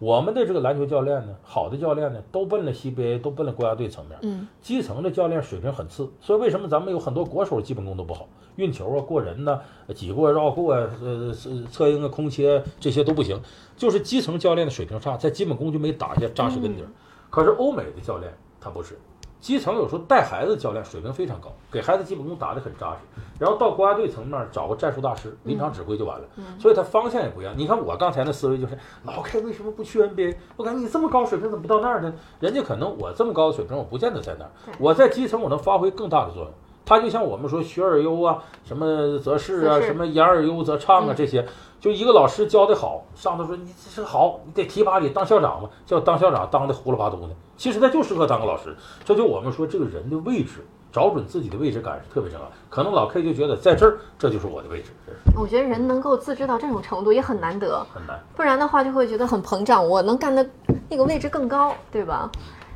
我们的这个篮球教练呢，好的教练呢，都奔了 CBA，都奔了国家队层面。嗯，基层的教练水平很次，所以为什么咱们有很多国手基本功都不好，运球啊、过人呐、挤过、绕过啊、呃、侧侧应啊、空切这些都不行，就是基层教练的水平差，在基本功就没打下扎实根底儿。可是欧美的教练他不是，基层有时候带孩子的教练水平非常高，给孩子基本功打得很扎实，然后到国家队层面找个战术大师，临场指挥就完了。所以他方向也不一样。你看我刚才那思维就是，老 K 为什么不去 NBA？我感觉你这么高水平怎么不到那儿呢？人家可能我这么高的水平，我不见得在那儿，我在基层我能发挥更大的作用。他就像我们说学而优啊，什么则仕啊，什么言而优则畅啊，嗯这些，就一个老师教的好，上头说你这是好，你得提拔你当校长嘛，叫当校长当的呼啦巴嘟的，其实他就适合当个老师。这就我们说这个人的位置，找准自己的位置感是特别重要。可能老 K 就觉得在这儿，这就是我的位置，我觉得人能够自知到这种程度也很难得，很难。不然的话就会觉得很膨胀，我能干的那个位置更高，对吧？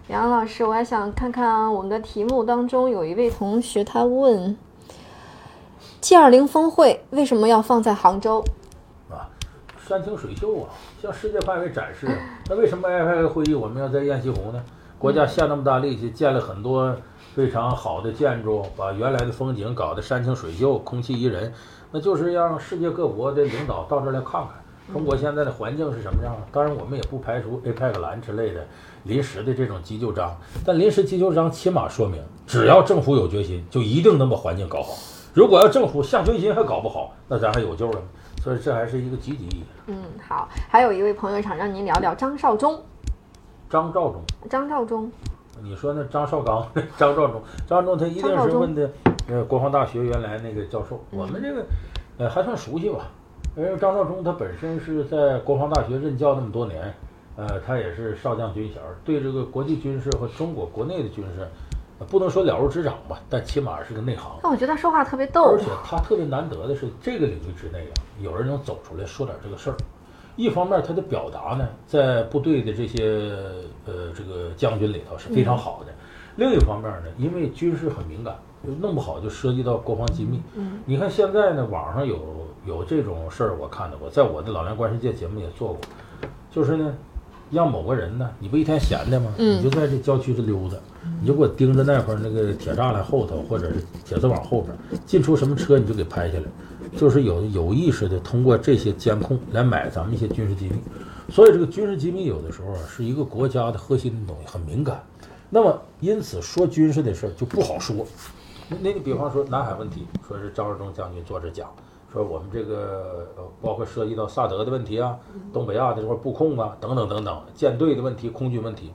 杨老师，我还想看看我们的题目当中有一位同学他问：G 二零峰会为什么要放在杭州？山清水秀啊，向世界范围展示。那为什么 IPAC 会议我们要在雁栖湖呢？国家下那么大力气建了很多非常好的建筑，把原来的风景搞得山清水秀、空气宜人，那就是让世界各国的领导到这儿来看看中国现在的环境是什么样。当然，我们也不排除 APEC 蓝之类的临时的这种急救章，但临时急救章起码说明，只要政府有决心，就一定能把环境搞好。如果要政府下决心还搞不好，那咱还有救了吗？所以这还是一个积极意义。嗯，好，还有一位朋友想让您聊聊张绍忠。张召忠，张召忠，你说那张绍刚、[laughs] 张召忠，张召忠他一定是问的呃国防大学原来那个教授，我们这个呃还算熟悉吧。因为张召忠他本身是在国防大学任教那么多年，呃，他也是少将军衔，对这个国际军事和中国国内的军事，呃不能说了如指掌吧，但起码是个内行。但我觉得他说话特别逗而。且他特别难得的是，这个领域之内啊，有人能走出来说点这个事儿。一方面，他的表达呢，在部队的这些呃这个将军里头是非常好的；另一方面呢，因为军事很敏感，弄不好就涉及到国防机密。嗯你看现在呢，网上有有这种事儿，我看到过，在我的老梁观世界节目也做过，就是呢，让某个人呢，你不一天闲的吗？嗯你就在这郊区这溜达，你就给我盯着那块儿那个铁栅栏后头，或者是铁丝网后边儿，进出什么车你就给拍下来，就是有有意识的通过这些监控来买咱们一些军事机密。所以这个军事机密有的时候啊，是一个国家的核心的东西，很敏感。那么因此说军事的事儿就不好说。那那你比方说南海问题，说是张治中将军坐这讲，说我们这个呃包括涉及到萨德的问题啊，东北亚的这块布控啊，等等等等，舰队的问题、空军问题，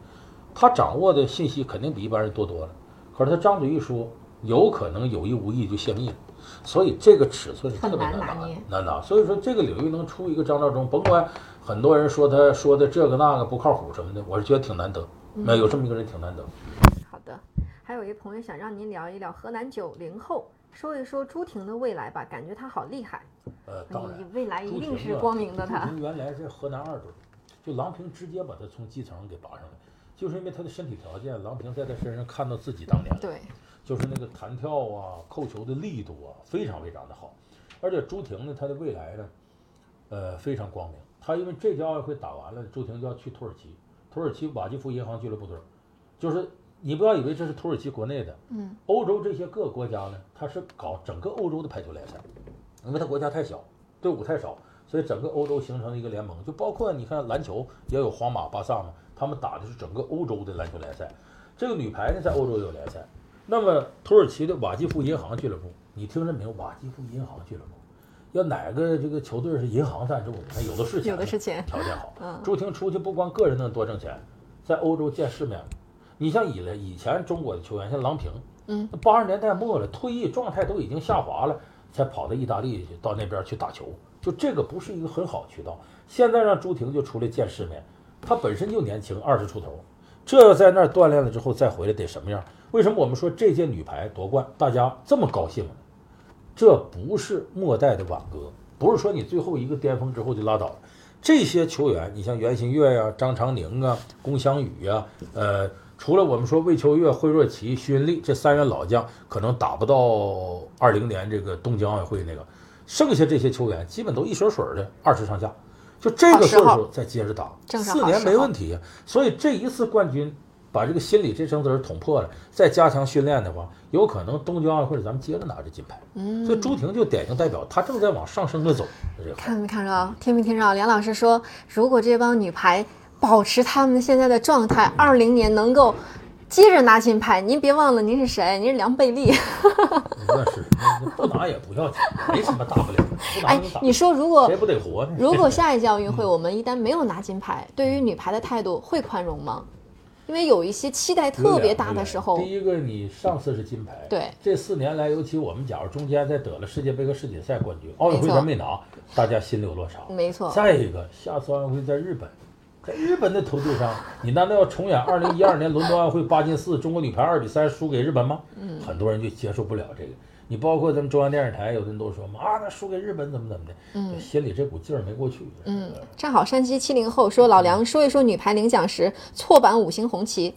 他掌握的信息肯定比一般人多多了。可是他张嘴一说，有可能有意无意就泄密了。所以这个尺寸是特别难难拿难拿。所以说这个领域能出一个张召忠，甭管很多人说他说的这个那个不靠谱什么的，我是觉得挺难得。那有这么一个人挺难得。好的，还有一朋友想让您聊一聊河南九零后，说一说朱婷的未来吧，感觉她好厉害，呃，当然，未来一定是光明的她。原来是河南二队，就郎平直接把她从基层给拔上来，就是因为她的身体条件，郎平在她身上看到自己当年了。对，就是那个弹跳啊、扣球的力度啊，非常非常的好。而且朱婷呢，她的未来呢，呃，非常光明。她因为这届奥运会打完了，朱婷就要去土耳其，土耳其瓦基夫银行俱乐部队，就是你不要以为这是土耳其国内的，嗯，欧洲这些各个国家呢，它是搞整个欧洲的排球联赛，因为它国家太小，队伍太少，所以整个欧洲形成了一个联盟。就包括你看篮球也有皇马、巴萨嘛，他们打的是整个欧洲的篮球联赛。这个女排呢，在欧洲也有联赛。那么土耳其的瓦基夫银行俱乐部，你听着没有？瓦基夫银行俱乐部，要哪个这个球队是银行赞助的？那有的是钱，有的是钱。条件好。嗯朱婷出去不光个人能多挣钱，在欧洲见世面了。你像以来以前中国的球员，像郎平，嗯，八十年代末了，退役状态都已经下滑了，才跑到意大利去，到那边去打球。就这个不是一个很好的渠道。现在让朱婷就出来见世面，她本身就年轻，二十出头，这要在那儿锻炼了之后再回来得什么样？为什么我们说这届女排夺冠，大家这么高兴呢？这不是末代的挽歌，不是说你最后一个巅峰之后就拉倒了。这些球员，你像袁心玥呀、张常宁啊、龚翔宇呀，呃，除了我们说魏秋月、惠若琪、徐云丽这三员老将，可能打不到二零年这个东京奥运会那个，剩下这些球员基本都一水水的二十上下，就这个岁数再接着打，四年没问题呀。所以这一次冠军把这个心理这层子儿捅破了，再加强训练的话，有可能东京奥运会咱们接着拿着金牌。嗯，所以朱婷就典型代表，她正在往上升的走。看没看着？听没听着？梁老师说，如果这帮女排保持他们现在的状态，二零年能够接着拿金牌，您别忘了您是谁？您是梁贝利。那是那不拿也不要紧，没什么大不了的，不拿哎你说如果谁不得活呢？如果下一届奥运会我们一旦没有拿金牌，对于女排的态度会宽容吗？因为有一些期待特别大的时候第，一个，你上次是金牌，对这四年来，尤其我们假如中间再得了世界杯和世锦赛冠军，奥运会咱没拿，大家心里有落差。没错，再一个，下次奥运会在日本，在日本的土地上，你难道要重演二零一二年伦敦奥运会八进四，中国女排二比三输给日本吗？嗯，很多人就接受不了这个。你包括咱们中央电视台，有的人都说嘛啊，那输给日本怎么怎么的，嗯，心里这股劲儿没过去。嗯，正好山西七零后说老梁说一说女排领奖时错版五星红旗，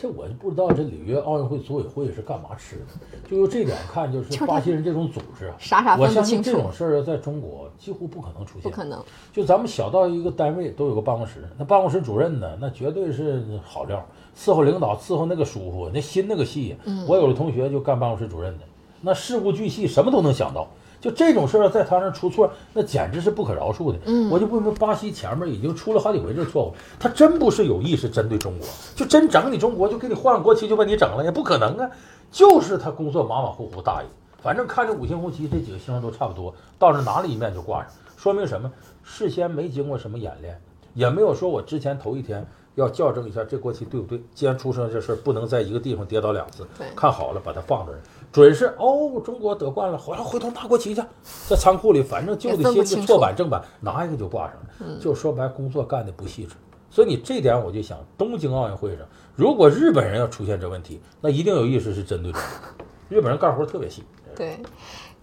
这我就不知道这里约奥运会组委会是干嘛吃的。就由这点看，就是巴西人这种组织啊，傻傻我相信这种事儿在中国几乎不可能出现。不可能。就咱们小到一个单位都有个办公室，那办公室主任呢，那绝对是好料，伺候领导伺候那个舒服，那心那个细。嗯我有的同学就干办公室主任的，那事无巨细，什么都能想到。就这种事儿在他那儿出错，那简直是不可饶恕的。嗯我就不明白，巴西前面已经出了好几回这错误，他真不是有意识针对中国，就真整你中国，就给你换个国旗就把你整了，也不可能啊。就是他工作马马虎虎大意，反正看着五星红旗这几个星都差不多，到那拿了一面就挂上，说明什么？事先没经过什么演练，也没有说我之前头一天要校正一下这国旗对不对。既然出生这事儿，不能在一个地方跌倒两次，看好了把它放这儿，准是哦，中国得冠了，回来回头拿国旗去，在仓库里，反正旧的新的错版正版拿一个就挂上了，就说白工作干的不细致。所以你这点我就想，东京奥运会上，如果日本人要出现这问题，那一定有意识是针对中国。日本人干活特别细，对，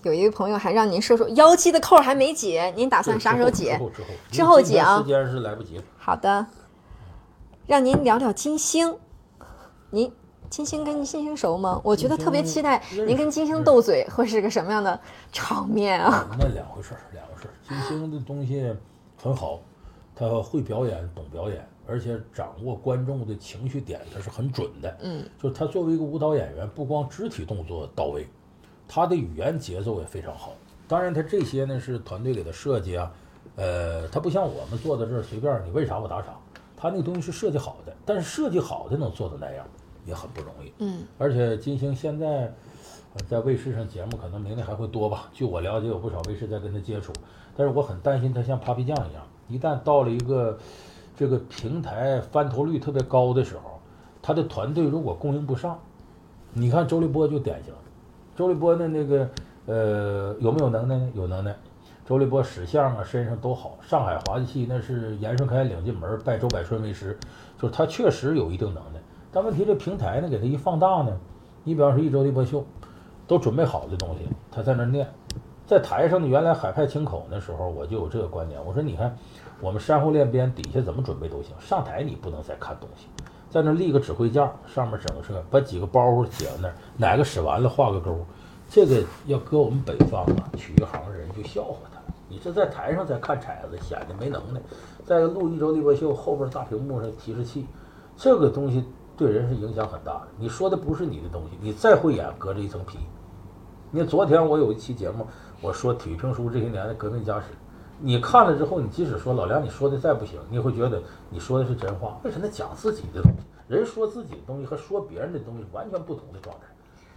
有一个朋友还让您说说腰肌的扣还没解，您打算啥时候解之？后之后之后解啊时间是来不及了。好的，让您聊聊金星。您金星跟金星熟吗？我觉得特别期待您跟金星斗嘴会是个什么样的场面啊！那两回事儿，两回事儿。金星的东西很好，他会表演，懂表演，而且掌握观众的情绪点，他是很准的。嗯，就是他作为一个舞蹈演员，不光肢体动作到位，他的语言节奏也非常好。当然，他这些呢是团队里的设计啊，呃，他不像我们坐在这儿随便，你为啥我打赏？他那个东西是设计好的，但是设计好的能做到那样也很不容易。嗯，而且金星现在呃在卫视上节目可能明年还会多吧。据我了解，有不少卫视在跟他接触，但是我很担心他像 Papi 酱一样，一旦到了一个这个平台翻头率特别高的时候，他的团队如果供应不上，你看周立波就典型，周立波的那个呃有没有能耐呢？有能耐。周立波使相啊，身上都好。上海滑稽戏那是严顺开领进门，拜周柏春为师，就是他确实有一定能耐。但问题这平台呢，给他一放大呢，你比方说一周立波秀，都准备好的东西，他在那念，在台上呢，原来海派清口那时候我就有这个观点，我说你看我们山后练边底下怎么准备都行，上台你不能再看东西，在那立个指挥架，上面整个把几个包袱写在那儿，哪个使完了画个勾，这个要搁我们北方啊，曲艺行人就笑话他。你这在台上再看彩子，显得没能耐。再录一周立波秀，后边大屏幕上提示器，这个东西对人是影响很大的。你说的不是你的东西，你再会演，隔着一层皮。你看昨天我有一期节目，我说体育评书这些年的革命家史，你看了之后，你即使说老梁你说的再不行，你会觉得你说的是真话。为什么讲自己的东西？人说自己的东西和说别人的东西完全不同的状态。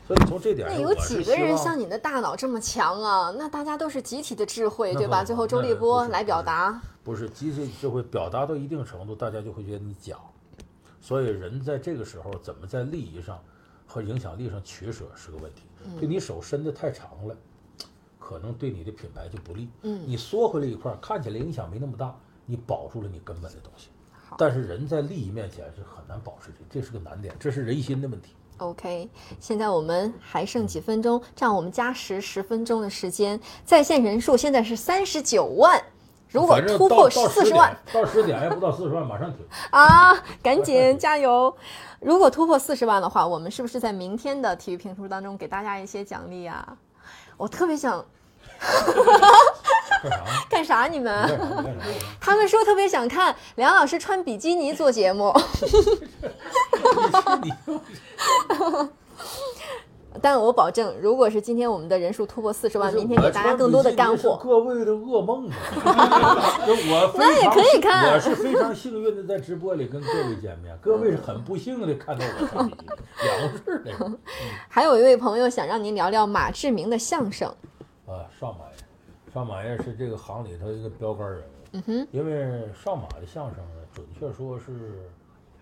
所以从这点上，那有几个人像你的大脑这么强啊？那大家都是集体的智慧，对吧？最后周立波来表达，不是集体智慧表达到一定程度，大家就会觉得你假。所以人在这个时候怎么在利益上和影响力上取舍是个问题。对你手伸得太长了，可能对你的品牌就不利。嗯你缩回来一块儿，看起来影响没那么大，你保住了你根本的东西好。但是人在利益面前是很难保持这，这是个难点，这是人心的问题。OK，现在我们还剩几分钟，这样我们加时十分钟的时间，在线人数现在是三十九万，如果突破到到10四十万点，到十点还不到四十万，马上停。[laughs] 啊，赶紧 [laughs] 加油！如果突破四十万的话，我们是不是在明天的体育评书当中给大家一些奖励啊？我特别想干啥呢？[laughs] 干啥？你们？他们说特别想看梁老师穿比基尼做节目，你但我保证，如果是今天我们的人数突破四十万，明天给大家更多的干货。各位的噩梦啊！[laughs] 我非那也可以看我是非常幸运的在直播里跟各位见面，[laughs] 各位是很不幸的看到我两回事儿呢。还有一位朋友想让您聊聊马志明的相声。啊，上马爷，上马爷是这个行里头一个标杆人物。嗯哼，因为上马的相声呢，准确说是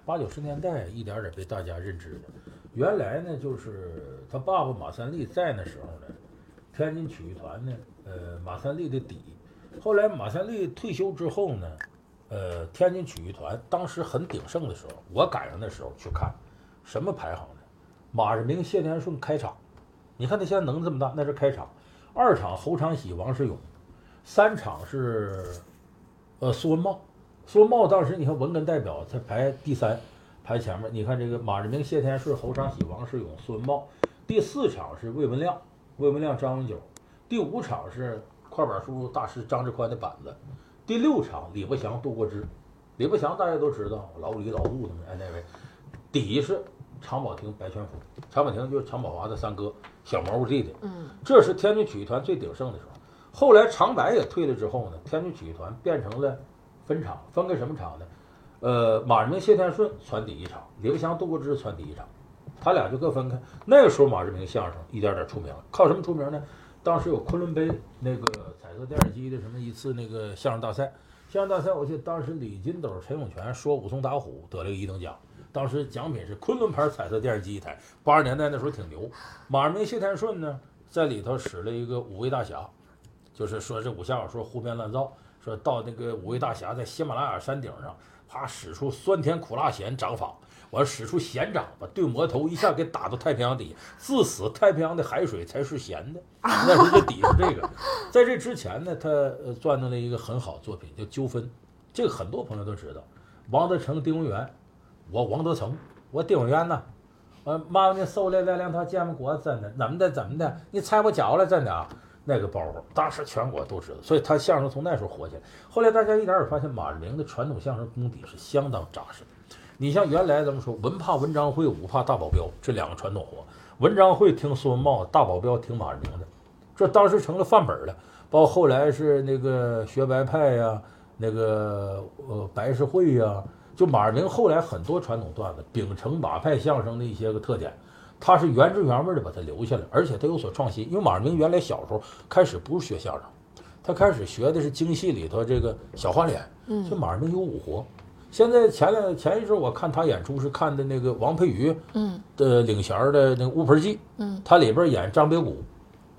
八九十年代一点点被大家认知的。原来呢，就是他爸爸马三立在那时候呢，天津曲艺团呢，呃，马三立的底。后来马三立退休之后呢，呃，天津曲艺团当时很鼎盛的时候，我赶上那时候去看，什么排行呢？马志明、谢天顺开场，你看他现在能这么大，那是开场。二场侯长喜、王世勇，三场是呃，苏文茂，苏文茂当时你看文哏代表才排第三，排前面。你看这个马志明、谢天顺、侯长喜、王世勇、孙茂。第四场是魏文亮，魏文亮、张永久。第五场是快板书大师张志宽的板子。第六场李伯祥、杜国之。李伯祥大家都知道，老李、老杜他们哎那位。底是常宝霆、白全福。常宝霆就是常宝华的三哥，小蘑菇弟弟。嗯，这是天津曲艺团最鼎盛的时候。后来常白也退了之后呢，天津曲艺团变成了分厂，分给什么厂呢？呃，马志明、谢天顺传第一场，刘翔、杜国之传第一场，他俩就各分开。那个时候马志明相声一点点出名了，靠什么出名呢？当时有昆仑杯那个彩色电视机的什么一次那个相声大赛，相声大赛我记得当时李金斗、陈永泉说武松打虎得了个一等奖。当时奖品是昆仑牌彩色电视机一台，八十年代那时候挺牛。马志明、谢天顺呢，在里头使了一个五位大侠，就是说这武侠小说胡编乱造，说到那个五位大侠在喜马拉雅山顶上，啪使出酸甜苦辣咸掌法，完使出咸掌，把对魔头一下给打到太平洋底下，自此太平洋的海水才是咸的。[laughs] 那时候就抵触这个。在这之前呢，他呃赚到了一个很好作品叫《纠纷》，这个很多朋友都知道。王德成、丁文元，我王德成，我丁文元呢，呃，妈妈你收来来两套芥末果子，真的，怎么的怎么的，你踩我脚了，真的啊，那个包袱，当时全国都知道，所以他相声从那时候火起来。后来大家一点也发现，马志明的传统相声功底是相当扎实的。你像原来咱们说文怕文章会，武怕大保镖，这两个传统活，文章会听孙文茂，大保镖听马志明的，这当时成了范本了。包括后来是那个学白派呀，那个呃白事会呀，就马志明后来很多传统段子秉承马派相声的一些个特点，他是原汁原味的把它留下来，而且他有所创新。因为马志明原来小时候开始不是学相声，他开始学的是京戏里头这个小花脸，嗯所以马志明有武活。现在前两前一阵我看他演出是看的那个王佩瑜嗯的领衔的那个《乌盆记》，嗯，他里边演张别谷，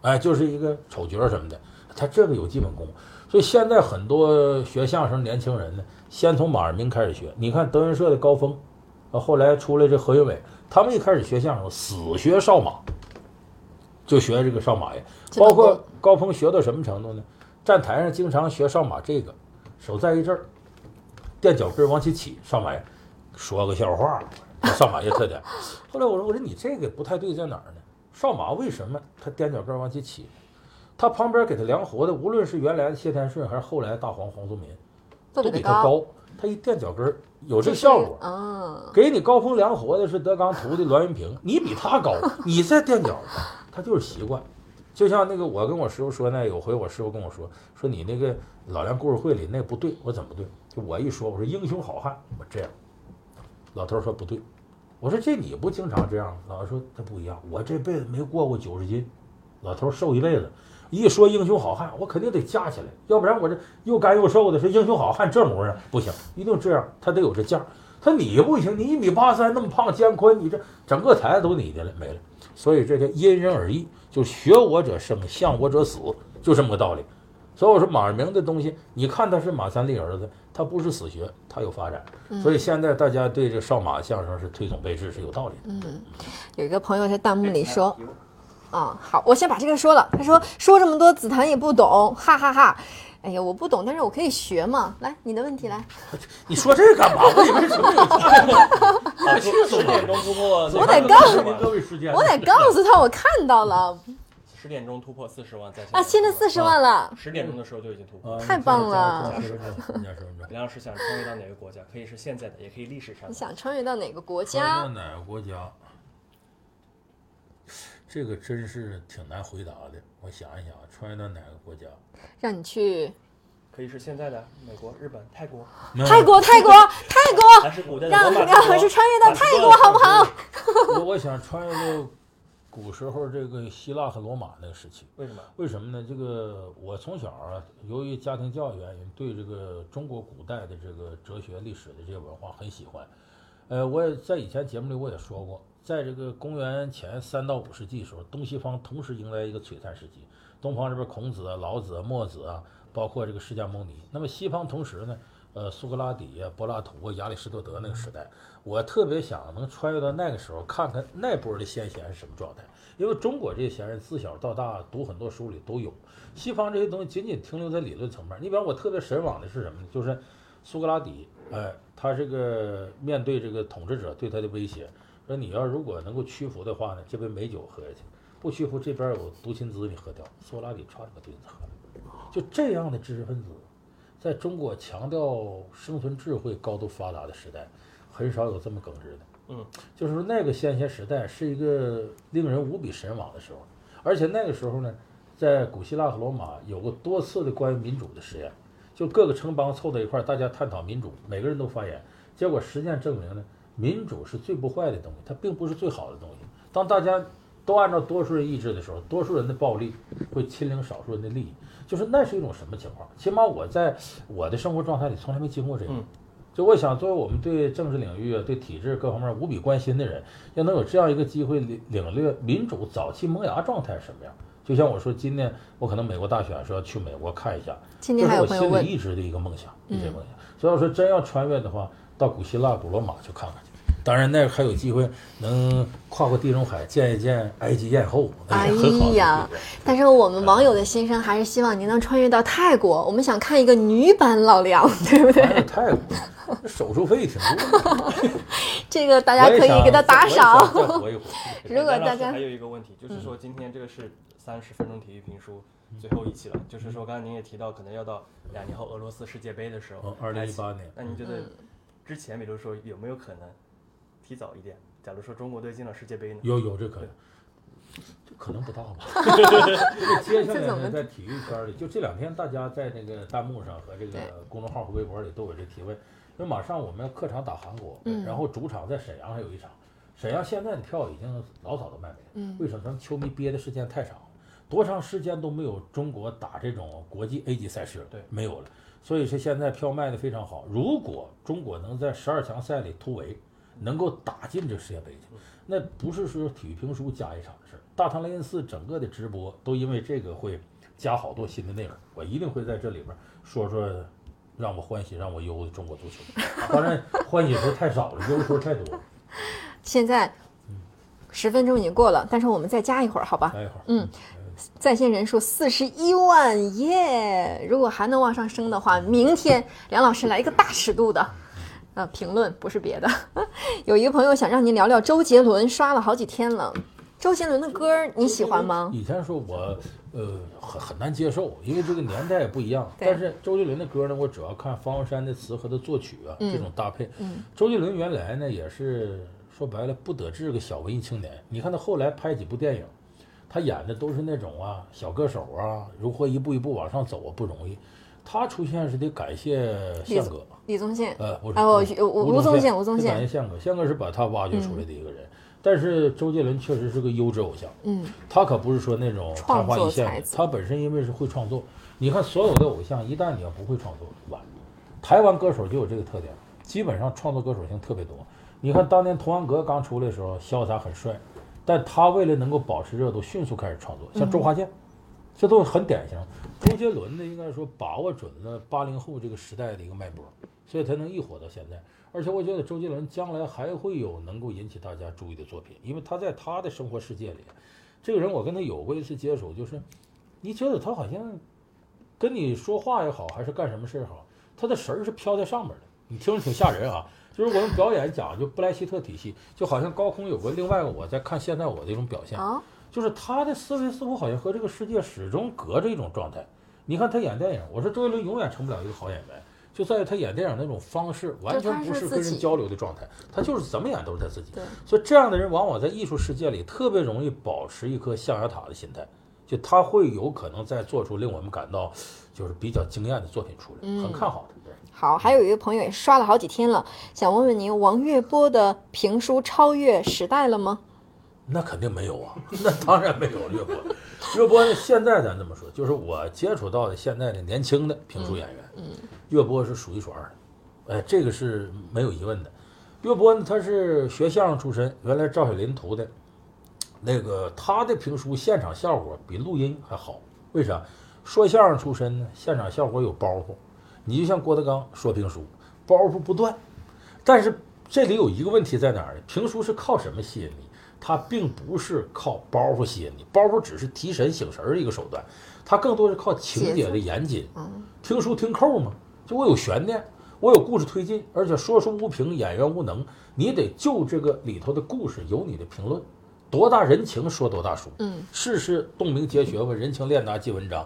哎，就是一个丑角什么的，他这个有基本功。所以现在很多学相声年轻人呢，先从马志明开始学。你看德云社的高峰，啊，后来出来这何云伟，他们一开始学相声，死学少马，就学这个少马爷。包括高峰学到什么程度呢？站台上经常学少马这个，手在一阵儿，垫脚跟儿往起起，少马爷说个笑话，少马爷特点。[laughs] 后来我说我说你这个不太对，在哪儿呢？少马为什么他垫脚跟儿往起起？他旁边给他量活的，无论是原来的谢天顺还是后来大黄黄宗民，都都比他高，比他一垫脚跟儿有这效果。啊，给你高峰量活的是德纲徒弟栾云平，你比他高，[laughs] 你再垫脚，他就是习惯。就像那个我跟我师傅说那，有回我师傅跟我说，说你那个老梁故事会里那不对，我怎么不对？就我一说，我说英雄好汉，我这样，老头儿说不对，我说这你不经常这样？老头说他不一样，我这辈子没过过九十斤，老头瘦一辈子。一说英雄好汉，我肯定得架起来，要不然我这又干又瘦的，是英雄好汉这模样不行，一定这样，他得有这架儿。他你不行，你一米八三那么胖，肩宽，你这整个台子都你的了，没了。所以这叫因人而异，就学我者生，向我者死，就这么个道理。所以我说马志明的东西，你看他是马三立儿子，他不是死学，他有发展。所以现在大家对这少马相声是推崇备至，是有道理的。嗯有一个朋友在弹幕里说，啊，好，我先把这个说了。他说说这么多，紫檀也不懂，哈哈哈哎呀，我不懂，但是我可以学嘛。来，你的问题来，你说这干嘛？我以为是什么我十 [laughs] 点钟突破，我得告诉您各位时间，我得告诉他我看到了 [laughs] 十点钟突破四十万在线啊，现在四十万了。十点钟的时候就已经突破。啊太棒了。梁老师想穿越到哪个国家？可以是现在的，也可以历史上的。你想穿越到哪个国家穿越到家？哪个国家？这个真是挺难回答的。我想一想，啊，穿越到哪个国家？让你去可以是现在的美国、日本、泰国，泰国，泰国，[laughs] 泰国，还是古代的让罗马让我是穿越到泰国好不好？我 [laughs] 我想穿越到古时候这个希腊和罗马那个时期。为什么？为什么呢？这个我从小啊，由于家庭教育原因，对这个中国古代的这个哲学、历史的这些文化很喜欢。呃，我也在以前节目里我也说过，在这个公元前三到五世纪的时候，东西方同时迎来一个璀璨时期。东方这边孔子啊、老子啊、墨子啊，包括这个释迦牟尼。那么西方同时呢，呃，苏格拉底啊、柏拉图、亚里士多德那个时代，我特别想能穿越到那个时候，看看那波的先贤是什么状态。因为中国这些贤人自小到大读很多书里都有，西方这些东西仅仅停留在理论层面。你比方我特别神往的是什么呢？就是苏格拉底，哎，他这个面对这个统治者对他的威胁，说你要如果能够屈服的话呢，这杯美酒喝下去；不屈服，这边有毒芹子你喝掉。苏格拉底歘就把毒芹汁喝了。就这样的知识分子，在中国强调生存智慧高度发达的时代，很少有这么耿直的。嗯，就是说那个先贤时代是一个令人无比神往的时候，而且那个时候呢，在古希腊和罗马有过多次的关于民主的实验，就各个城邦凑在一块儿，大家探讨民主，每个人都发言，结果实践证明呢，民主是最不坏的东西，它并不是最好的东西。当大家都按照多数人意志的时候，多数人的暴力会侵凌少数人的利益，就是那是一种什么情况？起码我在我的生活状态里从来没经过这个。嗯就我想，作为我们对政治领域啊、对体制各方面无比关心的人，要能有这样一个机会领领略民主早期萌芽状态是什么样。就像我说，今年我可能美国大选说要去美国看一下，今天还有这是我心里一直的一个梦想，一直嗯梦想。所以要说真要穿越的话，到古希腊、古罗马去看看去。当然，那还有机会能跨过地中海见一见埃及艳后，那哎是很好的呀。但是我们网友的心声还是希望您能穿越到泰国，我们想看一个女版老梁，对不对？哎，泰国手术费挺多的，这个大家可以给他打赏。[laughs] 如果大家还有一个问题，就是说今天这个是三十分钟体育评书最后一期了，就是说刚才您也提到，可能要到两年后俄罗斯世界杯的时候嗯，二零一八年，那您觉得嗯之前，比如说有没有可能提早一点？假如说中国队进了世界杯呢？有有这可能，这可能不大吧？接下来呢，在体育圈里，就这两天大家在那个弹幕上和这个公众号和微博里都有这提问，因为马上我们要客场打韩国，嗯然后主场在沈阳还有一场，沈阳现在的票已经老早都卖没了，嗯为什么？咱们球迷憋的时间太长了，多长时间都没有中国打这种国际 A 级赛事了，对没有了，所以说现在票卖的非常好。如果中国能在十二强赛里突围，能够打进这世界杯去，那不是说体育评书加一场的事儿。大唐雷音寺整个的直播都因为这个会加好多新的内容，我一定会在这里边说说让我欢喜让我忧的中国足球。[laughs] 当然，欢喜时候太少了，忧时候太多了。现在十分钟已经过了，但是我们再加一会儿，好吧？加一会儿，嗯，在线人数四十一万耶！如果还能往上升的话，明天梁老师来一个大尺度的。呃，评论不是别的，[laughs] 有一个朋友想让您聊聊周杰伦，刷了好几天了。周杰伦的歌你喜欢吗？以前说我呃很很难接受，因为这个年代也不一样。但是周杰伦的歌呢，我主要看方文山的词和他作曲啊、嗯这种搭配。嗯周杰伦原来呢也是说白了不得志个小文艺青年。你看他后来拍几部电影，他演的都是那种啊小歌手啊，如何一步一步往上走啊不容易。他出现是得感谢宪哥，李宗宪，呃，不是，吴吴宗宪吴宗宪感谢宪哥，宪哥是把他挖掘出来的一个人。但是周杰伦确实是个优质偶像，嗯，他可不是说那种昙花一现的，他本身因为是会创作。你看所有的偶像，一旦你要不会创作，完。台湾歌手就有这个特点，基本上创作歌手性特别多。你看当年童安格刚出来的时候，潇洒很帅，但他为了能够保持热度，迅速开始创作，像周华健，这都很典型。周杰伦呢，应该说把握准了八零后这个时代的一个脉搏，所以他能一火到现在。而且我觉得周杰伦将来还会有能够引起大家注意的作品，因为他在他的生活世界里，这个人我跟他有过一次接触，就是你觉得他好像跟你说话也好，还是干什么事儿好，他的神儿是飘在上面的，你听着挺吓人啊。就是我们表演讲就布莱希特体系，就好像高空有个另外一个我在看现在我的一种表现，啊，就是他的思维似乎好像和这个世界始终隔着一种状态。你看他演电影，我说周杰伦永远成不了一个好演员，就在于他演电影那种方式完全不是跟人交流的状态，他就是怎么演都是他自己。对，所以这样的人往往在艺术世界里特别容易保持一颗象牙塔的心态，就他会有可能再做出令我们感到就是比较惊艳的作品出来，嗯很看好他。对好，还有一个朋友也刷了好几天了，想问问您，王月波的评书超越时代了吗？那肯定没有啊，[laughs] 那当然没有岳波。岳波呢，现在咱这么说，就是我接触到的现在的年轻的评书演员，嗯岳波是数一数二的，哎，这个是没有疑问的。岳波呢，他是学相声出身，原来赵雪林图的，那个他的评书现场效果比录音还好，为啥？说相声出身呢，现场效果有包袱。你就像郭德纲说评书，包袱不断，但是这里有一个问题在哪儿呢？评书是靠什么吸引你？它并不是靠包袱吸引你，包袱只是提神醒神儿的一个手段，它更多是靠情节的严谨。嗯，听书听扣嘛，就我有悬念，我有故事推进，而且说书无凭，演员无能，你得就这个里头的故事有你的评论，多大人情说多大书。嗯，世事洞明皆学问，人情练达即文章。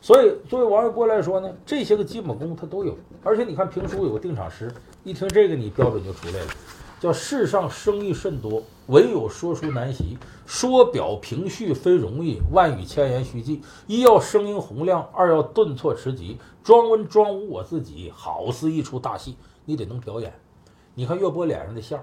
所以，作为王月国来说呢，这些个基本功他都有。而且你看评书有个定场诗，一听这个你标准就出来了，叫“世上生意甚多，唯有说书难习。说表评叙非容易，万语千言须记。一要声音洪亮，二要顿挫持急。装文装武我自己，好似一出大戏，你得能表演。你看岳波脸上的相，